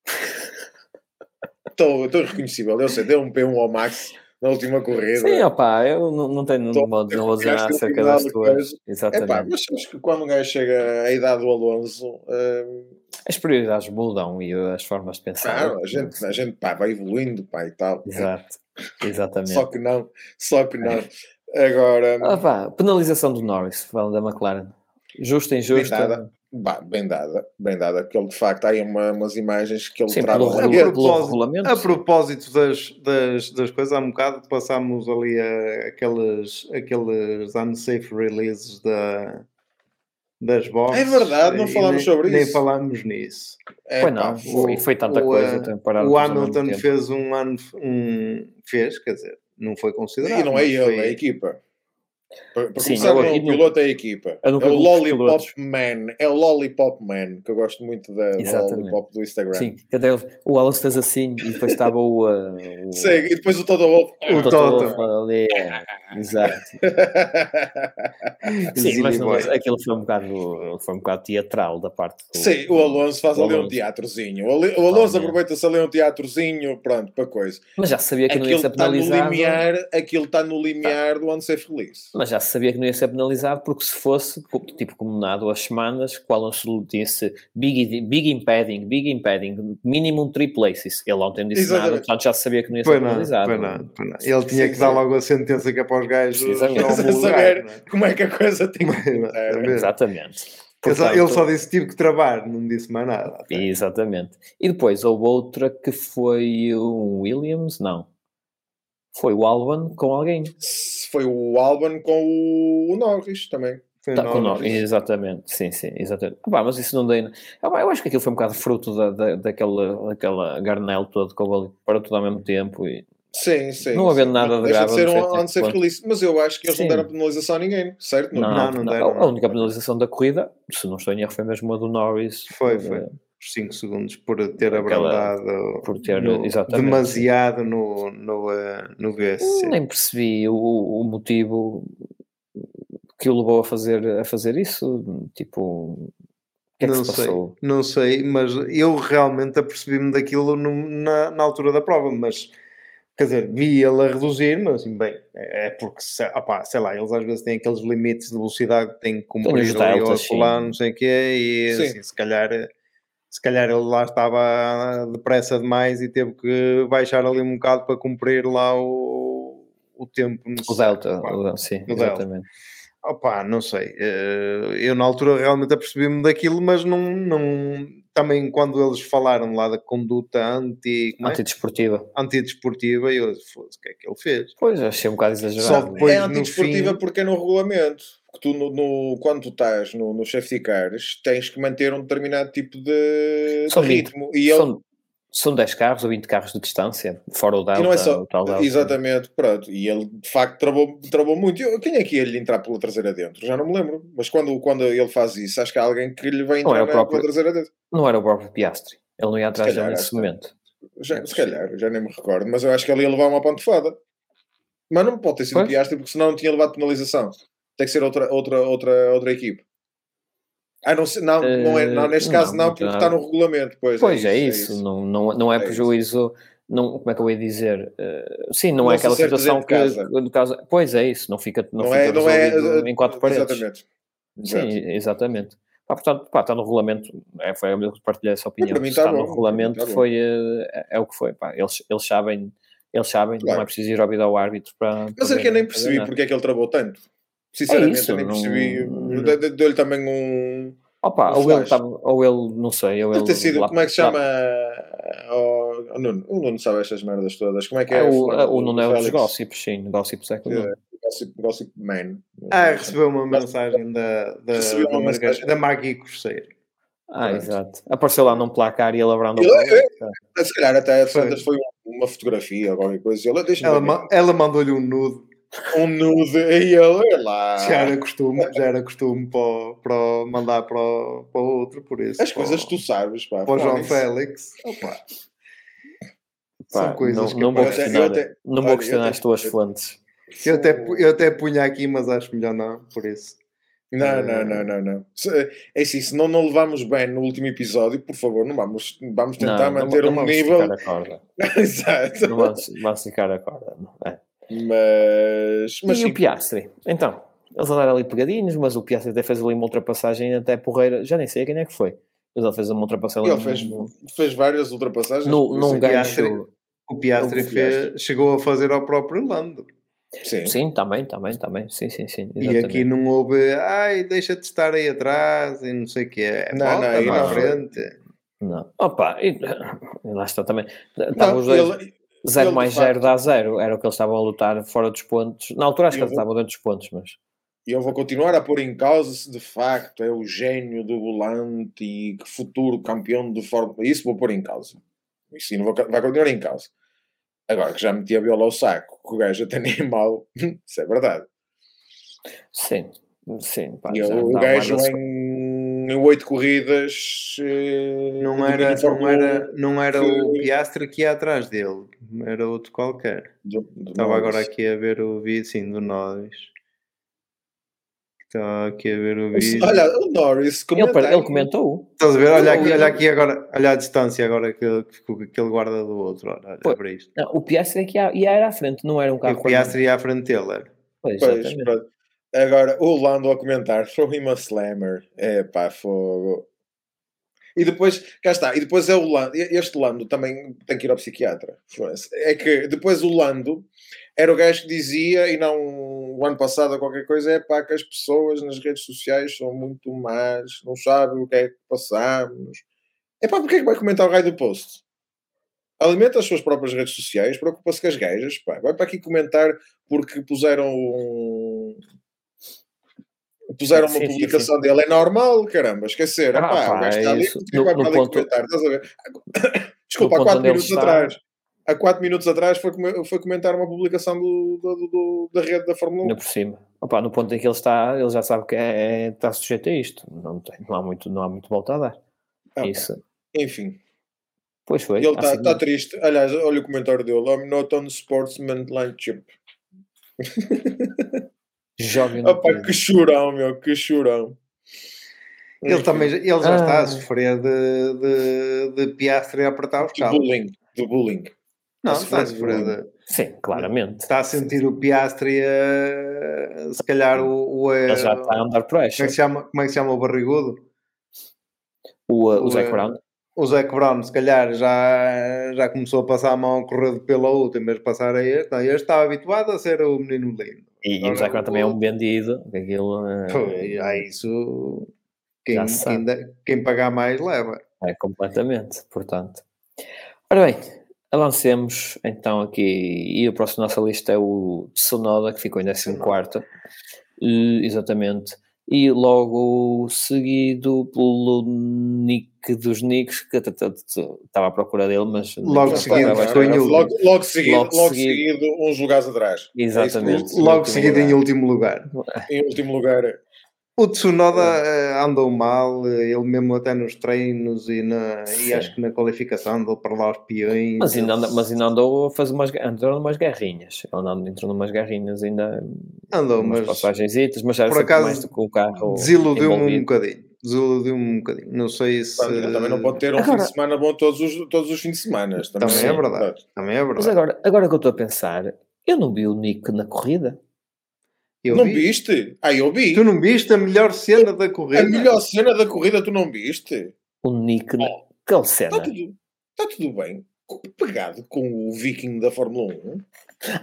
Speaker 2: *laughs* Estou reconhecível, eu sei, deu um P1 ao Max na última corrida.
Speaker 1: Sim, opá, eu não, não tenho, não, vou, não vou dizer nada acerca das tuas. Exatamente.
Speaker 2: Epá, mas acho que quando um gajo chega à idade do Alonso. Hum,
Speaker 1: as prioridades mudam e as formas de pensar.
Speaker 2: Claro, a gente, a gente pá, vai evoluindo pá, e tal.
Speaker 1: Exato, exatamente.
Speaker 2: só que não, só que não. Agora.
Speaker 1: Ah, pá, penalização do Norris, falando da McLaren. Justa, injusta.
Speaker 2: Bah, bem dada, bem dada, porque ele de facto há aí uma, umas imagens que ele
Speaker 1: Sim,
Speaker 2: trava
Speaker 1: pelo, pelo regulamento.
Speaker 3: A propósito das, das, das coisas, há um bocado passámos ali a, aqueles, aqueles unsafe releases da, das boxes.
Speaker 2: É verdade, não falámos sobre
Speaker 3: nem,
Speaker 2: isso.
Speaker 3: Nem falámos nisso.
Speaker 1: É, foi não, foi, foi tanta o, coisa.
Speaker 3: O, o Hamilton fez um ano, um, fez, quer dizer, não foi considerado.
Speaker 2: E não é ele, foi... é a equipa. Para, para Sim, começar, é o piloto é a equipa. É o Lollipop Man. É o Lollipop Man, que eu gosto muito da Lollipop do Instagram.
Speaker 1: Sim, até o Wallace fez assim e depois estava o, uh,
Speaker 2: o... Sim, e depois o Toto Wolff.
Speaker 1: O, o Toto ali. Exato. *laughs* Sim, mas não, aquilo foi um, bocado, foi um bocado teatral da parte
Speaker 2: do... Sim, o Alonso faz ali um teatrozinho. O Alonso aproveita-se ali um teatrozinho, pronto, para coisa.
Speaker 1: Mas já sabia que aquilo não ia ser penalizado.
Speaker 2: Está no limiar, aquilo está no limiar tá. do ano ser feliz.
Speaker 1: Mas já sabia que não ia ser penalizado porque se fosse, tipo, comunado às semanas, que o Alonso disse big, big impeding, big impeding, minimum three places. Ele ontem disse Exatamente. nada, portanto já sabia que não ia ser penalizado. Não, não,
Speaker 3: não. Ele tinha que dar logo a sentença que é para os gajos *laughs* *laughs*
Speaker 2: saber é? como é que a coisa tem que
Speaker 1: Exatamente.
Speaker 3: Portanto, ele só disse tive que travar, não disse mais nada.
Speaker 1: Até. Exatamente. E depois houve outra que foi o Williams, não. Foi o Albon com alguém.
Speaker 2: Foi o Albon com o Norris também.
Speaker 1: Tá, com Norris, exatamente, sim, sim, exatamente. Ah, mas isso não dei. Ah, eu acho que aquilo foi um bocado fruto da, da, daquela, daquela garnel todo que houve ali para tudo ao mesmo tempo e
Speaker 2: Sim, sim.
Speaker 1: Não havendo nada de grave.
Speaker 2: De ser um unsafe release, mas eu acho que eles sim. não deram penalização a ninguém, certo?
Speaker 1: Não, não, não, não deram. A única penalização da corrida, se não estou em erro, foi mesmo a do Norris.
Speaker 3: Foi, foi. Os 5 segundos por ter Aquela, abrandado
Speaker 1: por ter,
Speaker 3: no, demasiado no, no, uh, no VSC.
Speaker 1: Nem percebi o, o motivo que o levou a fazer, a fazer isso. Tipo, que é que
Speaker 3: não sei, não sei, mas eu realmente apercebi-me daquilo no, na, na altura da prova, mas quer dizer, vi ele a reduzir, mas assim, bem, é, é porque, opá, sei lá, eles às vezes têm aqueles limites de velocidade que têm que cumprir ali ou lá, não sei o quê, e assim, se calhar, se calhar ele lá estava depressa demais e teve que baixar ali um bocado para cumprir lá o, o tempo.
Speaker 1: O delta, o, sim, o exatamente. Delta.
Speaker 3: Opa, não sei. Eh, eu na altura realmente apercebi-me daquilo, mas não, não. Também quando eles falaram lá da conduta anti.
Speaker 1: É? Antidesportiva.
Speaker 3: Antidesportiva, eu foda o que é que ele fez?
Speaker 1: Pois, achei um bocado exagerado.
Speaker 2: Só depois, é antidesportiva fim... porque é no regulamento. Tu, no, no, quando tu estás no, no safety cars, tens que manter um determinado tipo de, de ritmo. E ele,
Speaker 1: são, são 10 carros ou 20 carros de distância, fora o Delta. E não é só.
Speaker 2: Exatamente, pronto. E ele de facto travou, travou muito. Eu, quem é que ia lhe entrar pela traseira dentro? Já não me lembro. Mas quando, quando ele faz isso, acho que há alguém que lhe vem entrar próprio, pela traseira dentro.
Speaker 1: Não era o próprio Piastri. Ele não ia atrás dele nesse momento.
Speaker 2: Já, se calhar, já nem me recordo. Mas eu acho que ele ia levar uma pantofada. Mas não pode ter sido pois? Piastri porque senão não tinha levado penalização. Tem que ser outra, outra, outra, outra equipe. Ah, não, não, não, é, não neste uh, caso não, porque está no regulamento. Pois,
Speaker 1: pois é, isso, é isso. Não, não, não é, é prejuízo. Não, como é que eu ia dizer? Uh, sim, não, é aquela situação que. Casa. caso, pois é isso, não fica, não, não fica é, é, em quatro paredes. Exatamente. Sim, exatamente. Ah, portanto, pá, está no regulamento, é, foi eu que partilhei essa opinião. Mim está, está no regulamento, está foi, é, é, o que foi. Pá, eles, eles sabem, eles sabem, claro. não é preciso ir ao ao árbitro para.
Speaker 2: Mas é que eu nem percebi porque é que ele travou tanto. Sinceramente, é isso, eu nem percebi. Não... Deu-lhe também um.
Speaker 1: Opa, ou ele, tava, ou ele, não sei, ou ele.
Speaker 2: ter sido, lá, como é que se chama? O, o, Nuno, o Nuno sabe estas merdas todas. Como é que é?
Speaker 1: é o, o, o Nuno é o dos gossips, sim, gossips é com
Speaker 2: é, gossip, gossip Man.
Speaker 3: Ah, recebeu uma mensagem da, da, recebeu uma da, mensagem. da Maggie Cruzeiro.
Speaker 1: Ah, Pronto. exato. Apareceu lá num placar e ele abrando
Speaker 2: ele, é, Se calhar até foi, foi uma fotografia ou qualquer coisa. Ela,
Speaker 3: ela, ela mandou-lhe um nude
Speaker 2: um nude e ele lá.
Speaker 3: Já era costume, já era costume para, para mandar para, para outro, por isso.
Speaker 2: As coisas tu sabes, pá.
Speaker 3: Para o João Félix. Opa.
Speaker 1: São coisas não, que não vou questionar, até, não vou questionar as tuas fontes.
Speaker 3: Eu até, eu até punha aqui, mas acho melhor não, por isso.
Speaker 2: Não, não, não, não, não. É assim, se não, não levamos bem no último episódio, por favor, não vamos, vamos tentar não, manter não, não um nível. *laughs*
Speaker 1: Exato. Não vamos, vamos ficar a corda. É.
Speaker 2: Mas, mas
Speaker 1: e sim. o Piastri? Então, eles andaram ali pegadinhos, mas o Piastri até fez ali uma ultrapassagem até porreira, já nem sei quem é que foi. Mas ele fez uma ultrapassagem.
Speaker 2: Ele fez, no,
Speaker 1: fez
Speaker 2: várias ultrapassagens.
Speaker 1: No, num gancho.
Speaker 3: O Piastri, fez, chegou a fazer ao próprio Lando.
Speaker 1: Sim, sim também, também, também. Sim, sim, sim.
Speaker 3: Exatamente. E aqui não houve, ai, deixa de estar aí atrás e não sei o que é.
Speaker 2: Não, não, aí
Speaker 3: na frente.
Speaker 1: Não. Opa, e, lá está também. Dois. Ele, 0 mais 0 dá 0. Era o que eles estavam a lutar fora dos pontos. Na altura acho que eles estavam dentro dos pontos, mas.
Speaker 2: E eu vou continuar a pôr em causa se de facto é o gênio do volante e que futuro campeão de Fórmula. Isso vou pôr em causa. Isso não vou, vai continuar em causa. Agora que já meti a viola ao saco, que o gajo até *laughs* nem é mau, isso é verdade.
Speaker 1: Sim, sim.
Speaker 2: Pá, e o gajo em oito corridas
Speaker 3: eh, não era, não era, não era o Piastre que ia atrás dele, era outro qualquer. Do, do Estava agora aqui a ver o vídeo, sim, do Norris. Está aqui a ver o vídeo.
Speaker 2: Olha, o Norris
Speaker 1: comentou. Ele, ele comentou.
Speaker 3: Estás a ver? Olha aqui, olha aqui agora, olha a distância agora que, que, que ele guarda do outro. Olha, olha para isto.
Speaker 1: Não, o Piastri é que ia, ia era à frente, não era um carro.
Speaker 3: O Piastri ia à frente dele, era.
Speaker 2: Pois, pois Agora, o Lando a comentar, throw him a slammer. É pá, fogo. E depois, cá está, e depois é o Lando, este Lando também tem que ir ao psiquiatra. É que depois o Lando era o gajo que dizia, e não o ano passado qualquer coisa, é pá, que as pessoas nas redes sociais são muito más, não sabem o que é que passamos. É pá, porque é que vai comentar o raio do post? Alimenta as suas próprias redes sociais, preocupa-se com as gajas, pá. Vai para aqui comentar porque puseram um, puseram sim, uma publicação sim, dele, é normal, caramba, esquecer. Ah, pá, pá, o gajo está ali, no, vai para ali ponto... comentar, estás a ver? *coughs* Desculpa, há 4 minutos está... atrás há 4 minutos atrás foi, foi comentar uma publicação do, do, do, da rede da Fórmula 1.
Speaker 1: No por cima. Opa, no ponto em que ele está, ele já sabe que é, é, está sujeito a isto. Não, tem, não, há muito, não há muito volta a dar. Ah, Isso.
Speaker 2: Enfim.
Speaker 1: Pois foi.
Speaker 2: Ele está assim, tá triste. Aliás, olha o comentário dele. I'm not on sportsmanship. *laughs*
Speaker 1: Joga
Speaker 2: Opa, que chorão, meu, que chorão.
Speaker 3: Ele também ele já ah. está a sofrer de, de, de piastre a apertar os
Speaker 2: cabos. bullying. Do bullying.
Speaker 3: Não, está a sofrer de...
Speaker 1: Sim, claramente.
Speaker 3: Está a sentir o Piastri, uh, se calhar o... o
Speaker 1: Ele já está a andar pressure.
Speaker 3: Como é que se chama, como é que se chama o barrigudo?
Speaker 1: O, uh, o, o Zac Brown?
Speaker 3: O Zac Brown, se calhar, já, já começou a passar a mão a correr pela outra, em vez de passar a este. Não, este estava habituado a ser o menino lindo.
Speaker 1: E, e o Brown também é um vendido. Aquilo, uh,
Speaker 3: Pô, isso... Quem, quem, quem pagar mais leva.
Speaker 1: É, completamente, portanto. Ora bem, avancemos então aqui, e o próximo nossa lista é o Sonoda, que ficou em 14, exatamente, e logo seguido pelo Nick dos Nicks, que estava à procura dele, mas
Speaker 3: logo seguido,
Speaker 2: logo, logo, seguido, logo, logo seguido, uns lugares atrás.
Speaker 1: Exatamente.
Speaker 3: É logo seguido lugar. em último lugar.
Speaker 2: Em último lugar.
Speaker 3: O Tsunoda uh, andou mal, ele mesmo até nos treinos e, na, e acho que na qualificação andou para lá os peões.
Speaker 1: Mas ainda, anda, mas ainda andou a fazer umas, andou umas garrinhas. Ele andou, entrou numas garrinhas ainda.
Speaker 3: Andou,
Speaker 1: mas. Passagens, mas era por acaso, mais do que o carro.
Speaker 3: Desiludiu-me um bocadinho. Desiludiu-me um bocadinho. Não sei se.
Speaker 2: Também não pode ter um agora, fim de semana bom todos os, todos os fins de semana.
Speaker 3: Também, também é verdade. Também é verdade.
Speaker 1: Mas agora, agora que eu estou a pensar, eu não vi o Nick na corrida.
Speaker 2: Eu não vi. viste? Ah, eu vi.
Speaker 3: Tu não viste a melhor cena da corrida?
Speaker 2: A melhor cena da corrida tu não viste?
Speaker 1: O Nick, oh, que cena.
Speaker 2: Está tudo, está tudo bem. Pegado com o Viking da Fórmula 1.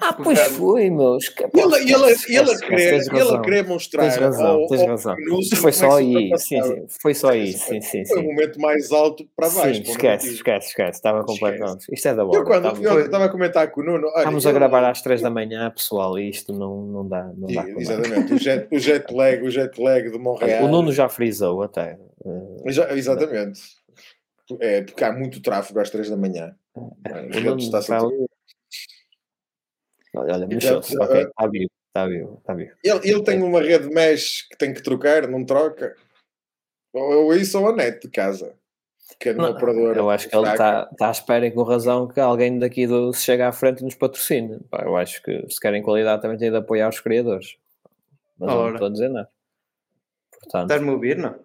Speaker 1: Ah, pois foi, meus.
Speaker 2: Ele, ele, ele, ele, a querer, ele a querer mostrar. Tens
Speaker 1: razão, ao, tens razão. Ao foi só aí. Sim, sim, foi só aí. Sim, sim, sim.
Speaker 2: Foi o momento mais alto para baixo.
Speaker 1: Sim, esquece, esquece, esquece. Estava completamente. Isto é da boa.
Speaker 2: Eu quando eu estava a comentar com o Nuno.
Speaker 1: Olha, Estamos a gravar às 3 da manhã, pessoal, e isto não, não dá. Não dá
Speaker 2: exatamente. O jet, o jet *laughs* lag, o jet lag de Montreal.
Speaker 1: O Nuno já frisou até.
Speaker 2: Já, exatamente. É, porque há muito tráfego às 3 da manhã.
Speaker 1: Ele está sempre Olha, mexeu-se. Ok, está vivo, está vivo, está vivo.
Speaker 2: Ele, ele tem uma rede mesh que tem que trocar, não troca. Ou isso ou a net de casa. Que é de uma operadora.
Speaker 1: Eu acho que ele está tá à espera e com razão que alguém daqui do, se chegue à frente e nos patrocine. Pá, eu acho que se querem qualidade também tem de apoiar os criadores. Mas Ora. não estou a dizer nada.
Speaker 3: Estás-me a ouvir, não?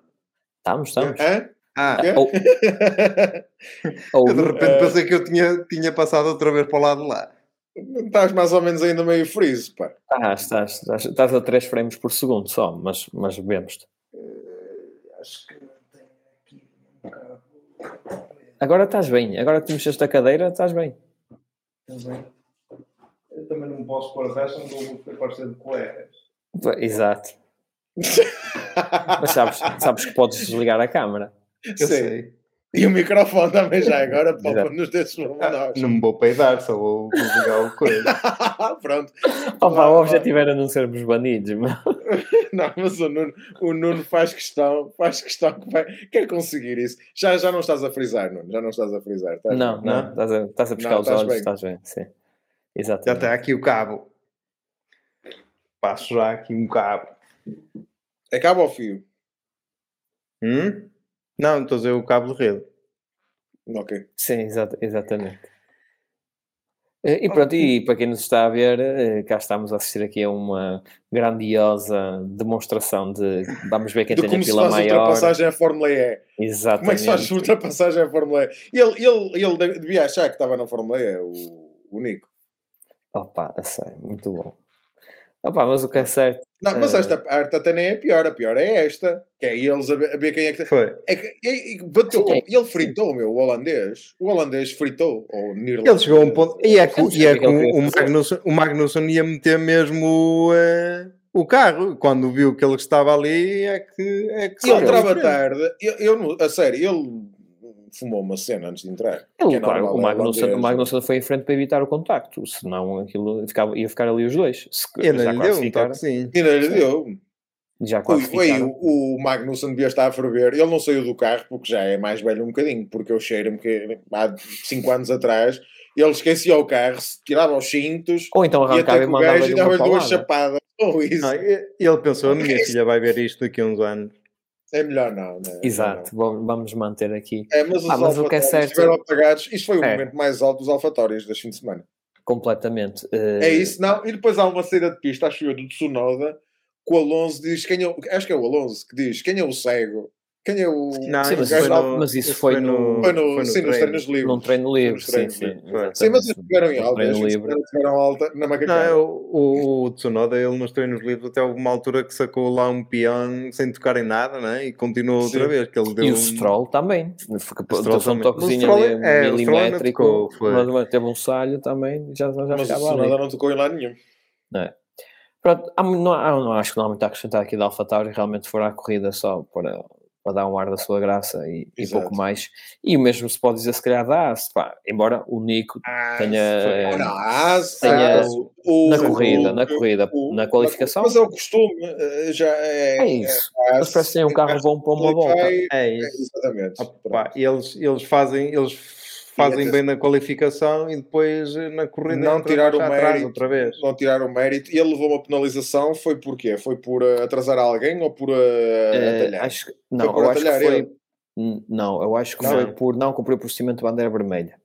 Speaker 1: Estamos, estamos.
Speaker 2: É?
Speaker 3: Ah, ou, *laughs* ou, eu de repente uh, pensei que eu tinha, tinha passado outra vez para o lado de lá.
Speaker 2: Estás mais ou menos ainda meio freeze, pá.
Speaker 1: Ah, estás, estás, estás a 3 frames por segundo só, mas, mas vemos-te. Uh, acho que aqui Agora estás bem, agora que mexeste a cadeira, estás bem.
Speaker 3: Estás bem. Eu também não posso pôr a não vou parecer de colegas.
Speaker 1: Exato. mas sabes, sabes que podes desligar a câmera. *laughs*
Speaker 3: Eu sei. sei.
Speaker 2: E o microfone também já agora para nos desses momentos.
Speaker 3: Não me vou peidar, só vou ligar o coisa. *laughs*
Speaker 2: Pronto.
Speaker 1: Opa, o objetivo era não sermos banidos,
Speaker 2: mas... *laughs* Não, mas o Nuno, o Nuno faz questão, faz questão que vai, quer conseguir isso. Já, já não estás a frisar, Nuno, já não estás a frisar.
Speaker 1: Estás não, bem? não, estás a, estás a pescar não, os olhos, bem. estás bem, sim. Exatamente.
Speaker 3: Já está aqui o cabo. passo já aqui um cabo.
Speaker 2: É cabo ou fio?
Speaker 3: Hum? Não, estou a dizer o cabo de rede.
Speaker 2: Ok.
Speaker 1: Sim, exa exatamente. E pronto, e para quem nos está a ver, eh, cá estamos a assistir aqui a uma grandiosa demonstração de vamos ver quem de tem a pila maior.
Speaker 2: Como ultrapassagem à Fórmula E.
Speaker 1: Exatamente.
Speaker 2: Como é que se faz ultrapassagem à Fórmula E? Ele, ele, ele devia achar que estava na Fórmula E, o, o Nico.
Speaker 1: Opa, a sério, muito bom. Opa, mas o que é certo.
Speaker 2: Não, mas esta parte até nem é pior, a pior é esta, que é eles a ver, quem é que.
Speaker 3: Foi.
Speaker 2: É que, é, bateu, sim, ele fritou, meu, o holandês. O holandês fritou, ou
Speaker 3: o Ele chegou a um ponto. E é que, e é que o, Magnusson, o Magnusson ia meter mesmo uh, o carro, quando viu que ele estava ali, é que. É que
Speaker 2: ele entrava tarde, eu, eu, a sério, ele fumou uma cena antes de entrar.
Speaker 1: Ele, é claro, o, Magnussen, o Magnussen foi em frente para evitar o contacto, senão aquilo ficava, ia ficar ali os dois. Se,
Speaker 3: ainda lhe deu um toque, sim.
Speaker 2: Ainda lhe deu.
Speaker 1: Já quase
Speaker 2: Ui, o, o Magnussen devia estar a ferver. Ele não saiu do carro porque já é mais velho um bocadinho, porque eu cheiro-me que há 5 anos atrás ele esquecia o carro, tirava os cintos,
Speaker 1: ou então arrancava e mandava e
Speaker 2: dava-lhe duas chapadas. Ou isso. Não,
Speaker 3: ele pensou, a *laughs* minha filha vai ver isto daqui a uns anos.
Speaker 2: É melhor não, né?
Speaker 1: Exato, não. vamos manter aqui.
Speaker 2: É, mas os ah, mas o que é certo... estiveram apagados. Isto foi o é. momento mais alto dos alfatórios deste fim de semana.
Speaker 1: Completamente.
Speaker 2: Uh... É isso, não. E depois há uma saída de pista, acho eu, do Tsunoda, que o Alonso diz quem é, acho que é o Alonso que diz quem é o cego quem é o.
Speaker 1: Não, sim, mas, isso no, mas, isso foi, no,
Speaker 2: foi no. Foi no sim,
Speaker 1: treino. nos
Speaker 2: treinos livres.
Speaker 1: Num treino livre, sim, sim.
Speaker 2: Sim, mas eles tiveram em alta. Treino livre. tiveram alta na macacada.
Speaker 3: Não, o, o, Tsunoda, ele nos treinos livres, até alguma altura que sacou lá um peão sem tocar em nada, né? E continuou sim. outra vez. Que ele deu
Speaker 1: e
Speaker 3: o
Speaker 1: Stroll também. Deu um toquezinho ali é, milimétrico. Mas teve um salho também, já, já
Speaker 2: mas ficava o Tsunoda não tocou em lado nenhum.
Speaker 1: É. Pronto, há, não, não, acho que não há muito a acrescentar aqui da AlphaTauri, realmente for a corrida só para para dar um ar da sua graça e, e pouco mais. E o mesmo se pode dizer, se calhar, da AS, pá, embora o Nico ah, tenha,
Speaker 2: ah,
Speaker 1: tenha o, na corrida, o, na corrida, o, na qualificação.
Speaker 2: Mas é o costume, eh, já é.
Speaker 1: É isso. É, Eles parecem um carro bom para uma volta.
Speaker 3: É isso. exatamente. Opa, eles, eles fazem. Eles fazem bem na qualificação e depois eh, na corrida
Speaker 2: não tirar o mérito outra vez. Não tirar o mérito. E ele levou uma penalização, foi por quê? Foi por uh, atrasar alguém ou por uh, atalhar?
Speaker 1: Acho que, não, eu acho que foi. Ele? Não, eu acho que não. foi por não cumprir o procedimento de bandeira vermelha.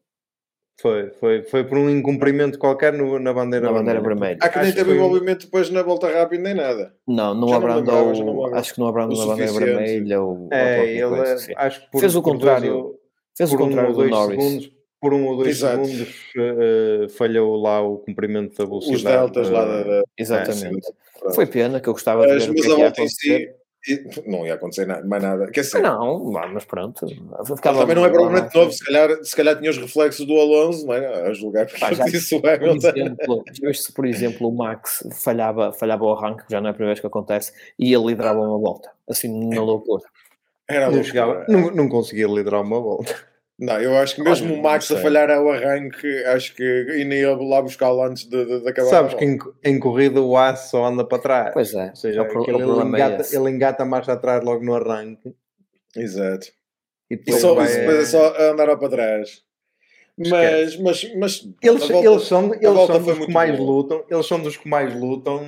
Speaker 3: Foi, foi, foi por um incumprimento qualquer no, na bandeira,
Speaker 1: na bandeira vermelha.
Speaker 2: Há que nem teve envolvimento depois na volta rápida nem nada.
Speaker 1: Não, não abrandou, acho que não abrandou na bandeira vermelha ou,
Speaker 3: é, ele, assim. acho que
Speaker 1: fez o contrário. Fez
Speaker 3: por
Speaker 1: o contrário
Speaker 3: um do Norris. Segundos, por um ou dois Exato. segundos uh, falhou lá o cumprimento da velocidade.
Speaker 2: Os deltas lá da... da...
Speaker 1: Exatamente. É, Foi pena que eu gostava de ver
Speaker 2: mas o que, é que acontecer. *laughs* Não ia acontecer nada, mais nada. Quer dizer,
Speaker 1: não, mas pronto.
Speaker 2: Ficava também não é provavelmente novo, se calhar, se calhar tinha os reflexos do Alonso, não é? A julgar porque Pá, já, disse o Hamilton.
Speaker 1: se, por exemplo, o Max falhava, falhava o arranque, já não é a primeira vez que acontece, e ele liderava uma volta, assim, na loucura.
Speaker 3: Era não, chegava, não, não conseguia liderar uma volta.
Speaker 2: Não, eu acho que mesmo Olha, o Max a falhar ao arranque, acho que ainda ia lá buscá-lo antes de, de, de, acabar.
Speaker 3: Sabes que em, em, corrida o aço só anda para trás.
Speaker 1: Pois é.
Speaker 3: Ou seja, é ele, ele, engata, é ele engata a marcha atrás logo no arranque.
Speaker 2: Exato. E depois, só, vai... depois é só andar para trás. Mas, mas, mas
Speaker 3: eles, volta, eles são, eles são dos que mais lutam. Eles são dos que mais lutam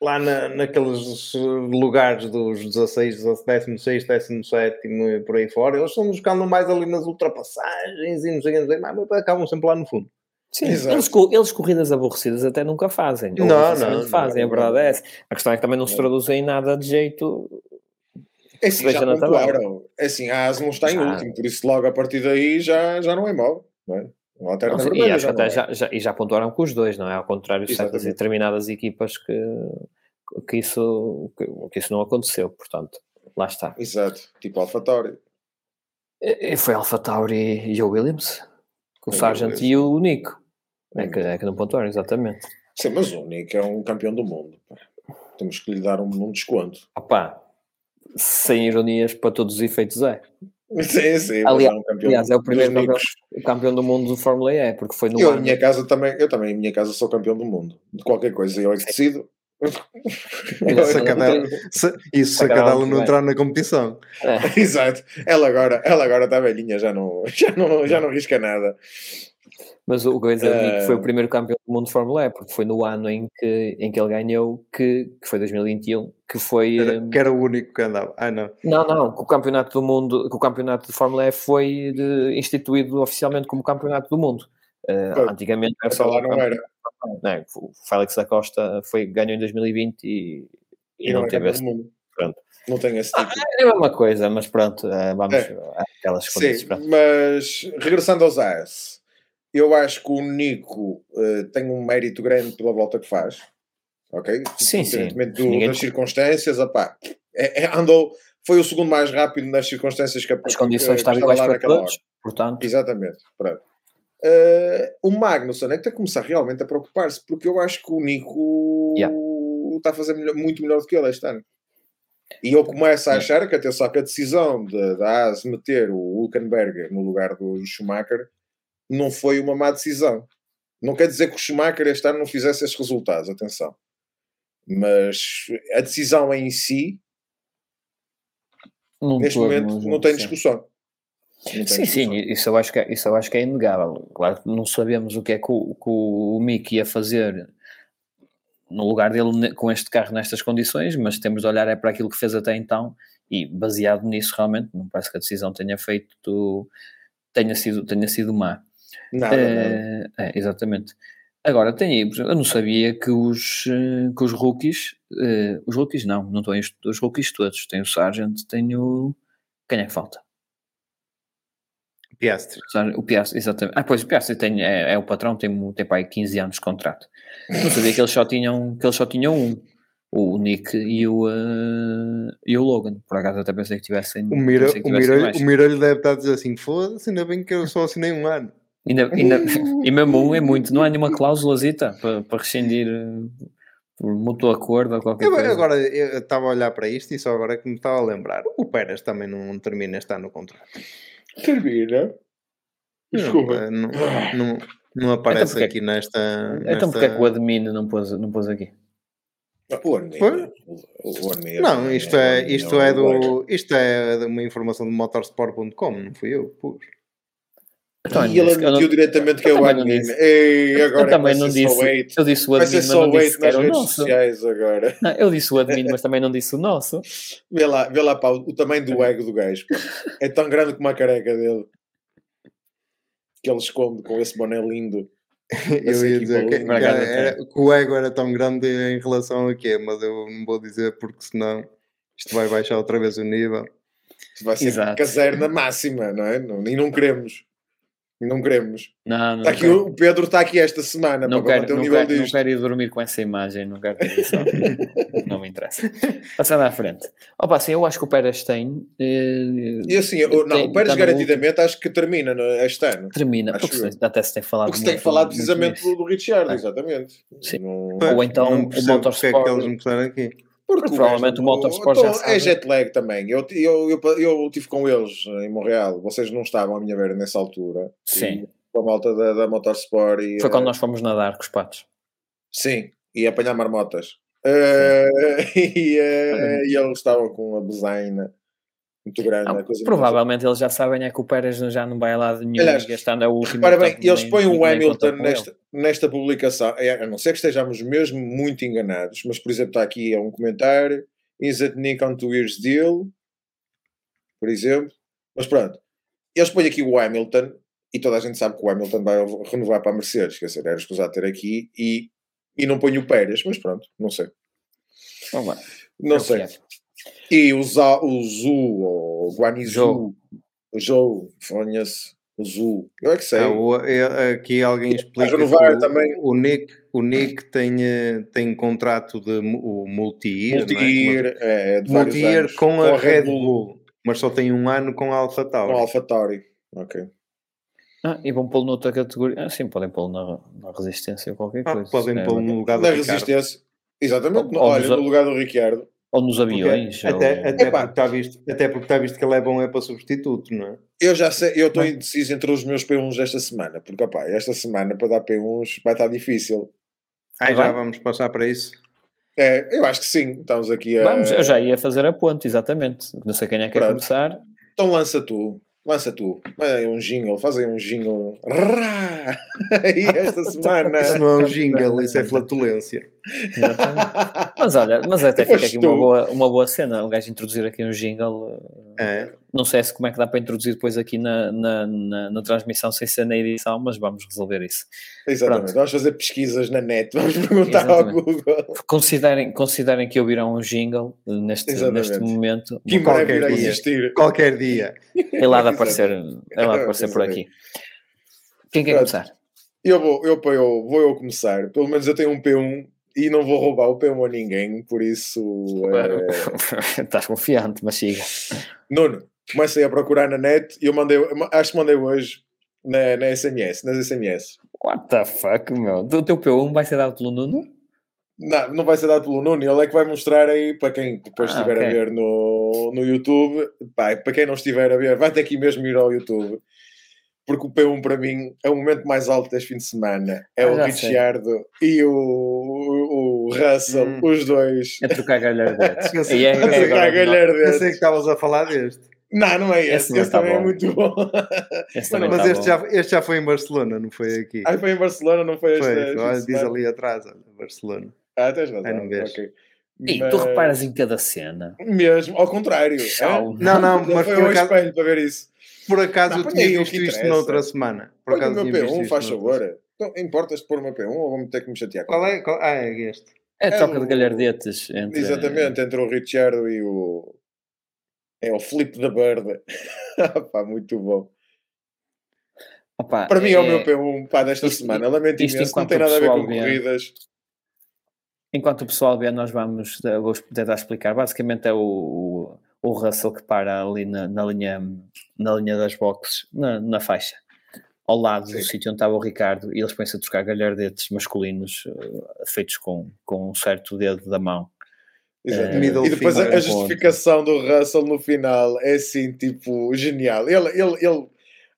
Speaker 3: lá na, naqueles lugares dos 16, 16, 17 e por aí fora, eles que andam mais ali nas ultrapassagens e não sei, não sei mas acabam sempre lá no fundo.
Speaker 1: Sim, eles, eles, corridas aborrecidas até nunca fazem.
Speaker 3: Não, não, não,
Speaker 1: fazem,
Speaker 3: não,
Speaker 1: a verdade é essa. A questão é que também não se traduzem em nada de jeito.
Speaker 2: É assim, já pontuaram. É assim, a AS não está em último, por isso logo a partir daí já, já não é mau, não é?
Speaker 1: Não, sim, e acho que até é. já, já, e já pontuaram com os dois, não é? Ao contrário de certas e determinadas equipas que, que, isso, que, que, isso não aconteceu, portanto, lá está.
Speaker 2: Exato, tipo AlphaTauri.
Speaker 1: E, foi AlphaTauri e o Williams, com o Sargent e o Nico. É que, é que não pontuaram, exatamente.
Speaker 2: Sim, mas o Nico é um campeão do mundo. Temos que lhe dar um, um desconto.
Speaker 1: Opa, sem ironias para todos os efeitos é. *laughs*
Speaker 2: Sim, sim.
Speaker 1: Aliás, é, um campeão aliás, é o primeiro campeão, campeão, do mundo do Fórmula E, porque foi no
Speaker 2: eu, ano. minha casa também, eu também, em minha casa, sou campeão do mundo. De qualquer coisa, eu é que decido.
Speaker 3: se a cadela, se, isso se a cadela não entrar na competição.
Speaker 2: É. *laughs* Exato. Ela agora, ela agora está velhinha, já não, *laughs* já, não, já não risca nada.
Speaker 1: Mas o dizer uh... foi o primeiro campeão do mundo de Fórmula E, porque foi no ano em que, em que ele ganhou, que, que foi 2021, que foi...
Speaker 3: Era, um... Que era o único que andava, ah não.
Speaker 1: Não, não, que o campeonato do mundo, que o campeonato de Fórmula E foi de, instituído oficialmente como campeonato do mundo. Uh, antigamente
Speaker 2: era só lá não era.
Speaker 1: Não, o Félix da Costa foi, ganhou em 2020 e, e, e não, não teve esse... Pronto.
Speaker 2: Não tenho esse tipo. Ah,
Speaker 1: é a mesma coisa, mas pronto, uh, vamos é. àquelas
Speaker 2: coisas. Sim, mas regressando aos AS, eu acho que o Nico uh, tem um mérito grande pela volta que faz. Ok?
Speaker 1: Sim, sim.
Speaker 2: Do, das circunstâncias, opá, é, é, andou, foi o segundo mais rápido nas circunstâncias que
Speaker 1: As condições estavam iguais para todos, hora. portanto.
Speaker 2: Exatamente. Pronto. Uh, o Magnusson é que tem que começar realmente a preocupar-se, porque eu acho que o Nico yeah. está a fazer melhor, muito melhor do que ele este ano. E eu começo a achar que, atenção, que a decisão da de, AS meter o Hulkenberger no lugar do Schumacher não foi uma má decisão. Não quer dizer que o Schumacher este ano não fizesse esses resultados, atenção. Mas a decisão em si, não neste momento, não tem discussão.
Speaker 1: Não sim, sim, isso eu, acho que é, isso eu acho que é inegável. Claro que não sabemos o que é que o, que o Mick ia fazer no lugar dele com este carro nestas condições, mas temos de olhar é para aquilo que fez até então e baseado nisso realmente não parece que a decisão tenha feito tenha sido, tenha sido má.
Speaker 2: Nada, é, nada.
Speaker 1: É, exatamente. Agora, tem eu não sabia que os, eh, que os rookies, uh, os rookies não, não estão os rookies todos, tem o Sargent, tem o, quem é que falta?
Speaker 3: Piastri.
Speaker 1: O Piastri, exatamente. Ah, pois o Piastri tem, é, é o patrão, tem, tem para aí 15 anos de contrato. Não sabia que eles só tinham, que eles só tinham um. O Nick e o, uh, e o Logan. Por acaso até pensei que tivessem.
Speaker 3: O Miralho o Miralho deve estar a dizer assim: foda-se, ainda bem que eu só assinei um ano.
Speaker 1: Ainda, *laughs* ainda, e mesmo um é muito, não há nenhuma cláusulazita para, para rescindir eh, por mútuo acordo ou qualquer
Speaker 3: eu,
Speaker 1: coisa.
Speaker 3: Agora, eu estava a olhar para isto e só agora é que me estava a lembrar. O Pérez também não termina este ano no contrato.
Speaker 2: Termina? Desculpa.
Speaker 3: Não, não, não aparece então aqui nesta,
Speaker 1: nesta... Então porque é que o admin não pôs, não pôs aqui?
Speaker 2: O admin,
Speaker 3: o admin, não, isto é, isto é, do, isto é de uma informação do motorsport.com, não fui eu, pus.
Speaker 2: Então, e ele admitiu não... diretamente que é o admin. Ei, agora
Speaker 1: eu também não disse. Wait. Eu disse o admin, mas não disse
Speaker 2: que era o nosso. Sociais agora.
Speaker 1: Não, eu disse o admin, mas também não disse o nosso.
Speaker 2: Vê lá, vê lá pá, o tamanho do ego do gajo. É tão grande como a careca dele. Que ele esconde com esse boné lindo. *laughs*
Speaker 3: eu ia dizer que, que, era, que, o ego era tão grande em relação a quê, mas eu não vou dizer porque senão isto vai baixar outra vez o nível.
Speaker 2: Isto vai ser Exato. caseiro máxima, não é? E não queremos. Não queremos.
Speaker 1: Não, não
Speaker 2: está aqui, o Pedro está aqui esta semana
Speaker 1: não para quero, o nível quero, Não quero ir dormir com essa imagem, não quero ter isso. *laughs* não me interessa. Passando à frente. Opa, assim, eu acho que o Pérez tem.
Speaker 2: Eh, e assim, eu, não, tem, o Pérez garantidamente acho que termina este ano.
Speaker 1: Termina, porque se, até se tem falado.
Speaker 2: Porque se tem falado precisamente do, do Richard, é. exatamente.
Speaker 1: Sim. Não... Ou então o motorsport.
Speaker 3: É que eles me aqui.
Speaker 1: Porque provavelmente o Motorsport
Speaker 2: então,
Speaker 1: já
Speaker 2: sabe. É jet lag também. Eu, eu, eu, eu tive com eles em Montreal. Vocês não estavam a minha ver nessa altura.
Speaker 1: Sim.
Speaker 2: Com a malta da, da Motorsport. E,
Speaker 1: Foi quando nós fomos nadar com os patos.
Speaker 2: Sim. E apanhar marmotas. Uh, *laughs* e, uh, e eles estavam com a bezaina muito grande. Não,
Speaker 1: provavelmente eles já sabem é que o Pérez já não vai lá de nenhum Aliás, gastando a última.
Speaker 2: Para bem, eles põem o Hamilton nesta, nesta publicação, é, a não ser que estejamos mesmo muito enganados, mas por exemplo está aqui é um comentário, is it Nick on two years deal? Por exemplo. Mas pronto, eles põem aqui o Hamilton e toda a gente sabe que o Hamilton vai renovar para a Mercedes, quer dizer, era escusado ter aqui e, e não põe o Pérez, mas pronto, não sei. Não é sei. E o, Zá, o Zu, o Guanizu, o Jou, conhece o Zu. Eu é que sei. Ah,
Speaker 3: o, é, aqui alguém explica
Speaker 2: o, também.
Speaker 3: o Nick, o Nick tem, eh, tem contrato de o multi-year,
Speaker 2: multi-year,
Speaker 3: é? é, multi com, com, a Red Bull. Bull, mas só tem um ano com a AlphaTauri.
Speaker 2: Com a AlphaTauri, ok.
Speaker 1: Ah, e vão pô-lo noutra categoria. Ah, sim, podem pô-lo na, na resistência ou qualquer ah, coisa.
Speaker 3: Podem pô-lo no lugar do
Speaker 2: Na Ricardo. resistência, exatamente. Ou, Olha, no lugar do Ricardo.
Speaker 1: Ou nos aviões.
Speaker 3: Porque, ou... Até, até, porque está visto, até porque está visto que ele é bom é para substituto, não é?
Speaker 2: Eu já sei, eu estou indeciso entre os meus P1s desta semana, porque opá, esta semana para dar P1s vai estar difícil.
Speaker 3: Ah, já vamos passar para isso?
Speaker 2: É, eu acho que sim, estamos aqui a...
Speaker 1: Vamos, eu já ia fazer a ponte, exatamente. Não sei quem é que quer começar.
Speaker 2: Então lança tu. Lança tu, aí um jingle, faz aí um jingle. *laughs* e esta semana.
Speaker 3: Isso não é um jingle, isso é flatulência.
Speaker 1: mas olha, mas até fica aqui uma boa, uma boa cena, um gajo introduzir aqui um jingle.
Speaker 3: É.
Speaker 1: Não sei se como é que dá para introduzir depois aqui na, na, na, na transmissão sem ser na edição, mas vamos resolver isso.
Speaker 2: Exatamente, Pronto. vamos fazer pesquisas na net, vamos perguntar Exatamente. ao Google.
Speaker 1: Considerem, considerem que ouviram um jingle neste, neste momento.
Speaker 2: Que qualquer dia. Existir.
Speaker 3: Qualquer dia.
Speaker 1: Ele há de aparecer, ele há de aparecer por aqui. Quem quer Pronto. começar?
Speaker 2: Eu vou, eu, eu, vou eu começar. Pelo menos eu tenho um P1 e não vou roubar o P1 a ninguém, por isso.
Speaker 1: É... *laughs* Estás confiante, mas siga.
Speaker 2: Nuno, comecei a procurar na net e eu mandei, acho que mandei hoje na, na SMS, nas SMS.
Speaker 1: What the fuck, meu? O teu P1 vai ser dado pelo Nuno?
Speaker 2: Não, não vai ser dado pelo Nuno, ele é que vai mostrar aí para quem depois ah, estiver okay. a ver no, no YouTube. Pá, para quem não estiver a ver, vai ter que mesmo ir ao YouTube porque o P1 para mim é o momento mais alto deste fim de semana. É ah, o Ricciardo e o, o, Russell, hum. os dois.
Speaker 1: A trocar galhardetes.
Speaker 3: é, a trocar galhardetes. Pensei que estavas a falar deste.
Speaker 2: Não, não é esse. Esse, esse tá também é muito bom.
Speaker 3: mas tá este, já, este já foi em Barcelona, não foi aqui.
Speaker 2: Ah, foi em Barcelona, não foi,
Speaker 3: foi este? Olha, diz ali atrás, olha, Barcelona.
Speaker 2: Ah, tens razão. não vês. Okay.
Speaker 1: E mas... tu reparas em cada cena.
Speaker 2: Mesmo, ao contrário.
Speaker 3: É? *laughs* Não, não, mas
Speaker 2: foi um espelho para ver isso.
Speaker 3: Por acaso não, eu tinha visto isto noutra semana. Por
Speaker 2: põe acaso o meu P1, faz favor. Então, importas de pôr o meu P1 ou vou-me ter que me chatear?
Speaker 3: Qual é? Qual... Ah, é este.
Speaker 1: É a troca é o... de galhardetes. Entre...
Speaker 2: Exatamente, entre o Richard e o. É o Flip da Bird. *laughs* pá, muito bom. Opa, Para é... mim é o meu P1 pá, desta isto, semana. Lamento imenso, não tem nada a ver com vê, corridas.
Speaker 1: Enquanto o pessoal vê, nós vamos vou tentar explicar. Basicamente é o, o o Russell que para ali na, na linha, na linha das boxes, na, na faixa, ao lado Sim. do sítio onde estava o Ricardo, e eles põem-se a trocar galhardetes masculinos uh, feitos com, com um certo dedo da mão.
Speaker 2: Uh, e depois a, a justificação do Russell no final é assim, tipo, genial. Ele, ele, ele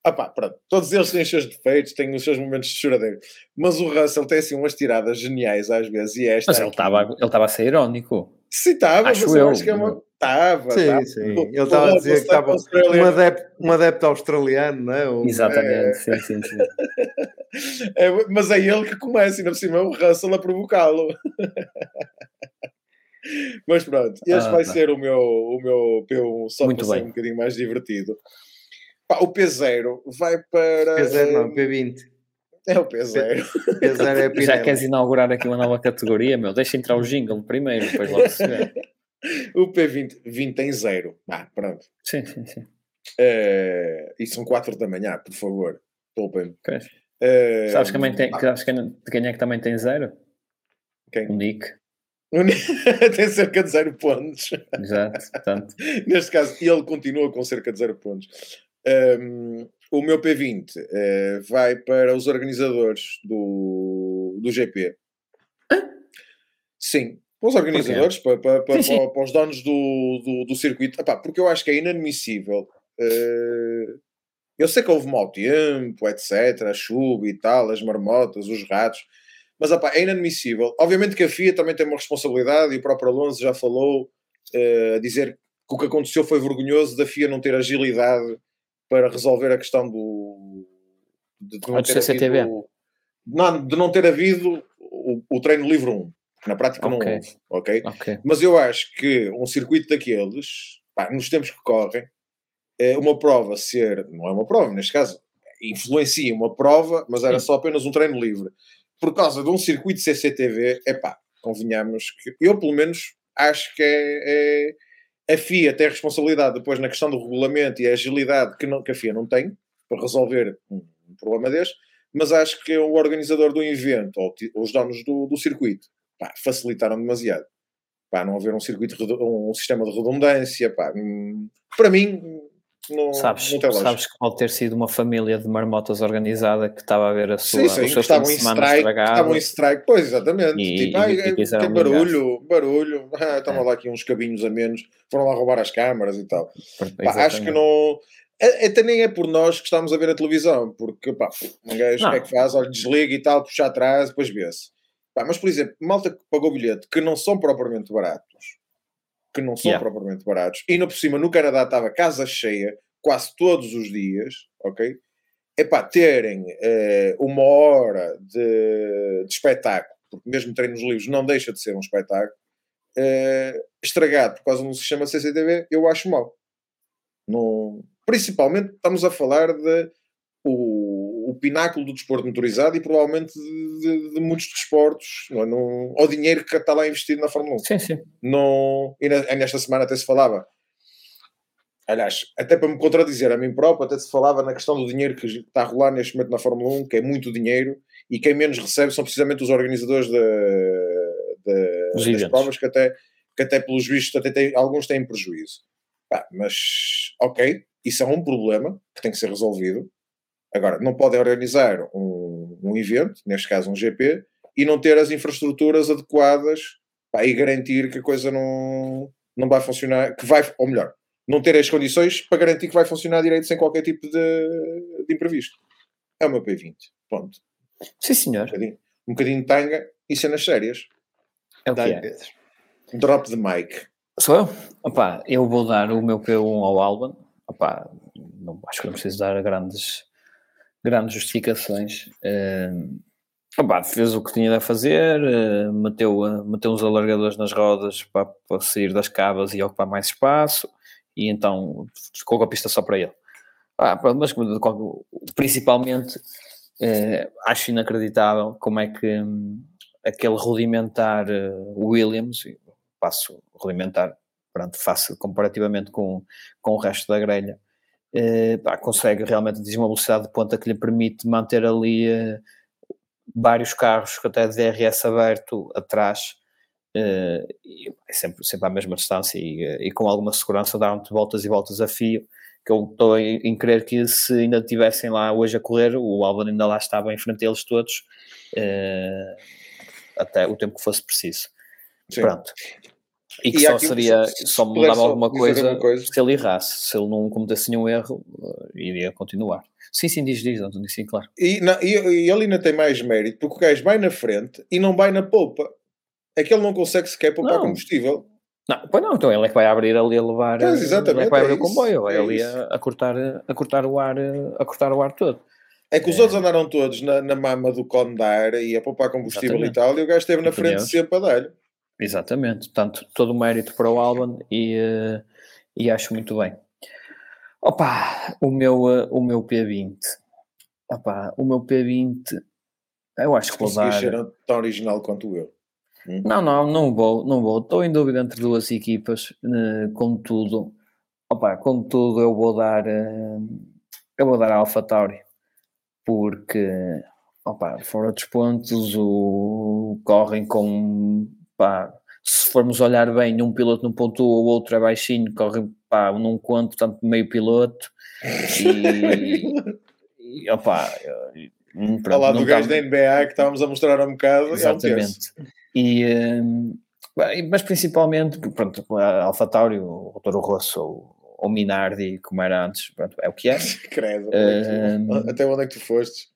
Speaker 2: ah pá, pronto, todos eles têm os seus defeitos, têm os seus momentos de choradeiro, mas o Russell tem assim umas tiradas geniais às vezes. E esta
Speaker 1: mas ele estava ele a ser irónico.
Speaker 2: Sim, estava, mas eu, acho que é uma. Estava,
Speaker 3: sim, sim. Ele estava a dizer que estava um adepto, um adepto australiano, não é?
Speaker 1: Exatamente, é... sim, sim, sim. *laughs*
Speaker 2: é, mas é ele que começa, e na cima é o Russell a provocá-lo. *laughs* mas pronto, este ah, vai tá. ser o meu, o meu P1 só Muito para bem. ser um bocadinho mais divertido. Pá, o P0 vai para.
Speaker 3: P0 não, P20.
Speaker 2: É o P0.
Speaker 3: P0 é *laughs*
Speaker 1: Já queres inaugurar aqui uma nova categoria, meu? Deixa entrar o jingle primeiro, depois logo se vê. *laughs*
Speaker 2: O P20 20 tem zero. Ah, pronto.
Speaker 1: Sim, sim, sim.
Speaker 2: Uh, e são 4 da manhã, por favor. Poupem.
Speaker 1: Uh, sabes, que tem, ah, sabes quem, quem é que também tem zero?
Speaker 2: Quem?
Speaker 1: O Nick. *laughs*
Speaker 2: Tem cerca de zero pontos.
Speaker 1: Exato, portanto. *laughs*
Speaker 2: Neste caso, ele continua com cerca de zero pontos. Um, o meu P20 uh, eh, vai para os organizadores do, do GP. Sim, para os organizadores, para, para, para, sim, sim. para, os donos do, do, do circuito, Epá, porque eu acho que é inadmissível. Uh, eu sei que houve mau tempo, etc., a chuva e tal, as marmotas, os ratos, mas epá, é inadmissível. Obviamente que a FIA também tem uma responsabilidade e o próprio Alonso já falou uh, a dizer que o que aconteceu foi vergonhoso da FIA não ter agilidade para resolver a questão do.
Speaker 1: de, de não, ter havido,
Speaker 2: não, de não ter havido o, o treino livre 1 na prática okay. não houve, okay?
Speaker 1: ok?
Speaker 2: Mas eu acho que um circuito daqueles, pá, nos tempos que correm, é uma prova ser, não é uma prova, neste caso, influencia uma prova, mas era Sim. só apenas um treino livre. Por causa de um circuito CCTV, é pá, convenhamos que eu pelo menos acho que é, é, a FIA tem a responsabilidade depois na questão do regulamento e a agilidade que, não, que a FIA não tem para resolver um, um problema deste, mas acho que o organizador do evento ou os donos do, do circuito pá, facilitaram demasiado. Pá, não haver um circuito, um sistema de redundância, pá, hum, para mim, não,
Speaker 1: sabes, não sabes que pode ter sido uma família de marmotas organizada que estava a ver a sua,
Speaker 2: sim, sim,
Speaker 1: o seu
Speaker 2: estavam em strike, estavam em strike, pois exatamente. E, tipo, e, e barulho, barulho, *laughs* ah, estavam é. lá aqui uns cabinhos a menos, foram lá roubar as câmaras e tal. Pá, acho que não. É, até nem é por nós que estamos a ver a televisão, porque pá, um gajo é que faz? Olha, desliga e tal, puxa atrás, depois vê-se. Mas, por exemplo, malta que pagou bilhete que não são propriamente baratos, que não são yeah. propriamente baratos, e ainda por cima no Canadá estava casa cheia, quase todos os dias, ok? É para terem uh, uma hora de, de, espetáculo, porque mesmo treinos livres não deixa de ser um espetáculo, uh, estragado por causa de um sistema CCTV, eu acho mal. Não, principalmente estamos a falar de o, o pináculo do desporto motorizado e provavelmente de, de, de muitos desportos, não, é? não, o dinheiro que está lá investido na Fórmula 1.
Speaker 1: Sim, sim.
Speaker 2: Não, e nesta semana até se falava, aliás, até para me contradizer a mim próprio, até se falava na questão do dinheiro que está a rolar neste momento na Fórmula 1, que é muito dinheiro, e quem menos recebe são precisamente os organizadores de, de, das provas que até, que até pelos vistos até tem, alguns têm prejuízo. mas ok, isso é um problema que tem que ser resolvido. Agora, não podem organizar um, um evento, neste caso um GP, e não ter as infraestruturas adequadas pá, e garantir que a coisa não, não vai funcionar, que vai, ou melhor, não ter as condições para garantir que vai funcionar direito sem qualquer tipo de, de imprevisto. É o meu P20. Ponto.
Speaker 1: Sim, senhor.
Speaker 2: Um bocadinho, um bocadinho de tanga e cenas sérias.
Speaker 1: É o que é.
Speaker 2: Drop de mic.
Speaker 1: Sou eu? Opa, eu vou dar o meu P1 ao Alban. Opa, não, acho que não preciso dar grandes grandes justificações. Uh, opa, fez o que tinha de fazer, uh, meteu, uh, meteu uns alargadores nas rodas para, para, sair das cavas e ocupar mais espaço, e então colocou a pista só para ele. Ah, mas principalmente uh, acho inacreditável como é que um, aquele rudimentar Williams, passo rudimentar, pronto, face comparativamente com, com o resto da grelha, eh, pá, consegue realmente atingir uma velocidade de ponta que lhe permite manter ali eh, vários carros que até DRS aberto atrás eh, e é sempre, sempre à mesma distância e, e com alguma segurança dar-te voltas e voltas a fio que eu estou em, crer que se ainda tivessem lá hoje a correr, o Albon ainda lá estava em frente deles todos até o tempo que fosse preciso. Sim. Pronto. E que e só seria, só mudava alguma coisa, coisa, se ele errasse, se ele não cometesse nenhum erro, uh, iria continuar. Sim, sim, diz, diz, António, sim, claro.
Speaker 2: E, não, e, e, ele ainda tem mais mérito, porque o gajo vai na frente e não vai na polpa. É que ele não consegue sequer poupar não. combustível.
Speaker 1: Não, pois não, então ele é que vai abrir ali a levar. Pois, exatamente. Ele é que vai abrir é o comboio, vai é ali a, a, cortar, a cortar o ar, a cortar o ar todo.
Speaker 2: É que os é. outros andaram todos na, na mama do condar e a poupar combustível exatamente. e tal, e o gajo esteve na frente sempre a dar-lhe.
Speaker 1: Exatamente, portanto, todo o mérito para o Alban e, uh, e acho muito bem. Opa, o meu, uh, o meu P20. Opa, o meu P20, eu acho que vou dar...
Speaker 2: ser tão original quanto eu.
Speaker 1: Hum? Não, não, não vou, não vou. Estou em dúvida entre duas equipas, uh, contudo, opa, contudo eu vou dar, eu vou dar a AlphaTauri, porque, opa, fora dos pontos, o, correm com pá, se formos olhar bem, um piloto não pontua, o outro é baixinho, corre pá, num conto, portanto, meio piloto. E, *laughs* e opá,
Speaker 2: hum, pronto, Olá do gajo da NBA que estávamos a mostrar um bocado.
Speaker 1: É Exatamente. E, um, mas principalmente, pronto, a AlphaTauri, o Toro Rosso ou o Minardi, como era antes, pronto, é o que é. *laughs*
Speaker 2: Credo, um, até onde é que tu fostes?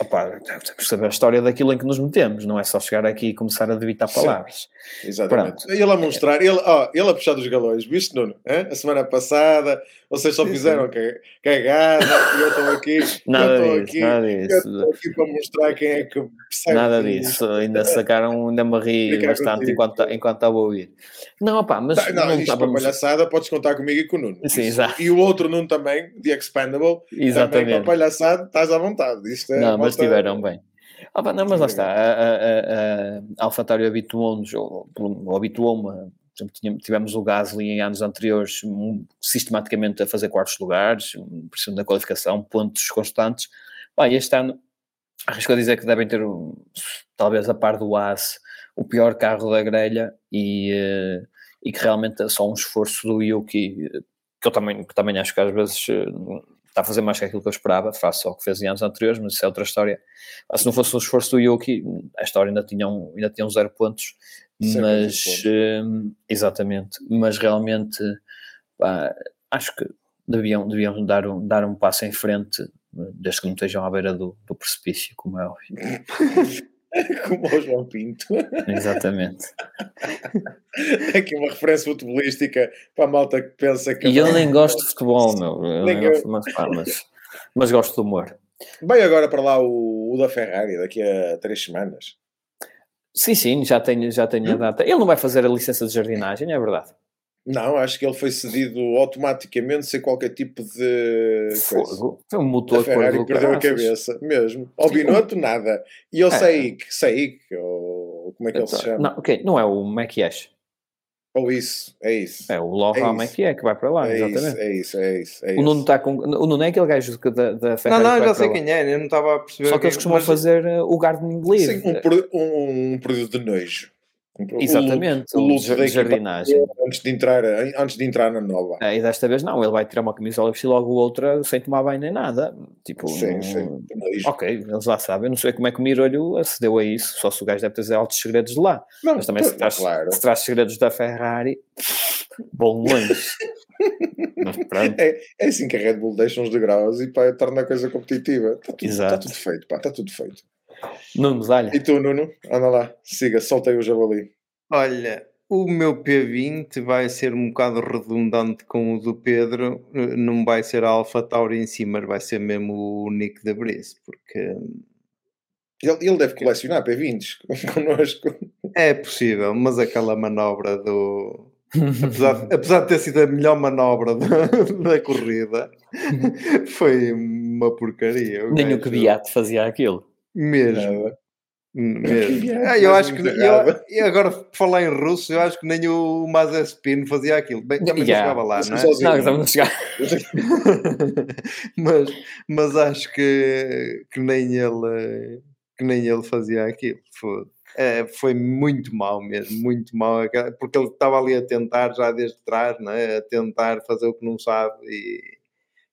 Speaker 1: Opa, temos que saber a história daquilo em que nos metemos, não é só chegar aqui e começar a debitar palavras.
Speaker 2: Sim, exatamente. Pronto. Ele a mostrar, ele, oh, ele a puxar dos galões, viste, Nuno? Hein? A semana passada, vocês só fizeram cagada e eu *laughs* estou aqui.
Speaker 1: Nada
Speaker 2: eu
Speaker 1: disso, aqui, nada. Eu
Speaker 2: estou aqui para mostrar quem é que
Speaker 1: percebe. Nada disso, ainda sacaram, ainda me ri bastante enquanto, enquanto estava a ouvir. Não, opá, mas.
Speaker 2: Tá, não, não isto estávamos... palhaçada, podes contar comigo e com o Nuno.
Speaker 1: Sim, exato.
Speaker 2: E o outro Nuno também, The Expandable,
Speaker 1: Exatamente.
Speaker 2: também para palhaçada, estás à vontade. Isto é
Speaker 1: não, mas estiveram bem. Ah, não, mas lá está. A, a, a, a habituou-nos, ou, ou habituou-me tivemos o Gasly em anos anteriores sistematicamente a fazer quartos lugares, pressão da qualificação, pontos constantes. Bem, este ano arrisco a dizer que devem ter, talvez a par do AS, o pior carro da grelha e, eh, e que realmente é só um esforço do Yuki, que eu também, que também acho que às vezes eh, está a fazer mais que aquilo que eu esperava, face ao que fez em anos anteriores, mas isso é outra história. Se não fosse o esforço do Yuki, a história ainda tinha um, ainda tinha um zero pontos, mas uh, exatamente, mas realmente pá, acho que deviam, deviam dar, um, dar um passo em frente, desde que não estejam à beira do, do precipício, como é óbvio. *laughs* *laughs*
Speaker 2: Como o João Pinto.
Speaker 1: Exatamente. *laughs*
Speaker 2: Aqui uma referência futebolística para a malta que pensa que.
Speaker 1: E eu nem gosto de futebol, meu. Eu nem gosto, mas, pá, mas, mas gosto do humor.
Speaker 2: Vai agora para lá o, o, da Ferrari daqui a três semanas.
Speaker 1: Sim, sim, já tenho, já tenho a hum? data. Ele não vai fazer a licença de jardinagem, é verdade.
Speaker 2: Não, acho que ele foi cedido automaticamente sem qualquer tipo de.
Speaker 1: Fogo. Foi um motor
Speaker 2: a Ferrari perdeu a cabeça, mesmo. Ao Binotto, nada. E eu é. sei que sei que. Como é que ele se então, chama?
Speaker 1: Não, okay. não é o Maquiash.
Speaker 2: Ou isso, é isso.
Speaker 1: É o Laurent é que é que vai para lá,
Speaker 2: é
Speaker 1: exatamente.
Speaker 2: Isso, é isso, é isso. É
Speaker 1: o, Nuno está com, o Nuno é aquele gajo da, da
Speaker 3: Ferrari. Não, não, já sei quem é, eu não estava a perceber.
Speaker 1: Só que eles costumam mas... fazer uh, o gardening livre.
Speaker 2: Sim, um, um, um período de nojo.
Speaker 1: Exatamente, o, o, o de jardinagem.
Speaker 2: Antes de, entrar, antes de entrar na nova.
Speaker 1: É, e desta vez não, ele vai tirar uma camisola e vestir logo outra sem tomar banho nem nada. Tipo,
Speaker 2: sim, não... sim.
Speaker 1: Ok, eles lá sabem. Eu não sei como é que o Mirolho acedeu a isso, só se o gajo deve ter altos segredos de lá. Não, Mas também se traz, claro. se traz segredos da Ferrari, bom longe. *laughs*
Speaker 2: É, é assim que a Red Bull deixa uns degraus e pá, torna a coisa competitiva. Está tudo, Exato. Está tudo feito, pá, está tudo feito.
Speaker 1: Nuno Medalha.
Speaker 2: E tu, Nuno? Anda lá, siga, solta aí o javali.
Speaker 3: Olha, o meu P20 vai ser um bocado redundante com o do Pedro, não vai ser a Alpha Tauri em cima, vai ser mesmo o Nick da Brice, porque.
Speaker 2: Ele, ele deve colecionar P20s *laughs* connosco.
Speaker 3: É possível, mas aquela manobra do. apesar, apesar de ter sido a melhor manobra da, da corrida, *laughs* foi uma porcaria.
Speaker 1: Nem o que Beato fazia aquilo.
Speaker 3: Mesmo. Mesmo. Ah, eu acho que eu, agora falar em russo, eu acho que nem o Mazespin fazia aquilo. Bem, também yeah. chegava lá, não é?
Speaker 1: Não, estamos a chegar.
Speaker 3: mas, mas acho que, que nem ele que nem ele fazia aquilo. Foi, é, foi muito mal mesmo, muito mal, porque ele estava ali a tentar já desde trás, não é? a tentar fazer o que não sabe e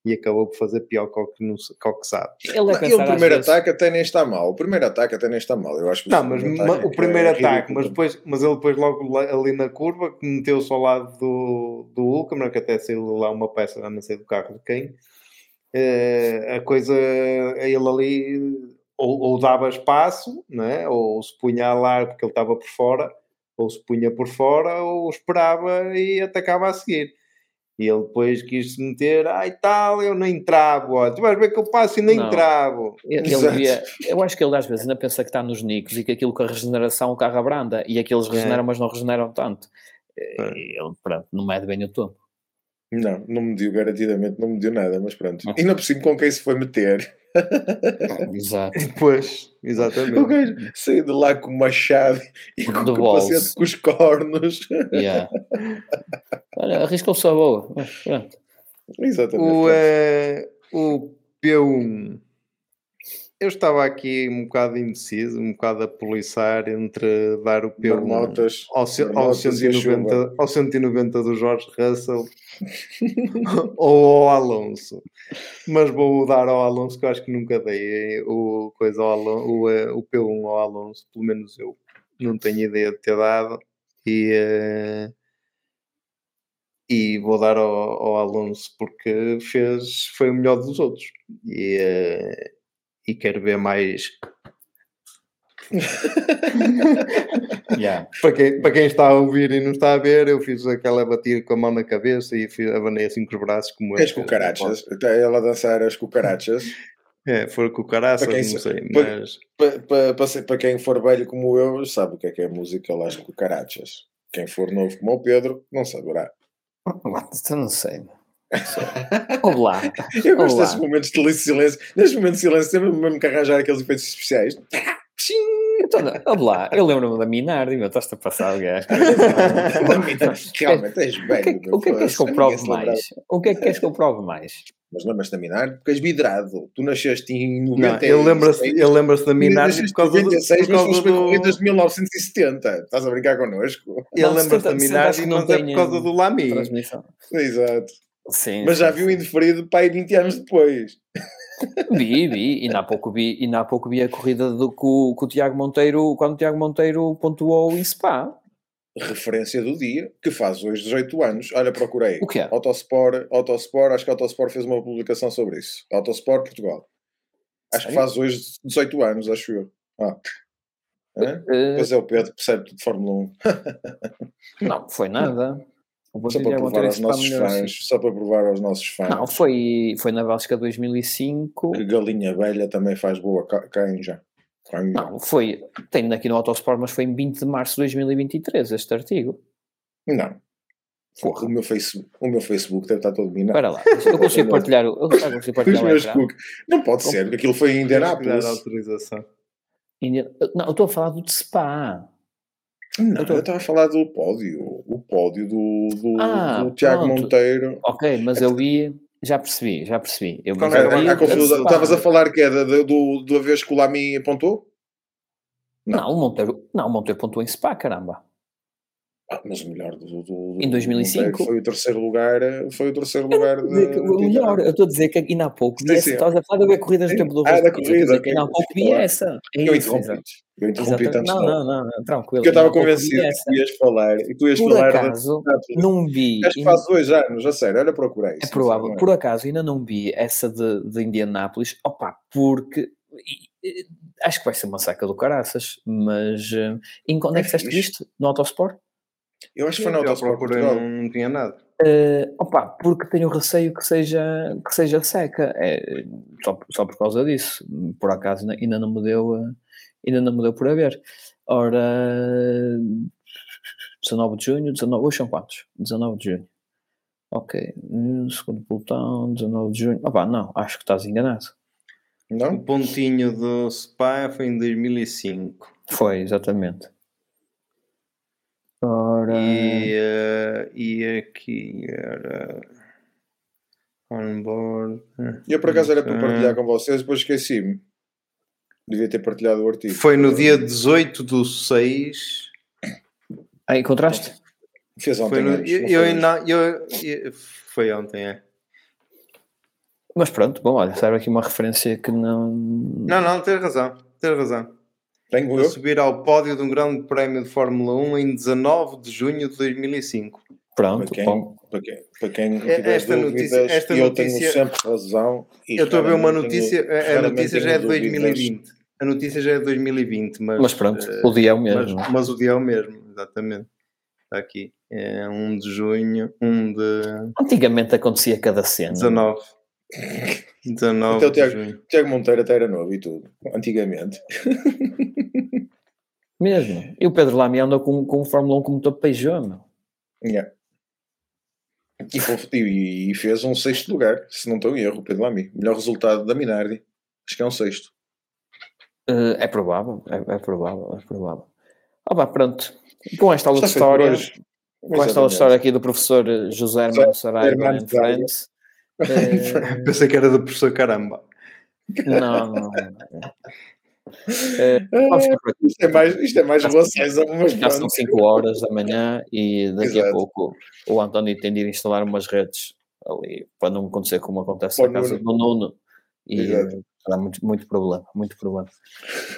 Speaker 3: e acabou por fazer pior que o que, não, que, o que sabe.
Speaker 2: Ele, não, e o primeiro ataque até nem está mal. O primeiro ataque até nem está mal. Eu acho que
Speaker 3: não, mas o primeiro é ataque, mas depois, mas ele depois logo ali na curva que meteu-se ao lado do, do que até saiu lá uma peça, não sei do carro de quem. Uh, a coisa, ele ali ou, ou, dava espaço, né? ou se punha a largo porque ele estava por fora, ou se punha por fora, ou esperava e atacava a seguir. E ele depois quis se meter, ai tal, eu nem travo, olha, tu vais ver que eu passo e nem não. travo.
Speaker 1: Ele, *laughs* ele via, eu acho que ele às vezes ainda pensa que está nos nicos e que aquilo com a regeneração o carro abranda e aqueles regeneram, é. mas não regeneram tanto. É. Ele, pronto, não mede bem o topo.
Speaker 2: Não, não mediu, garantidamente não mediu nada, mas pronto. E não por cima com quem se foi meter.
Speaker 1: Exato. *laughs*
Speaker 3: Pois, exatamente. *laughs*
Speaker 2: O gajo saiu de lá com o machado e com o capacete com os cornos. *laughs*
Speaker 1: Yeah. Olha, arriscou-se a boa.
Speaker 2: Exatamente.
Speaker 3: O, é, o P1 eu estava aqui um bocado indeciso, um bocado a poliçar entre dar o P1
Speaker 2: Marmotas,
Speaker 3: ao, ao, 190, ao 190 do Jorge Russell *laughs* ou ao Alonso. Mas vou dar ao Alonso, que eu acho que nunca dei o, coisa ao Alonso, o, eh, o P1 ao Alonso, pelo menos eu não tenho ideia de ter dado. E, uh, e vou dar ao, ao, Alonso porque fez, foi o melhor dos outros. E, uh, e quero ver mais. *laughs*
Speaker 1: yeah.
Speaker 3: para, quem, para quem está a ouvir e não está a ver, eu fiz aquela batida com a mão na cabeça e fiz, abanei assim com os braços como
Speaker 2: As cucarachas, ela a dançar as cucarachas. *laughs*
Speaker 3: É, for cucaraças, não sei,
Speaker 2: mas... Para, para, para, para, quem for velho como eu, sabe o que é que é música lá, as cucarachas. Quem for novo como o Pedro, não saberá. *laughs*
Speaker 1: Eu não sei. Olá. *laughs*
Speaker 2: Eu gosto desses momentos de silêncio. Nestes momentos de silêncio, sempre mesmo que arranjar aqueles efeitos especiais.
Speaker 1: Então, olá, eu lembro-me da Minardi, meu, estás-te a passar o gajo. *laughs*
Speaker 2: Realmente, és bem.
Speaker 1: O que é que queres que eu prove mais? O que é que queres que eu prove mais?
Speaker 2: Mas lembras-te da Minardi? Porque és vidrado. Tu nasceste em 90.
Speaker 3: Ele lembra-se lembra da Minardi por causa 96,
Speaker 2: do... Por causa do... corridas de 1970. Estás a brincar connosco?
Speaker 3: Ele lembra-se da Minardi, mas é por causa do Lamy.
Speaker 2: Exato.
Speaker 1: Sim,
Speaker 2: mas já viu indeferido para aí 20 anos depois.
Speaker 1: Vi, vi, e há pouco vi, e há pouco vi a corrida do, com, com o Tiago Monteiro, quando o Tiago Monteiro pontuou em Spa.
Speaker 2: Referência do dia, que faz hoje 18 anos. Olha, procurei.
Speaker 1: O que é?
Speaker 2: Autosport, Autosport, acho que Autosport fez uma publicação sobre isso. Autosport Portugal. Acho Sério? que faz hoje 18 anos, acho eu. Ah. Uh, pois é, o Pedro percebe de Fórmula
Speaker 1: 1. *laughs* não, foi nada.
Speaker 2: Só para provar aos nossos fãs, assim. só para provar aos nossos fãs.
Speaker 1: Não, foi, foi na Bélgica 2005.
Speaker 2: Que Galinha Velha também faz boa já.
Speaker 1: Não, foi, tem aqui no Autosport, mas foi em 20 de março de 2023 este artigo.
Speaker 2: Não. Porra. O meu, Facebook, o meu Facebook deve estar todo minado.
Speaker 1: Espera lá, eu consigo *laughs* partilhar, eu consigo partilhar.
Speaker 2: Não pode ser, porque aquilo foi em Indianápolis.
Speaker 3: autorização.
Speaker 1: Não, eu estou a falar do de Spa.
Speaker 2: Não, eu, estava a falar do pódio. O pódio do, do, ah, do Tiago Monteiro.
Speaker 1: Ok, mas eu vi, já percebi, já percebi. Eu
Speaker 2: Qual era a confusão? Estavas a falar que é do, do, do vez que o Lamy apontou?
Speaker 1: Não. não, o Monteiro, não, o Monteiro pontuou em Spa, caramba.
Speaker 2: Ah, mas o melhor do, do,
Speaker 1: em 2005
Speaker 2: foi o terceiro lugar foi o terceiro lugar de,
Speaker 1: o melhor eu estou a dizer que ainda há pouco vi essa, estavas a falar de ver corridas do tempo do
Speaker 2: ah, da corrida
Speaker 1: ainda há pouco vi essa
Speaker 2: é eu interrompi eu interrompi tanto
Speaker 1: não, não, não, tranquilo
Speaker 2: porque eu estava convencido que tu ias falar e tu ias
Speaker 1: por
Speaker 2: falar
Speaker 1: acaso não vi
Speaker 2: acho que faz dois anos a sério olha procurei
Speaker 1: é provável é? por acaso ainda não vi essa de, de Indianápolis. Opa porque acho que vai ser uma saca do caraças mas eh, em quando é que fizeste isto? no Autosport?
Speaker 2: Eu acho que foi na
Speaker 3: Portugal. Não, não tinha nada.
Speaker 1: Uh, opa, porque tenho receio que seja, que seja seca. É, só, só por causa disso. Por acaso ainda não me deu, eh, ainda não me deu por haver. Ora, 19 de junho, 19, hoje são quantos? 19 de junho. Ok, segundo pelotão, 19 de junho. Opa, não, acho que estás enganado.
Speaker 3: Não? O pontinho do Spa foi em 2005.
Speaker 1: Foi, exatamente.
Speaker 3: Ora... E, uh, e aqui era onboard.
Speaker 2: Eu por acaso era para partilhar com vocês, depois esqueci-me. Devia ter partilhado o artigo.
Speaker 3: Foi no dia 18 do 6.
Speaker 1: Ah, encontraste?
Speaker 2: Fez ontem.
Speaker 3: Foi, no, antes, eu, eu, não, eu, eu, foi ontem, é.
Speaker 1: Mas pronto, bom, olha, serve aqui uma referência que não.
Speaker 3: Não, não, tens razão, tens razão. Tenho eu? subir ao pódio de um grande prémio de Fórmula 1 em 19 de junho de 2005.
Speaker 1: Pronto,
Speaker 2: para quem,
Speaker 1: bom.
Speaker 2: Para quem, para quem é, esta notícia, esta eu notícia, tenho sempre razão.
Speaker 3: eu estou a ver uma notícia, a notícia já é de 2020. A notícia já é de 2020, mas,
Speaker 1: mas pronto, uh, o dia é o mesmo.
Speaker 3: Mas, mas, o dia é o mesmo, exatamente. Está aqui. É 1 de junho, 1 de.
Speaker 1: Antigamente acontecia cada cena.
Speaker 3: 19. 19
Speaker 2: então, Tiago, Tiago Monteiro até era novo e tudo, antigamente. *laughs*
Speaker 1: Mesmo. E o Pedro Lamy andou com, com o Fórmula 1 como motor Peugeot, meu.
Speaker 2: Yeah. E, e, e, fez um sexto lugar, se não estou em erro, o Pedro Lamy. Melhor resultado da Minardi. Acho que é um sexto.
Speaker 1: Uh, é provável, é, é, provável, é provável. Ah, pá, pronto. Com esta aula de história, com esta aula de história aqui do professor José Hermano Saraiva em Friends.
Speaker 3: Uh... *laughs* Pensei que era do professor Caramba.
Speaker 1: Não, não.
Speaker 2: É, isto, é mais, isto é mais relações, mas
Speaker 1: já são 5 horas da manhã e daqui Exato. a pouco o António tem de ir instalar umas redes ali para não acontecer como acontece na casa do Nuno e Exato. dá muito, muito problema, muito problema.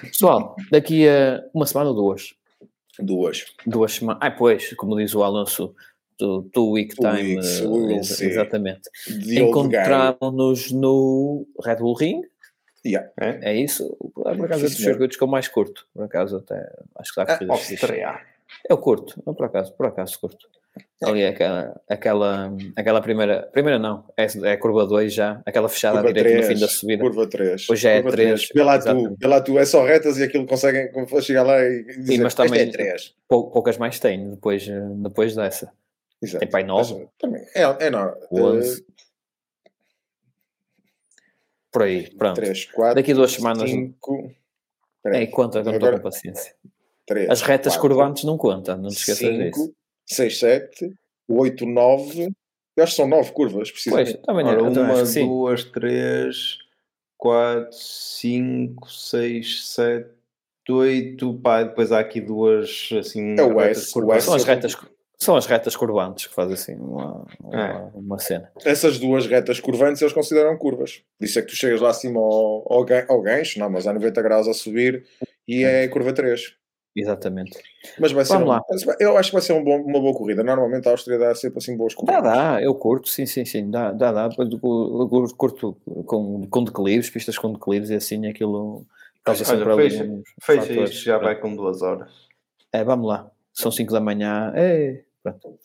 Speaker 1: Pessoal, daqui a uma semana ou duas?
Speaker 2: Duas.
Speaker 1: Duas semanas. Ah, pois, como diz o Alonso, do, do Week Time, uh, exatamente. Encontramos-nos no Red Bull Ring
Speaker 2: Yeah.
Speaker 1: É, é isso. Por acaso é dos circuitos que eu mais curto. Por acaso até acho que está
Speaker 2: a
Speaker 1: Eu curto, eu, por acaso, por acaso curto. Ali é aquela, aquela, aquela primeira, primeira não, é, é a curva 2 já, aquela fechada curva à direita 3, no fim da subida.
Speaker 2: Curva 3.
Speaker 1: Hoje é 3.
Speaker 2: Pela tu, pela tu, é só retas e aquilo conseguem chegar lá e dizer, Sim, mas também é 3.
Speaker 1: poucas mais tem depois, depois dessa. Exato. Tem pai 9.
Speaker 2: É, é não.
Speaker 1: 11. Por aí, pronto. 3, 4, Daqui a duas semanas. 5. É, conta, não estou com paciência. 3, As retas 4, curvantes não contam, não te esqueças 5, disso.
Speaker 2: 6, 7, 8, 9. Eu acho que são 9 curvas, precisamente.
Speaker 3: Pois, também Ora, uma, duas, três, quatro, cinco, seis, sete, oito. Pá, depois há aqui duas assim.
Speaker 2: É o S, o S.
Speaker 1: São as retas são as retas curvantes que fazem assim uma, uma, é. uma, cena.
Speaker 2: Essas duas retas curvantes eles consideram curvas. Isso é que tu chegas lá acima ao, ao, ao gancho, não, mas há 90 graus a subir e é curva 3.
Speaker 1: Exatamente.
Speaker 2: Mas vai ser Vamos um, lá. Eu acho que vai ser um bom, uma boa corrida. Normalmente a Áustria dá sempre assim boas corridas.
Speaker 1: Dá, dá, eu curto, sim, sim, sim. Dá, dá, dá. Eu curto com, com declives, pistas com declives e assim aquilo
Speaker 3: Causa sempre Olha, fecha, fecha isto, já vai com duas horas.
Speaker 1: É, vamos lá. São 5 da manhã. É,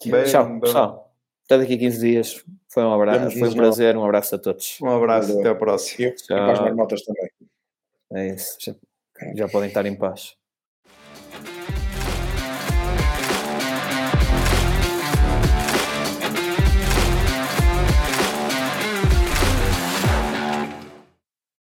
Speaker 1: Bem, Tchau, bem. pessoal. Até daqui a 15 dias. Foi um abraço, foi um prazer, um abraço a todos.
Speaker 3: Um abraço, até a próxima.
Speaker 2: E, e para as marmotas também.
Speaker 1: É isso, já, já podem estar em paz.